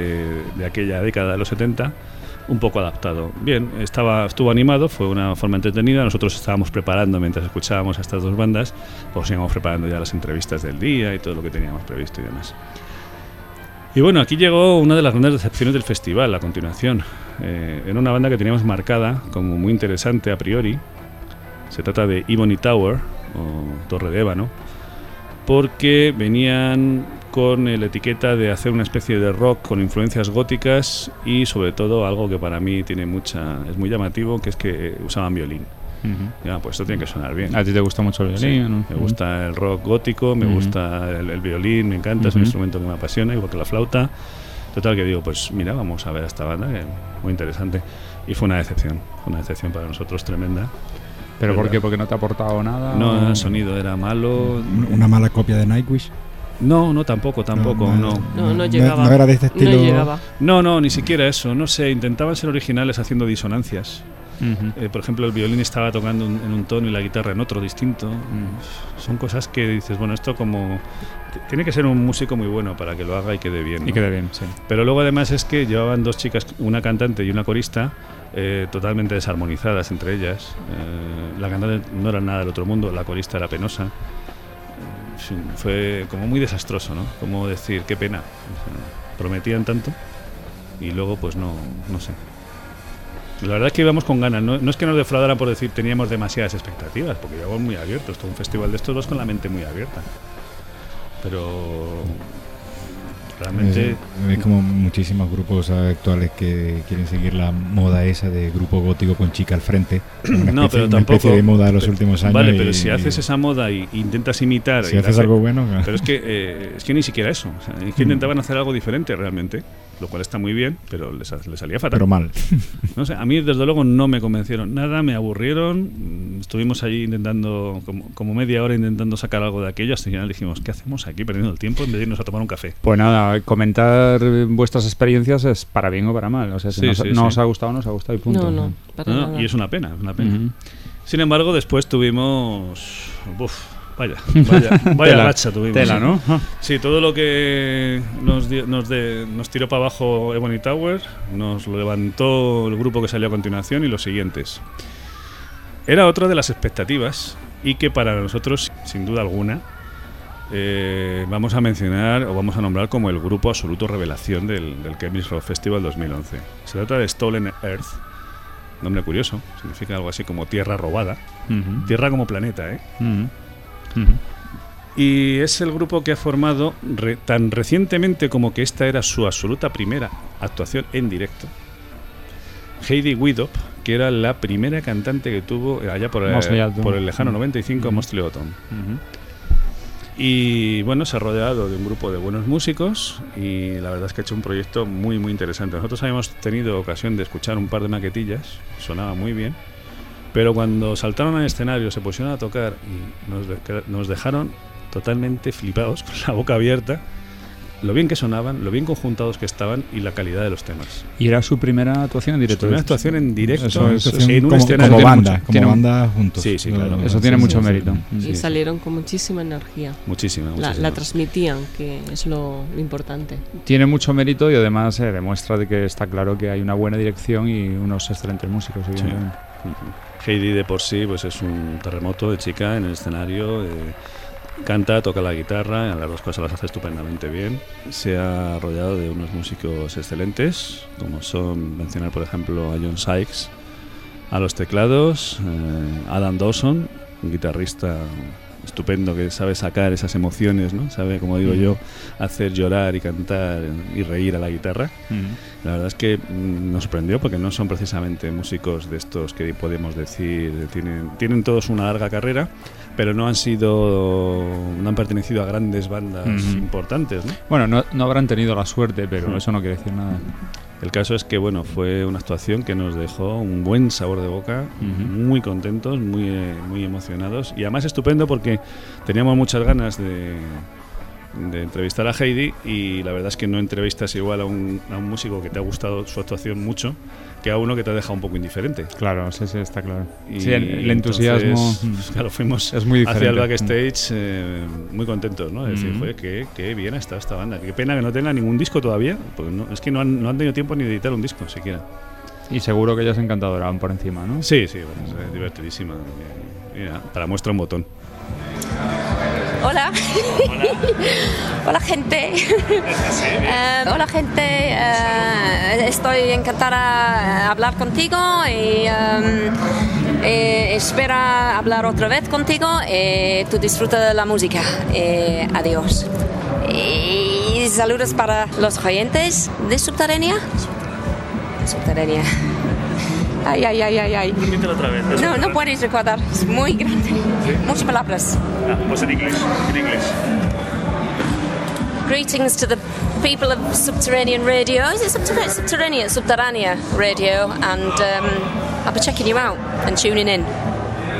de aquella década de los 70 un poco adaptado. Bien, estaba, estuvo animado, fue una forma entretenida. Nosotros estábamos preparando mientras escuchábamos a estas dos bandas, pues íbamos preparando ya las entrevistas del día y todo lo que teníamos previsto y demás. Y bueno, aquí llegó una de las grandes decepciones del festival a continuación. Eh, era una banda que teníamos marcada como muy interesante a priori. Se trata de Ebony Tower, o Torre de Ébano, porque venían con la etiqueta de hacer una especie de rock con influencias góticas y sobre todo algo que para mí tiene mucha es muy llamativo, que es que usaban violín. Ya, pues esto tiene que sonar bien. ¿A ti te gusta mucho el violín? Sí, no? Me gusta el rock gótico, me Ujú. gusta el, el violín, me encanta, es un instrumento que me apasiona, igual que la flauta. Total que digo, pues mira, vamos a ver a esta banda, que muy interesante. Y fue una decepción, fue una decepción para nosotros tremenda. ¿Pero por qué? ¿Porque no te ha aportado nada? No, o- el sonido era malo. Una mala copia de Nightwish. No, no, tampoco, tampoco, No, no. no, No, no llegaba. no era de este estilo- No llegaba. No, no, ni siquiera eso. No sé, intentaban ser originales haciendo disonancias. Ujú. Eh, por ejemplo, el violín estaba tocando un- en un tono y la guitarra en otro distinto. Mm, Son cosas que dices, bueno, esto como... Tiene que ser un músico muy bueno para que lo haga y quede bien. Y ¿no? quede bien, sí. Pero luego además es que llevaban dos chicas, una cantante y una corista, eh, totalmente desarmonizadas entre ellas. Eh, la cantante no era nada del otro mundo, la corista era penosa. Fue como muy desastroso, ¿no? Como decir, qué pena. Prometían tanto y luego pues no, no sé. La verdad es que íbamos con ganas, no, no es que nos defraudaran por decir teníamos demasiadas expectativas, porque íbamos muy abiertos, todo un festival de estos dos con la mente muy abierta. Pero realmente... Es, es como muchísimos grupos actuales que quieren seguir la moda esa de grupo gótico con chica al frente. Una No, especie- pero una tampoco. especie de moda de los Pe- últimos años. Vale, y- pero si haces esa moda y y intentas imitar. Si y haces darle- algo bueno. Pero es que, eh, es que ni siquiera eso. o sea, es que Mm. intentaban hacer algo diferente realmente, lo cual está muy bien, pero les salía fatal. Pero mal. No sé, a mí desde luego no me convencieron nada, me aburrieron. mm, Estuvimos allí intentando, como, como media hora intentando sacar algo de aquello, hasta que al final dijimos, ¿qué hacemos aquí perdiendo el tiempo en vez de irnos a tomar un café? Pues nada, comentar vuestras experiencias es para bien o para mal. O sea, si Sí, nos, sí, no sí. os ha gustado, no os ha gustado y punto. No, no, para No, no, nada. y es una pena, es una pena. Ujú. Sin embargo, después tuvimos. Uf, vaya, vaya, vaya Tela, racha tuvimos. tela, ¿no? Sí, todo lo que nos, nos, de- nos tiró para abajo Ebony Tower, nos lo levantó el grupo que salió a continuación y los siguientes. Era otra de las expectativas y que para nosotros, sin duda alguna, eh, vamos a mencionar o vamos a nombrar como el grupo absoluto revelación del, del Cambridge Rock Festival 2011. Se trata de Stolen Earth, nombre curioso, significa algo así como tierra robada, Ujú. tierra como planeta, ¿eh? Y es el grupo que ha formado re- tan recientemente como que esta era su absoluta primera actuación en directo. Heidi Widop, que era la primera cantante que tuvo allá por, eh, Mosley Autumn. por el lejano Ujú. 95 Ujú. Mosley Autumn. Ujú. Y bueno, se ha rodeado de un grupo de buenos músicos y la verdad es que ha hecho un proyecto muy muy interesante. Nosotros habíamos tenido ocasión de escuchar un par de maquetillas, sonaba muy bien, pero cuando saltaron al escenario, se pusieron a tocar y nos, de- nos dejaron totalmente flipados, con la boca abierta, lo bien que sonaban, lo bien conjuntados que estaban y la calidad de los temas. Y era su primera actuación en directo. primera actuación en directo, Eso es en un como, escenario. como banda, mucho- como tiene banda juntos. Sí, sí, claro. Eso tiene Sí, mucho sí, sí. mérito. Y salieron con muchísima energía. Muchísima, La, muchísima. la transmitían, que es lo importante. Tiene mucho mérito y además se demuestra de que está claro que hay una buena dirección y unos excelentes músicos. evidentemente. Heidi de por sí pues es un terremoto de chica en el escenario. eh, canta, toca la guitarra, las dos cosas las hace estupendamente bien. Se ha rodeado de unos músicos excelentes, como son mencionar por ejemplo a John Sykes a los teclados, eh, Adam Dawson, un guitarrista estupendo, que sabe sacar esas emociones, ¿no? Sabe, como digo Mm. yo, hacer llorar y cantar y reír a la guitarra. Mm. La verdad es que mm, nos sorprendió porque no son precisamente músicos de estos que podemos decir, tienen, tienen todos una larga carrera, pero no han sido, no han pertenecido a grandes bandas Ujú. importantes, ¿no? Bueno, no, no habrán tenido la suerte, pero eso no quiere decir nada. El caso es que bueno, fue una actuación que nos dejó un buen sabor de boca, muy contentos, muy, eh, muy emocionados y además estupendo porque teníamos muchas ganas de, de entrevistar a Heidi y la verdad es que no entrevistas igual a un, a un músico que te ha gustado su actuación mucho que a uno que te ha dejado un poco indiferente. Claro, sí, sí, está claro. Y Sí, el, el entusiasmo entonces, mm, pues, claro, fuimos es muy hacia el backstage eh, muy contentos, ¿no? De decir, Mm. joder, qué, qué bien ha estado esta banda. Qué pena que no tenga ningún disco todavía, porque no- es que no han, no han tenido tiempo ni de editar un disco siquiera. Y seguro que ellos encantadoraban por encima, ¿no? Sí, sí, bueno, es divertidísima. Mira, para muestra un botón. Hola. Hola gente. Eh, hola gente. Eh, estoy encantada de hablar contigo y eh, espera hablar otra vez contigo y tú disfruta de la música. Eh, adiós. Y saludos para los oyentes de Subterránea. Subterránea. Ay, ay, ay, ay, ay. Otra vez. No, no puedes recordar. Es muy grande. Muchas palabras. Ah, pues en inglés. En inglés. Greetings to the people of Subterranean Radio. Is it Subterranean? Subterranean, Subterranea Radio, and um, I'll be checking you out and tuning in.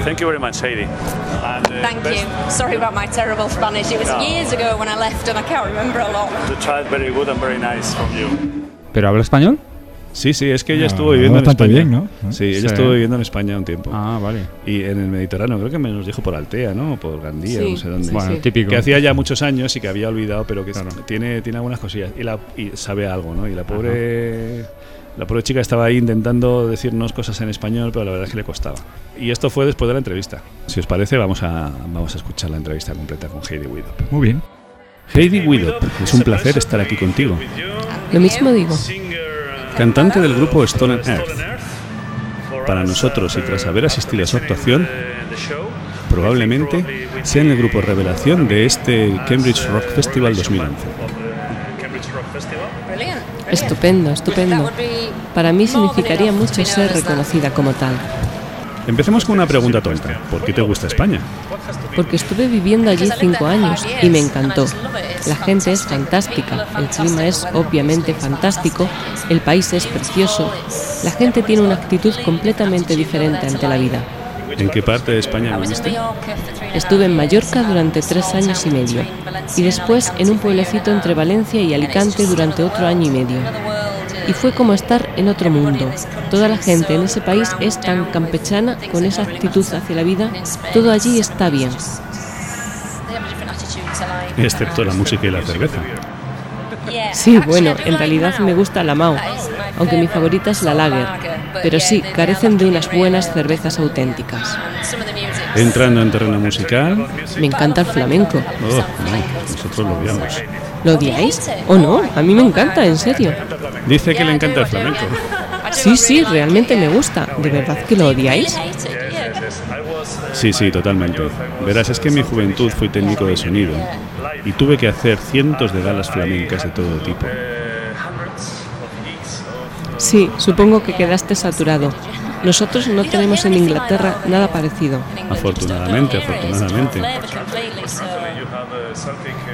Thank you very much, Heidi. And, uh, Thank best- you. Sorry about my terrible Spanish. It was No. years ago when I left, and I can't remember a lot. The child very good and very nice from you. ¿Pero habla español? Sí, sí, es que ella Ah, estuvo viviendo en España. bien, ¿no? Sí, ella Sí. estuvo viviendo en España un tiempo. Ah, vale. Y en el Mediterráneo, creo que me nos dijo por Altea, ¿no? Por Gandía, Sí, no sé dónde. sí, Bueno, sí. típico. Que hacía ya muchos años y que había olvidado, pero que tiene, tiene algunas cosillas. Y, la, y sabe algo, ¿no? Y la pobre, la pobre chica estaba ahí intentando decirnos cosas en español, pero la verdad es que le costaba. Y esto fue después de la entrevista. Si os parece, vamos a, vamos a escuchar la entrevista completa con Heidi Widop. Muy bien. Heidi Widop, es un placer estar aquí contigo. Lo mismo digo. Cantante del grupo Stone and Earth. Para nosotros, y tras haber asistido a su actuación, probablemente sean el grupo revelación de este Cambridge Rock Festival 2011. Brilliant. Estupendo, estupendo. Para mí significaría mucho ser reconocida como tal. Empecemos con una pregunta tonta. ¿Por qué te gusta España? Porque estuve viviendo allí cinco años y me encantó. La gente es fantástica, el clima es obviamente fantástico, el país es precioso, la gente tiene una actitud completamente diferente ante la vida. ¿En qué parte de España viviste? Estuve en Mallorca durante tres años y medio y después en un pueblecito entre Valencia y Alicante durante otro año y medio. Y fue como estar en otro mundo. Toda la gente en ese país es tan campechana, con esa actitud hacia la vida, todo allí está bien. Excepto la música y la cerveza. Sí, bueno, en realidad me gusta la Mao, aunque mi favorita es la Lager, pero sí, carecen de unas buenas cervezas auténticas. Entrando en terreno musical. Me encanta el flamenco. Oh, no, nosotros lo odiamos. ¿Lo odiáis? ¿O no? A mí me encanta, en serio. Dice que le encanta el flamenco. Sí, sí, realmente me gusta. ¿De verdad que lo odiáis? Sí, sí, totalmente. Verás, es que en mi juventud fui técnico de sonido y tuve que hacer cientos de galas flamencas de todo tipo. Sí, supongo que quedaste saturado. Nosotros no tenemos en Inglaterra nada parecido. Afortunadamente, afortunadamente.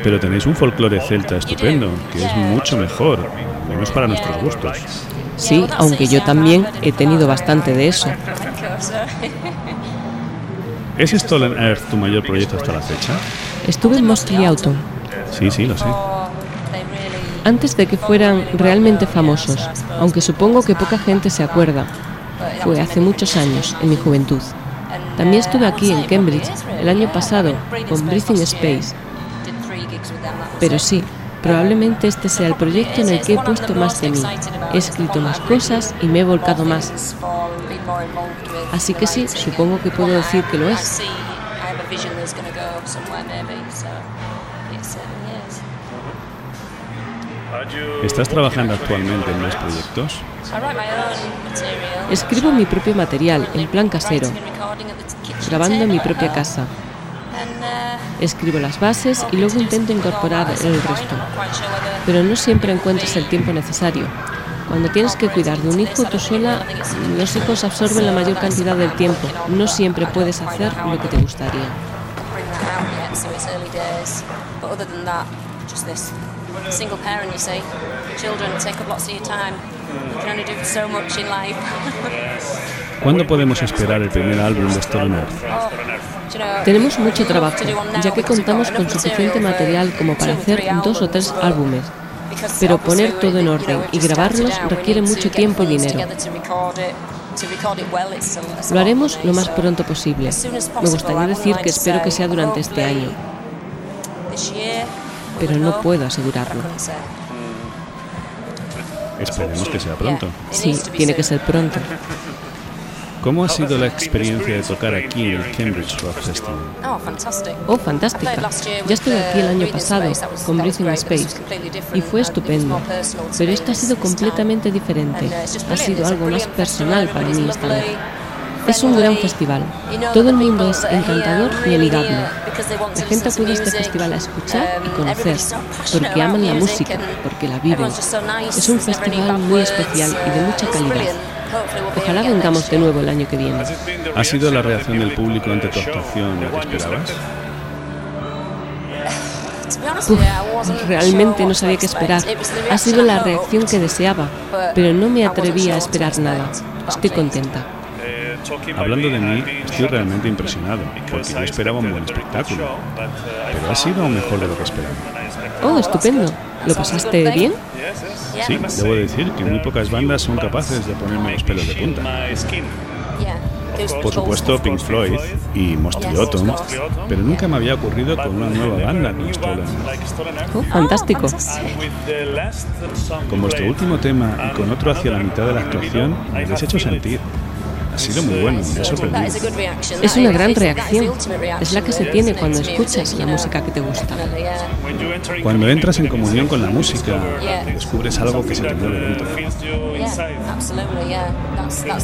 Pero tenéis un folclore celta estupendo, que es mucho mejor, menos para nuestros gustos. Sí, aunque yo también he tenido bastante de eso. ¿Es Stolen Earth tu mayor proyecto hasta la fecha? Estuve en Mostley Autumn, Sí, sí, lo sé. antes de que fueran realmente famosos, aunque supongo que poca gente se acuerda. Fue hace muchos años, en mi juventud. También estuve aquí en Cambridge el año pasado con Breathing Space. Pero sí, probablemente este sea el proyecto en el que he puesto más de mí. He escrito más cosas y me he volcado más. Así que sí, supongo que puedo decir que lo es. ¿Estás trabajando actualmente en más proyectos? Escribo mi propio material en plan casero, grabando en mi propia casa. Escribo las bases y luego intento incorporar el resto. Pero no siempre encuentras el tiempo necesario. Cuando tienes que cuidar de un hijo tú sola, los hijos absorben la mayor cantidad del tiempo. No siempre puedes hacer lo que te gustaría. bring that out yet, so it's early days. But other than that, just this single parent, you see. Children take up lots of your time. You can only do so much in life. ¿Cuándo podemos esperar el primer álbum de Stolen Earth? Oh, Tenemos mucho trabajo, ya que contamos con suficiente material como para hacer dos o tres álbumes. Pero poner todo en orden y grabarlos requiere mucho tiempo y dinero. Lo haremos lo más pronto posible. Me gustaría decir que espero que sea durante este año, pero no puedo asegurarlo. Esperemos que sea pronto. Sí, tiene que ser pronto. ¿Cómo ha sido la experiencia de tocar aquí en el Cambridge Rock Festival? Oh. Oh, fantástica. Ya estuve aquí el año pasado con Breathing Space y fue estupendo. Pero esto ha sido completamente diferente. Ha sido algo más personal para mí esta vez. Es un gran festival. Todo el mundo es encantador y amigable. La gente acude a este festival a escuchar y conocer, porque aman la música, porque la viven. Es un festival muy especial y de mucha calidad. Ojalá vengamos de nuevo el año que viene. ¿Ha sido la reacción del público ante tu actuación lo que esperabas? Uf, realmente no sabía qué esperar. Ha sido la reacción que deseaba, pero no me atreví a esperar nada. Estoy contenta. Hablando de mí, estoy realmente impresionado, porque yo esperaba un buen espectáculo, pero ha sido aún mejor de lo que esperaba. Oh, estupendo. ¿Lo pasaste bien? Sí, debo decir que muy pocas bandas son capaces de ponerme los pelos de punta. Por supuesto, Pink Floyd y Mostrioton, pero nunca me había ocurrido con una nueva banda como Stolen. Oh, fantástico. Con vuestro último tema y con otro hacia la mitad de la actuación, me habéis hecho sentir. Ha sido muy bueno, me ha sorprendido. Es una gran reacción. Es la que se tiene cuando escuchas la música que te gusta. Cuando entras en comunión con la música, descubres algo que se te mueve dentro.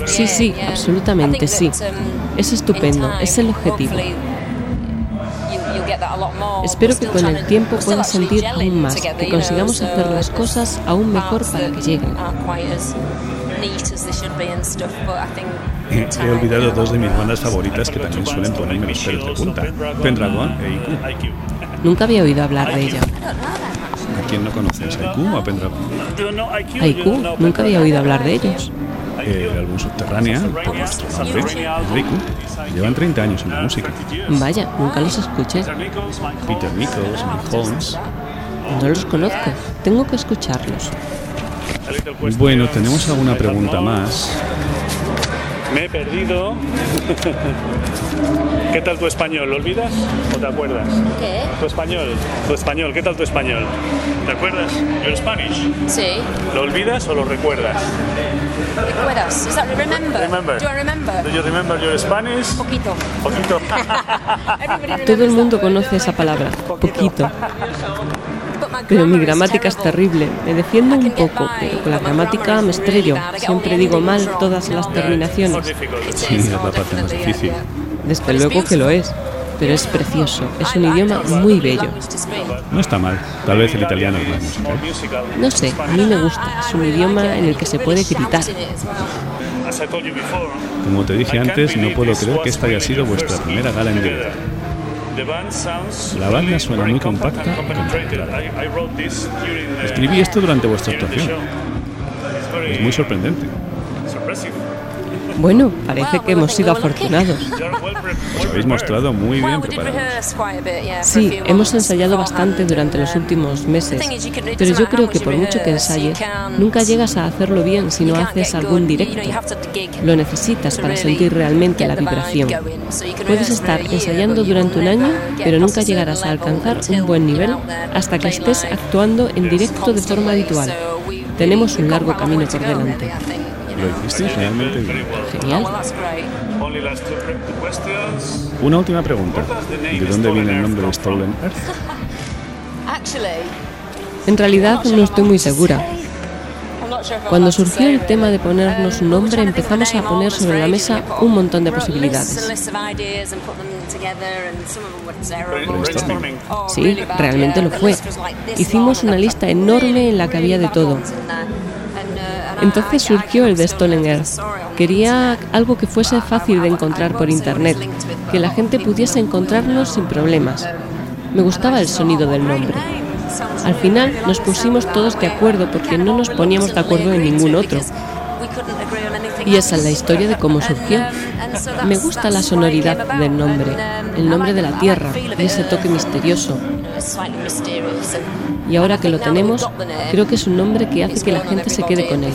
Sí, sí, absolutamente sí. Es estupendo, es el objetivo. Espero que con el tiempo puedas sentir aún más, que consigamos hacer las cosas aún mejor para que lleguen. He olvidado dos de mis bandas favoritas que también suelen ponerme los pelos de punta, Pendragon e IQ. Nunca había oído hablar de ella. ¿A quién no conoces? ¿A IQ o a Pendragon? Haiku, nunca había oído hablar de ellos. El álbum Subterránea, por nuestro nombre, IQ. Llevan 30 años en la música. Vaya, nunca los escuché. Peter Nichols, Mike Holmes. No los conozco. Tengo que escucharlos. Bueno, tenemos alguna pregunta más. Me he perdido. ¿Qué tal tu español? ¿Lo olvidas o te acuerdas? ¿Qué? Tu español, tu español, ¿qué tal tu español? ¿Te acuerdas? Your Spanish. Sí. ¿Lo olvidas o lo recuerdas? ¿Recuerdas? Is that remember? Remember. Do I remember? Do you remember your Spanish? Poquito. Poquito. Todo el mundo conoce esa palabra, poquito. Pero mi gramática es terrible. Me defiendo un poco, pero con la gramática me estrello. Siempre digo mal todas las terminaciones. Sí, es la parte más difícil. Desde luego que lo es. Pero es precioso. Es un idioma muy bello. No está mal. Tal vez el italiano es más musical. No sé, a mí me gusta. Es un idioma en el que se puede gritar. Como te dije antes, no puedo creer que esta haya sido vuestra primera gala en directo. La banda suena muy compacta y Escribí esto durante vuestra actuación. Es muy sorprendente. Bueno, parece que hemos sido afortunados. Os habéis mostrado muy bien preparados. Sí, hemos ensayado bastante durante los últimos meses, pero yo creo que por mucho que ensayes, nunca llegas a hacerlo bien si no haces algún directo. Lo necesitas para sentir realmente la vibración. Puedes estar ensayando durante un año, pero nunca llegarás a alcanzar un buen nivel hasta que estés actuando en directo de forma habitual. Tenemos un largo camino por delante. Lo hicisteis realmente bien. Genial. Una última pregunta. ¿De dónde viene el nombre de Stolen Earth? En realidad no estoy muy segura. Cuando surgió el tema de ponernos un nombre, empezamos a poner sobre la mesa un montón de posibilidades. Sí, realmente lo fue. Hicimos una lista enorme en la que había de todo. Entonces surgió el de Earth. Quería algo que fuese fácil de encontrar por internet, que la gente pudiese encontrarnos sin problemas. Me gustaba el sonido del nombre. Al final nos pusimos todos de acuerdo porque no nos poníamos de acuerdo en ningún otro. Y esa es la historia de cómo surgió. Me gusta la sonoridad del nombre, el nombre de la tierra, ese toque misterioso. Y ahora que lo tenemos, creo que es un nombre que hace que la gente se quede con él.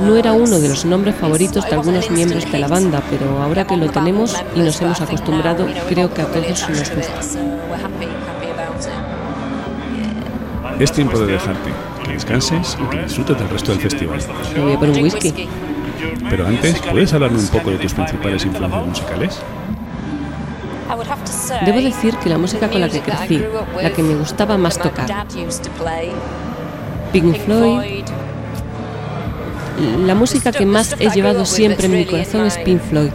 No era uno de los nombres favoritos de algunos miembros de la banda, pero ahora que lo tenemos y nos hemos acostumbrado, creo que a todos nos gusta. Es tiempo de dejarte, que descanses y que disfrutes del resto del festival. Me voy a por un whisky. Pero antes, ¿puedes hablarme un poco de tus principales influencias musicales? Debo decir que la música con la que crecí, la que me gustaba más tocar, Pink Floyd, la música que más he llevado siempre en mi corazón es Pink Floyd,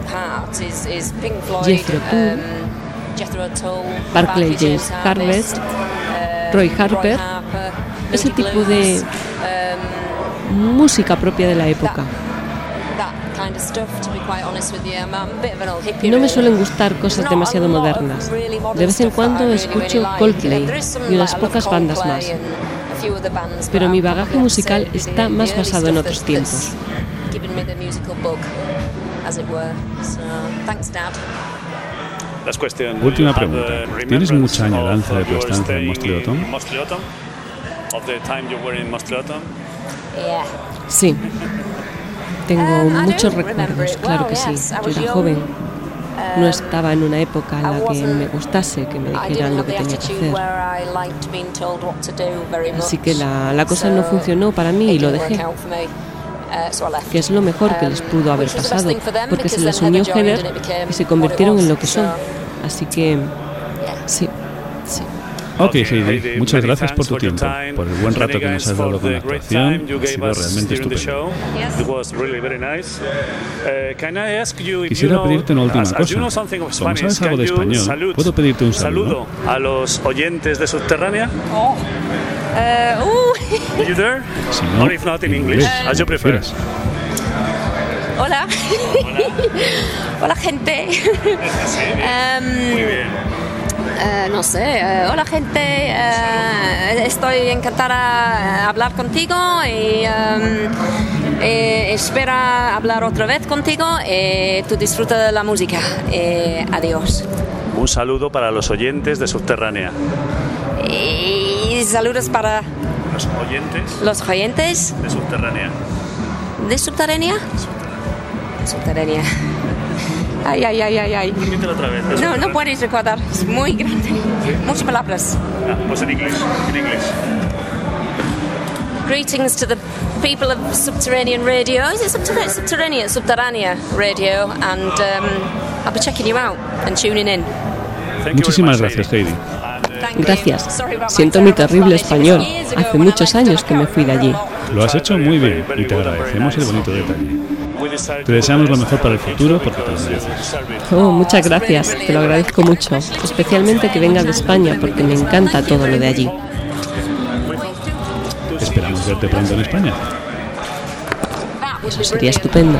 Jethro Tull, Barclay James Harvest, Roy Harper, ese tipo de música propia de la época. No me suelen gustar cosas demasiado modernas. De vez en cuando escucho Coldplay y unas pocas bandas más. Pero mi bagaje musical está más basado en otros tiempos. Última pregunta. ¿Tienes mucha añoranza de tu estancia en Mostly Autumn? Sí. Tengo muchos recuerdos, claro que sí. Yo era joven. No estaba en una época en la que me gustase que me dijeran lo que tenía que hacer. Así que la, la cosa no funcionó para mí y lo dejé. Que es lo mejor que les pudo haber pasado, porque se les unió Heather y se convirtieron en lo que son. Así que sí. Ok, Heidi, muchas gracias por tu tiempo, por el buen rato que nos has dado con la actuación. Ha sido realmente estupendo. Quisiera pedirte una última cosa. Como sabes algo de español, ¿puedo pedirte un saludo? a los oyentes de Subterránea. Uh, Are you there? Si no, Or if not in en English, inglés, as you como prefer. Hola. Hola, gente. Em, eh, no sé, eh, hola gente, eh, estoy encantada de hablar contigo y eh, espera hablar otra vez contigo tú disfruta de la música. Adiós. Un saludo para los oyentes de Subterránea. Y saludos para Los oyentes los oyentes de Subterránea. de Subterránea. Subterránea. Ay, ay, ay, ay, ay. Otra vez. No, no puedes recordar, es muy grande. Muchas palabras. Ah, pues en inglés. En inglés. Greetings to the people of Subterranean Radio. Is it Subterranean? Subterranean, Subterranea Radio, and um, I'll be checking you out and tuning in. Muchísimas gracias, Heidi. Gracias. Siento mi terrible español. Hace muchos años que me fui de allí. Lo has hecho muy bien y te agradecemos el bonito detalle. Te deseamos lo mejor para el futuro porque te lo mereces. Oh, muchas gracias. Te lo agradezco mucho. Especialmente que vengas de España porque me encanta todo lo de allí. Esperamos verte pronto en España. Eso sería estupendo.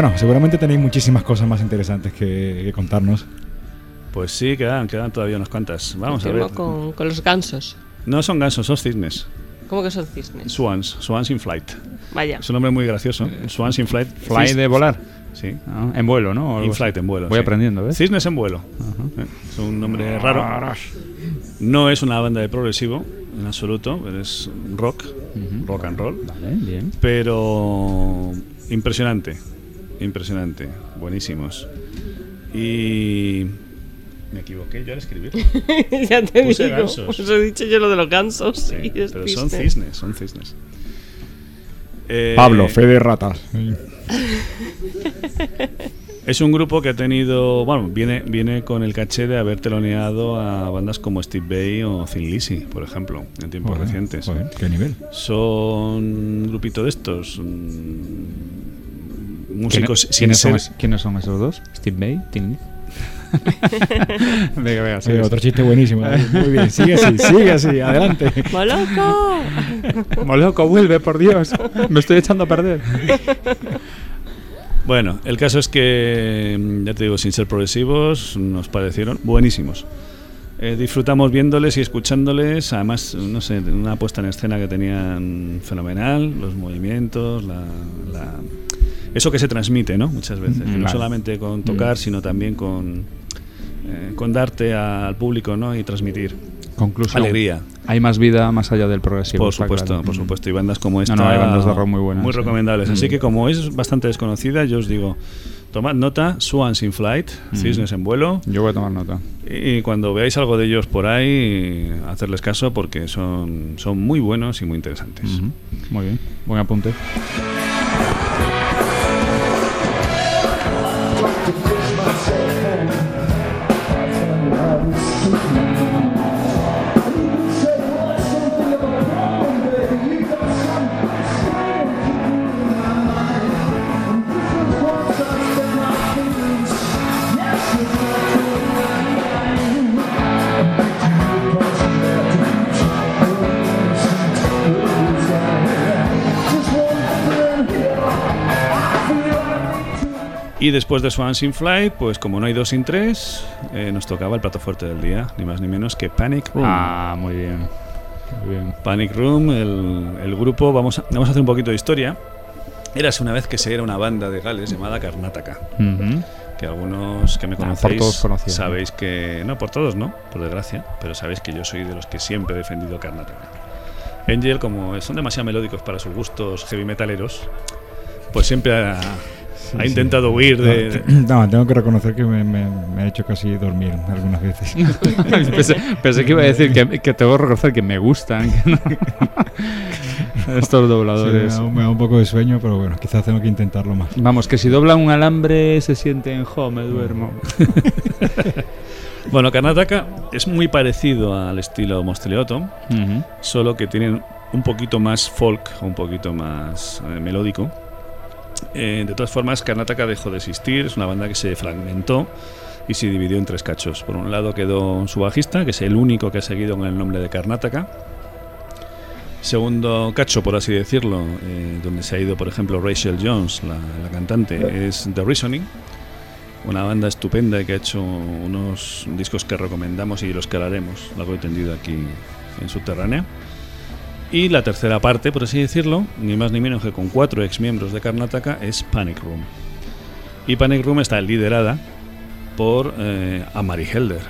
Bueno, seguramente tenéis muchísimas cosas más interesantes que, que contarnos. Pues sí, quedan, quedan todavía unas cuantas. Vamos a ver. Con, con los gansos. No son gansos, son cisnes. ¿Cómo que son cisnes? Swans, Swans in Flight. Vaya. Es un nombre muy gracioso. Swans in Flight. Fly Cis- de volar. Sí. Ah, en vuelo, ¿no? O In flight, en vuelo. Voy sí. aprendiendo, ¿ves? Cisnes en vuelo. Es un nombre raro. No es una banda de progresivo en absoluto, es rock, rock and roll. Vale, bien. Pero impresionante, impresionante, buenísimos. Y me equivoqué yo al escribir. ya te Puse digo. gansos. Os he dicho yo lo de los gansos. Sí, y es pero son cisne. cisnes, son cisnes. Eh, Pablo, fe de ratas. Es un grupo que ha tenido, bueno, viene, viene con el caché de haber teloneado a bandas como Steve Bay o Thin Lizzy, por ejemplo, en tiempos recientes. joder, ¿qué nivel? Son un grupito de estos. Músicos ¿Quiénes- sin ¿quiénes, son, ser- es- quiénes son esos dos? Steve Bay, Tim Venga, venga, Sí, sigue, otro chiste buenísimo. Muy bien, sigue así, sigue así, adelante. ¡Moloco! Moloco, vuelve, por Dios. Me estoy echando a perder. Bueno, el caso es que, mm, ya te digo, sin ser progresivos, nos parecieron buenísimos. Eh, disfrutamos viéndoles y escuchándoles, además, no sé, una puesta en escena que tenían fenomenal, los movimientos, la, la- eso que se transmite, ¿no? Muchas veces, que no Vale. solamente con tocar, Mm. sino también con, eh, con darte al público, ¿no? Y transmitir Conclusión. alegría. Hay más vida más allá del progresivo. Por supuesto, claro. por supuesto. Y bandas como esta. No, no, hay bandas de rock muy buenas. Muy sí. recomendables. Así Mm. que, como es bastante desconocida, yo os digo: tomad nota, Swans in Flight, Mm. Cisnes en vuelo. Yo voy a tomar nota. Y cuando veáis algo de ellos por ahí, hacerles caso porque son, son muy buenos y muy interesantes. Ujú. Muy bien, buen apunte. Y después de Swans in Flight, pues como no hay dos sin tres, eh, nos tocaba el plato fuerte del día, ni más ni menos que Panic Room. Ah, muy bien. Muy bien. Panic Room, el, el grupo, vamos a, vamos a hacer un poquito de historia. Érase una vez que se era una banda de Gales llamada Karnataka. Ujú. Que algunos que me Ah, por conocéis sabéis que. No, por todos no, por desgracia, pero sabéis que yo soy de los que siempre he defendido Karnataka. Angel, como son demasiado melódicos para sus gustos heavy metaleros, pues siempre ha, ha Sí, intentado sí. huir de. No, te- No, tengo que reconocer que me, me- me ha hecho casi dormir algunas veces. pensé, pensé que iba a decir que, que tengo que reconocer que me gustan. que no. Estos dobladores. Sí, me, da, un poco de sueño, pero bueno, quizás tengo que intentarlo más. Vamos, que si doblan un alambre se siente en home, me duermo. Bueno, Karnataka es muy parecido al estilo Mostreleotom, Ujú. solo que tienen un poquito más folk, un poquito más eh, melódico. Eh, de todas formas, Karnataka dejó de existir, es una banda que se fragmentó y se dividió en tres cachos. Por un lado quedó su bajista, que es el único que ha seguido con el nombre de Karnataka. Segundo cacho, por así decirlo, eh, donde se ha ido, por ejemplo, Rachel Jones, la, cantante, es The Reasoning, una banda estupenda que ha hecho unos discos que recomendamos y los que haremos largo y tendido aquí en Subterránea. Y la tercera parte, por así decirlo, ni más ni menos que con cuatro ex miembros de Karnataka, es Panic Room. Y Panic Room está liderada por eh, Amari Helder,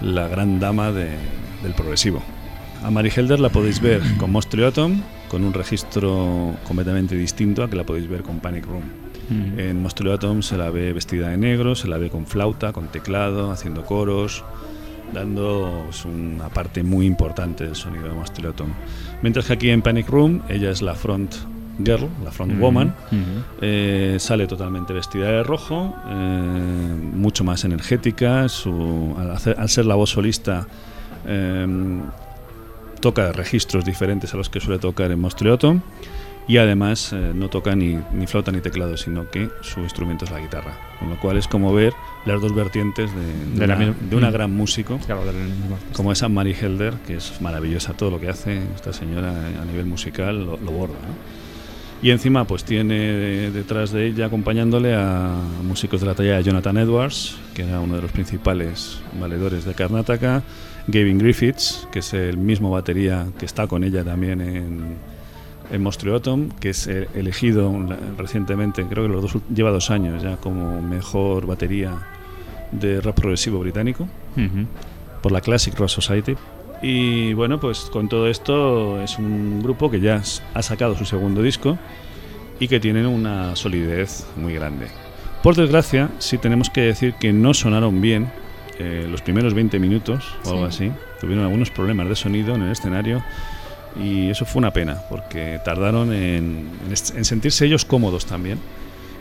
la gran dama de- del progresivo. Amari Helder la podéis ver con Mostriotom, con un registro completamente distinto a que la podéis ver con Panic Room. Ujú. En Mostriotom se la ve vestida de negro, se la ve con flauta, con teclado, haciendo coros, dando una parte muy importante del sonido de Mostriotom. Mientras que aquí en Panic Room ella es la front girl, la front woman, eh, sale totalmente vestida de rojo, eh, mucho más energética, su, al, hacer- al ser la voz solista eh, toca registros diferentes a los que suele tocar en Mostriotom y además eh, no toca ni, ni flauta ni teclado, sino que su instrumento es la guitarra. Con lo cual es como ver las dos vertientes de, de De la una, misma- de una Mm. gran músico, Claro, como esa Mary Helder, que es maravillosa todo lo que hace esta señora a nivel musical, lo, lo borda. ¿no? Y encima pues tiene detrás de ella acompañándole a músicos de la talla de Jonathan Edwards, que era uno de los principales valedores de Karnataka, Gavin Griffiths, que es el mismo batería que está con ella también en, en Mostriotom, que es eh, elegido recientemente, creo que los dos, lleva dos años ya como mejor batería de rap progresivo británico Ujú. por la Classic Rock Society. Y bueno, pues con todo esto es un grupo que ya ha sacado su segundo disco y que tienen una solidez muy grande. Por desgracia, sí tenemos que decir que no sonaron bien eh, los primeros 20 minutos o algo así. Tuvieron algunos problemas de sonido en el escenario y eso fue una pena porque tardaron en, sentirse ellos cómodos también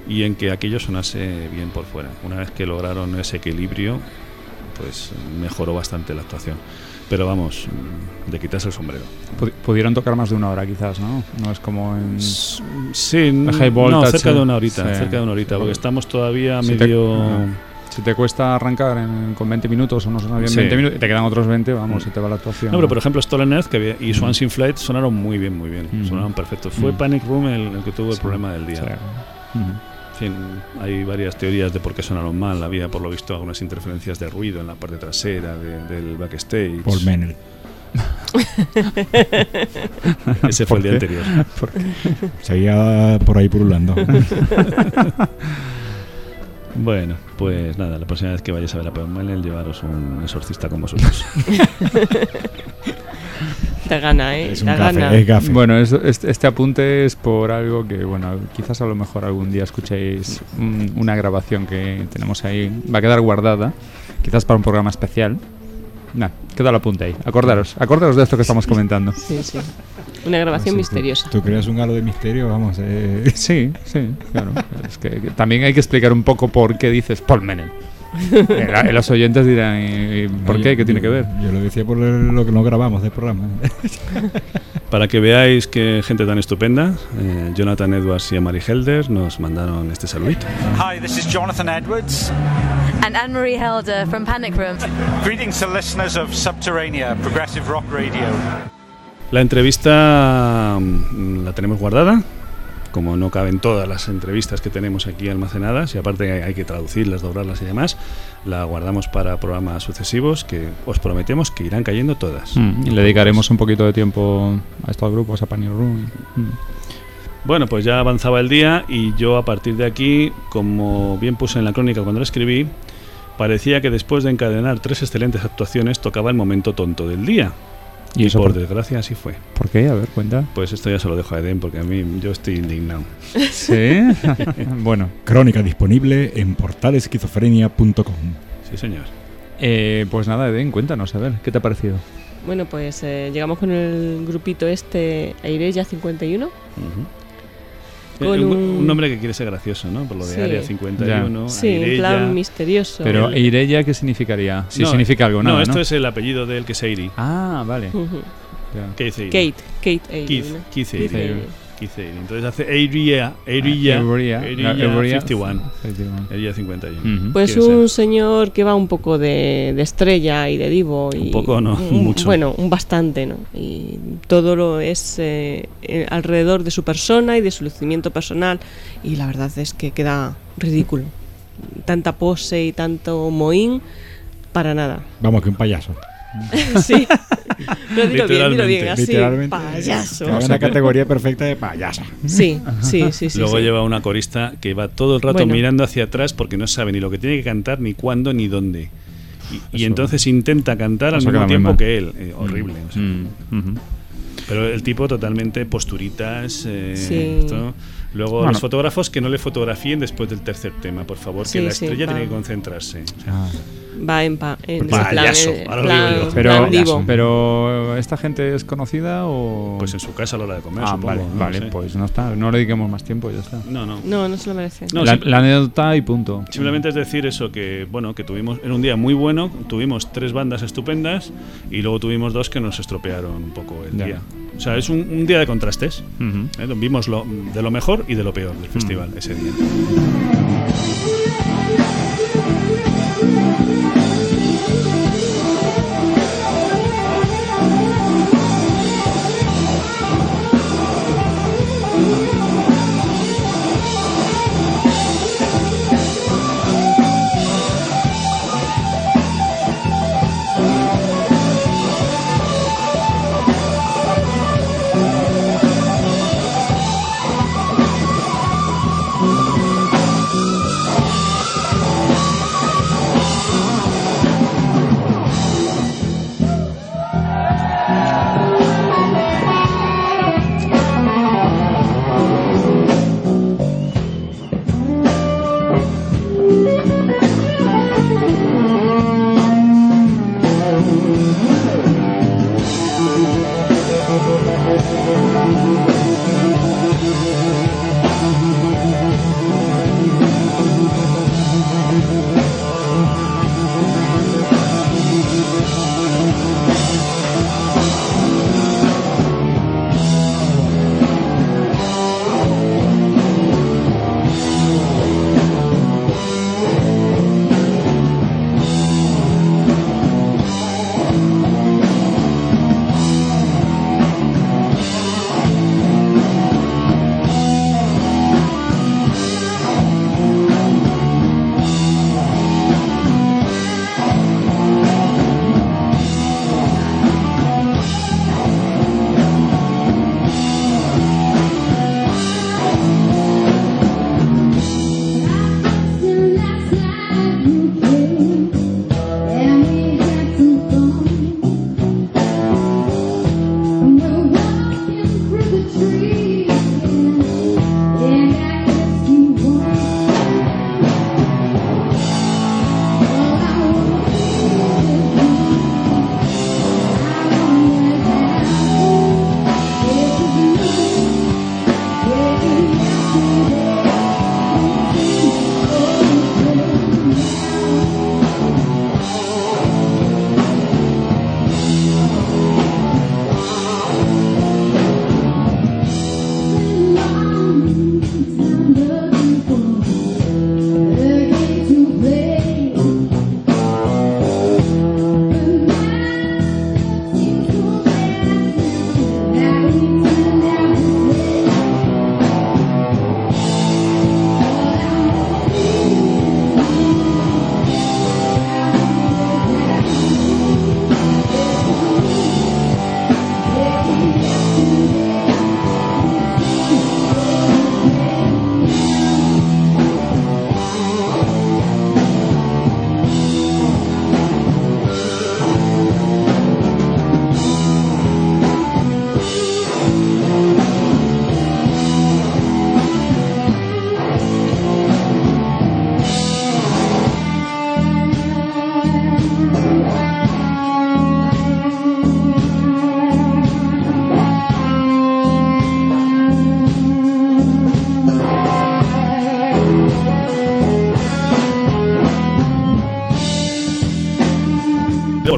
y en que aquello sonase bien por fuera. Una vez que lograron ese equilibrio, pues mejoró bastante la actuación. Pero vamos, de quitarse el sombrero. Pudi- Pudieron tocar más de una hora, quizás, ¿no? No es como en. Sí, en High no, cerca de una horita, Sí. cerca de una horita, porque estamos todavía medio... si te cuesta arrancar en- con 20 minutos o no sonar bien Sí. 20 minutos y te quedan otros 20, vamos, Mm. se te va la actuación. No, pero por ejemplo Stolen Earth que y Swans in Flight sonaron muy bien, muy bien. Mm. Sonaron perfectos. Fue Mm. Panic Room el, el que tuvo el Sí. problema del día. Sí. En fin, hay varias teorías de por qué sonaron mal. Había, por lo visto, algunas interferencias de ruido en la parte trasera de- del backstage. Paul Menel. Ese fue el día ¿Por qué? anterior. Seguía por ahí pululando. Bueno, pues nada, la próxima vez que vayáis a ver a Paul Menel, llevaros un exorcista con vosotros. Da gana, ¿eh? Es un da gafe, gana. es. Bueno, es- este, este apunte es por algo que, bueno, quizás a lo mejor algún día escuchéis un- una grabación que tenemos ahí. Va a quedar guardada, quizás para un programa especial. Nah, queda el apunte ahí. Acordaros, acordaros de esto que estamos comentando. Sí, sí. Una grabación tú- misteriosa. Tú, creas un halo de misterio, vamos. eh. Sí, sí, claro. Es que, que también hay que explicar un poco por qué dices Paul Menel. Eh, Los oyentes dirán, ¿y por Yo- qué? ¿Qué tiene que yo- ver? Yo lo decía por lo que no grabamos del programa. Para que veáis que gente tan estupenda, eh, Jonathan Edwards y Amari Helder nos mandaron este saludito. Hi, this is Jonathan Edwards. And Anne Marie Helder from Panic Room. Greetings to listeners of Subterranea, Progressive Rock Radio. La entrevista mm, la tenemos guardada, como no caben todas las entrevistas que tenemos aquí almacenadas, y aparte hay, hay que traducirlas, doblarlas y demás, la guardamos para programas sucesivos que os prometemos que irán cayendo todas. Mm, y le dedicaremos un poquito de tiempo a estos grupos, a Panic Room. Mm. Bueno, pues ya avanzaba el día y yo a partir de aquí, como bien puse en la crónica cuando la escribí, parecía que después de encadenar tres excelentes actuaciones tocaba el momento tonto del día. ¿Y Y, eso por por- desgracia así fue. ¿Por qué? A ver, cuenta. Pues esto ya se lo dejo a Eden porque a mí yo estoy indignado. Sí. bueno, Crónica disponible en portalesquizofrenia.com. Sí, señor. eh, pues nada, Eden, cuéntanos, a ver, ¿qué te ha parecido? Bueno, pues eh, llegamos con el grupito este, Aireya 51. Ujú. Con un, un- nombre que quiere ser gracioso, ¿no? Por lo de Sí. Área 51. Sí, en plan misterioso. Pero Eireya, ¿qué significaría? Si No, significa algo, No, nada, esto ¿no? es el apellido de él, que es Eiri. Ah, vale. Ujú. Ya. ¿Qué dice Eiri? Kate, Kate Airy, Keith, ¿no? Keith Keith. Airy. Keith. Entonces hace Ah, Eiria, Eiria no, Eiria 51. 51. Eiria 51. Ujú. Pues Quiere un señor que va un poco de, de estrella y de divo. Y Un poco, no, un- mucho. Bueno, un bastante, ¿no? Y todo lo es eh, eh, alrededor de su persona y de su lucimiento personal. Y la verdad es que queda ridículo. Tanta pose y tanto mohín, para nada. Vamos, que un payaso. sí. Pero dilo bien, dilo bien, Literalmente. así. Literalmente. Payaso. Una categoría perfecta de payasa. Sí, sí, sí, sí. Luego sí. lleva una corista que va todo el rato Bueno. mirando hacia atrás porque no sabe ni lo que tiene que cantar, ni cuándo, ni dónde. Y, y entonces intenta cantar al eso mismo queda muy tiempo que él. Eh, horrible. o sea. Mm. Pero el tipo totalmente posturitas. eh, Sí. esto. Luego Bueno. los fotógrafos que no le fotografíen después del tercer tema, por favor, Sí, que la sí, estrella va. tiene que concentrarse. Va en, pa- en Payaso, plan, eh, lo plan- digo yo. Pero, plan divo. pero ¿esta gente es conocida o...? Pues en su casa a la hora de comer, Ah, supongo, vale, no vale, sé. pues no está. No le dediquemos más tiempo, ya está. No, no. No, no se lo merece. No, la, la anécdota y punto. Simplemente es decir eso, que bueno, que tuvimos, era un día muy bueno, tuvimos tres bandas estupendas y luego tuvimos dos que nos estropearon un poco el Ya. día. O sea, es un, un día de contrastes. Ujú. ¿eh? Vimos lo, de lo mejor y de lo peor del festival ese día.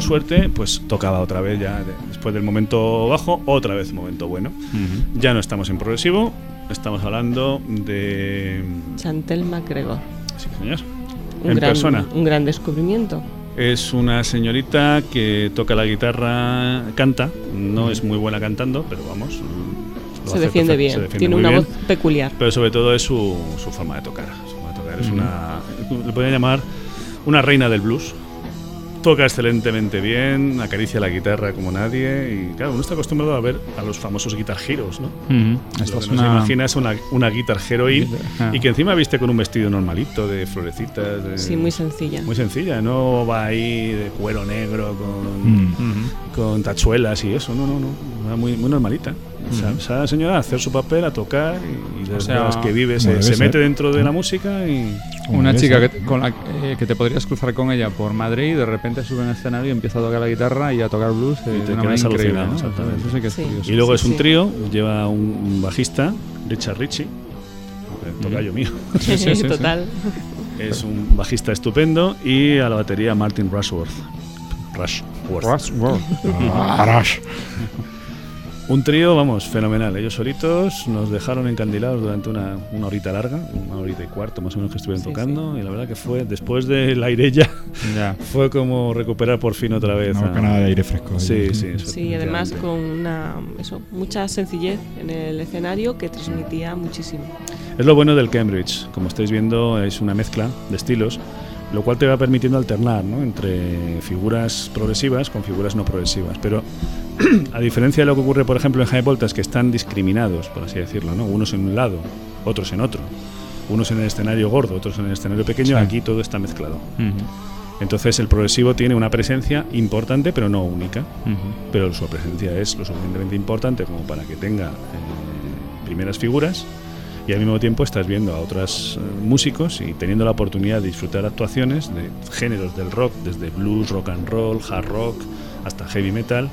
Por suerte, pues tocaba otra vez ya de- después del momento bajo, otra vez momento bueno. Ya no estamos en progresivo, estamos hablando de... Chantel MacGregor. Sí, señor. Un en gran, persona. un gran descubrimiento. Es una señorita que toca la guitarra, canta, no es muy buena cantando, pero vamos. lo Se hace defiende bien, se defiende tiene muy una bien. voz peculiar. Pero sobre todo es su, su forma de tocar. su forma de tocar. Es una. Le podría llamar una reina del blues. Toca excelentemente bien, acaricia la guitarra como nadie. Y claro, uno está acostumbrado a ver a los famosos guitar heroes, ¿no? Ujú. Lo Esta que es no se una- imagina es una, una guitar heroine Ah. y que encima viste con un vestido normalito de florecitas. de- Sí, muy sencilla. muy sencilla, no va ahí de cuero negro con, Mm. con tachuelas y eso, no, no, no, va muy, muy normalita. O sea, esa la señora a hacer su papel, a tocar y, y O las sea, que vive se, mete dentro de la música y... Una chica que, con la, eh, que te podrías cruzar con ella por Madrid y de repente sube en el escenario y empieza a tocar la guitarra y a tocar blues eh, y de te una quedas manera increíble. alucinado, ¿no? exactamente. Eso sí que es curioso. Y luego es un sí. trío, lleva un, un bajista, Richard Ritchie, tocayo mío. Sí, sí, sí, Total. Es un bajista estupendo y a la batería Martin Rushworth. Rushworth. Rushworth. Ah, Rush. Un trío, vamos, fenomenal. Ellos solitos nos dejaron encandilados durante una, una horita larga, una horita y cuarto más o menos que estuvieron Sí, tocando. Y la verdad que fue, después del aire ya, Ya. fue como recuperar por fin otra vez. Una a- bocanada de aire fresco. Sí, sí. Sí, y además con una, eso, mucha sencillez en el escenario que transmitía muchísimo. Es lo bueno del Cambridge. Como estáis viendo, es una mezcla de estilos, lo cual te va permitiendo alternar ¿no? entre figuras progresivas con figuras no progresivas. Pero a diferencia de lo que ocurre, por ejemplo, en High Voltas, que están discriminados, por así decirlo, ¿no? unos en un lado, otros en otro, unos en el escenario gordo, otros en el escenario pequeño, aquí todo está mezclado. Ujú. Entonces el progresivo tiene una presencia importante, pero no única. Ujú. Pero su presencia es lo suficientemente importante como para que tenga eh, primeras figuras y al mismo tiempo estás viendo a otros eh, músicos y teniendo la oportunidad de disfrutar actuaciones de géneros del rock, desde blues, rock and roll, hard rock, hasta heavy metal.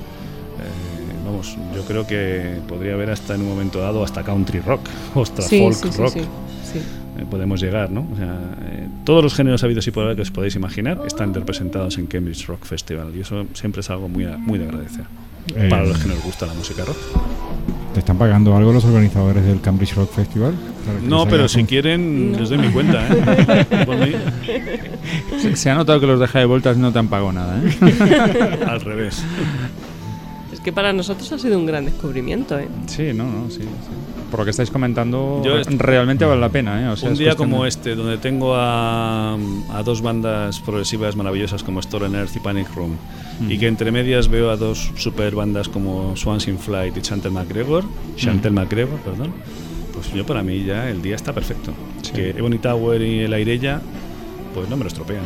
Eh, vamos, yo creo que podría haber hasta en un momento dado hasta country rock, hasta Sí, folk sí, sí, rock. sí, sí. Eh, podemos llegar, ¿no? O sea, eh, todos los géneros habidos y por haber que os podéis imaginar están representados en Cambridge Rock Festival y eso siempre es algo muy, a- muy de agradecer Eh, para los que nos gusta la música rock. ¿Te están pagando algo los organizadores del Cambridge Rock Festival? No, pero si quieren les doy mi cuenta, ¿eh? Se, se ha notado que los de High Voltas no te han pagado nada, ¿eh? al revés. Que para nosotros ha sido un gran descubrimiento, ¿eh? Sí, no, no, sí. sí. Por lo que estáis comentando, Yo realmente vale la pena, ¿eh? O sea, Un día como de- este, donde tengo a, a dos bandas progresivas maravillosas como Stolen Earth y Panic Room, y que entre medias veo a dos super bandas como Swans in Flight y Chantel McGregor, Chantel McGregor, perdón, pues yo para mí ya el día está perfecto. Que Ebony Tower y el Airella, pues no me lo estropean.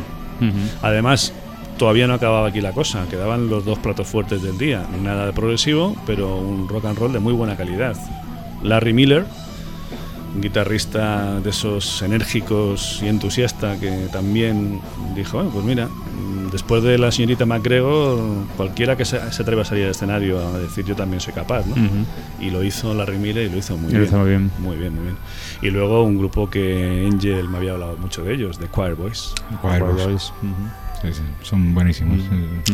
Además, todavía no acababa aquí la cosa, quedaban los dos platos fuertes del día. Nada de progresivo, pero un rock and roll de muy buena calidad. Larry Miller, un guitarrista de esos enérgicos y entusiasta que también dijo, "Bueno, pues mira, mm, después de la señorita MacGregor, cualquiera que se, atreva a salir al escenario a decir yo también soy capaz, ¿no? Y lo hizo Larry Miller y lo hizo muy bien. hizo muy bien. Muy bien, muy bien. Y luego un grupo que Angel me había hablado mucho de ellos, The Choir Boys. Choir Boys. Sí, sí, son buenísimos.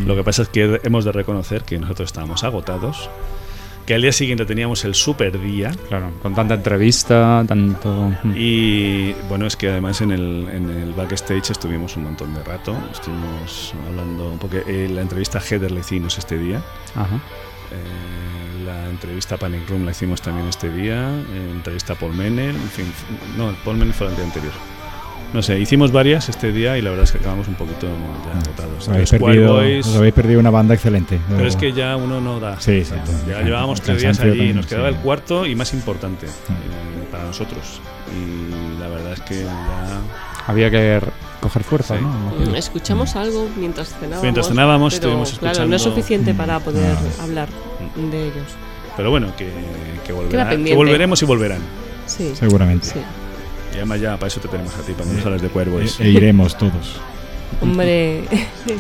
Lo que pasa es que hemos de reconocer que nosotros estábamos agotados, que al día siguiente teníamos el super día. Claro, con tanta entrevista, tanto... Y bueno, es que además en el, en el backstage estuvimos un montón de rato, estuvimos hablando poco, eh, la entrevista a Heather la hicimos este día, Ajá. eh, la entrevista a Panic Room la hicimos también este día, eh, entrevista a Paul Menel, en fin, no, Paul Menel fue el día anterior. No sé, hicimos varias este día y la verdad es que acabamos un poquito ya agotados. Os habéis, perdido, Boys- os habéis perdido una banda excelente. pero es que ya uno no da. Sí, sí. Sí. Ya llevábamos tres días allí, también, nos quedaba sí. el cuarto y más importante eh, para nosotros. Y la verdad es que ya. Había que coger fuerza, Sí. ¿no? Mm, Escuchamos algo mientras cenábamos. Mientras cenábamos, pero, estuvimos Claro, no es escuchando- suficiente para poder Ah. hablar de ellos. Pero bueno, que, que, volverá- que volveremos y volverán. Sí. Seguramente. Y además ya para eso te tenemos a ti, para que nos hables de cuervos. E, e iremos todos. Hombre,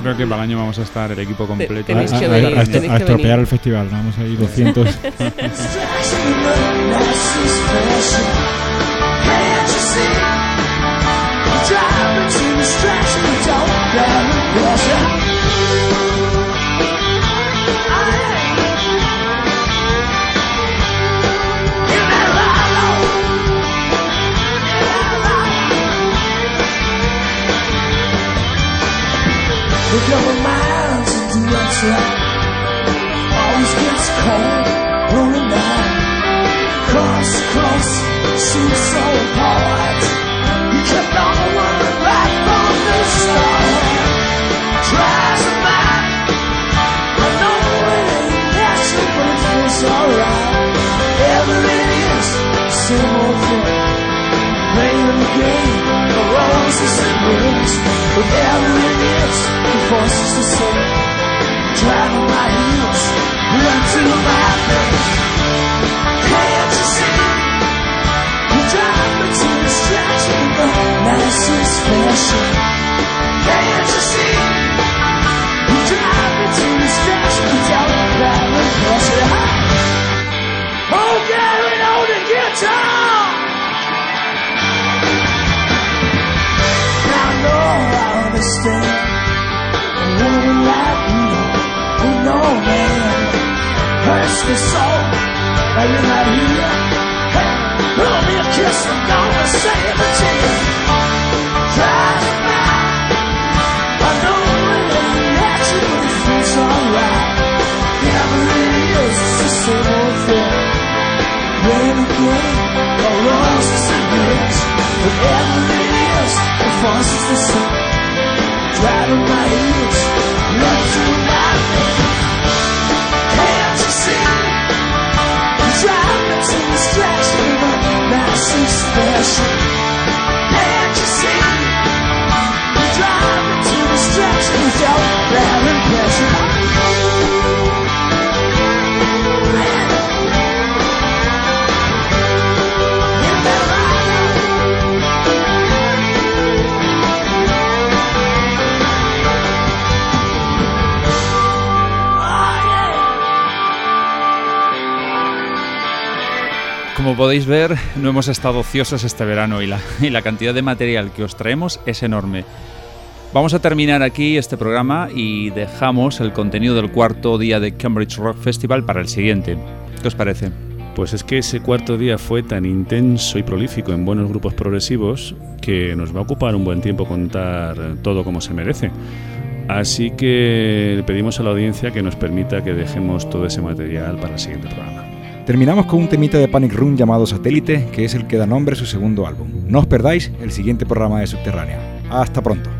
Creo que para el año vamos a estar el equipo completo. tenéis a, que a- venir, a- a estro- tenéis a que estropear venir. el festival. Vamos a ir 200. We travel miles into outside. Always gets cold, rolling down. Cross, cross, seems so apart. Understand. A woman like you, who know man, hurts me so. Now you're not here. Hey, blow me a kiss, I'm gonna save a tear. Try to mind. I know it but it feels alright. It is, it's the same old thing. Rain. Whatever it is, the same. Driving my heels, right through my. Distraction, but not so special. Como podéis ver, no hemos estado ociosos este verano y la, cantidad de material que os traemos es enorme. Vamos a terminar aquí este programa y dejamos el contenido del cuarto día de Cambridge Rock Festival para el siguiente. ¿Qué os parece? Pues es que ese cuarto día fue tan intenso y prolífico en buenos grupos progresivos que nos va a ocupar un buen tiempo contar todo como se merece. Así que le pedimos a la audiencia que nos permita que dejemos todo ese material para el siguiente programa. Terminamos con un temita de Panic Room llamado Satélite, que es el que da nombre a su segundo álbum. No os perdáis el siguiente programa de Subterránea. Hasta pronto.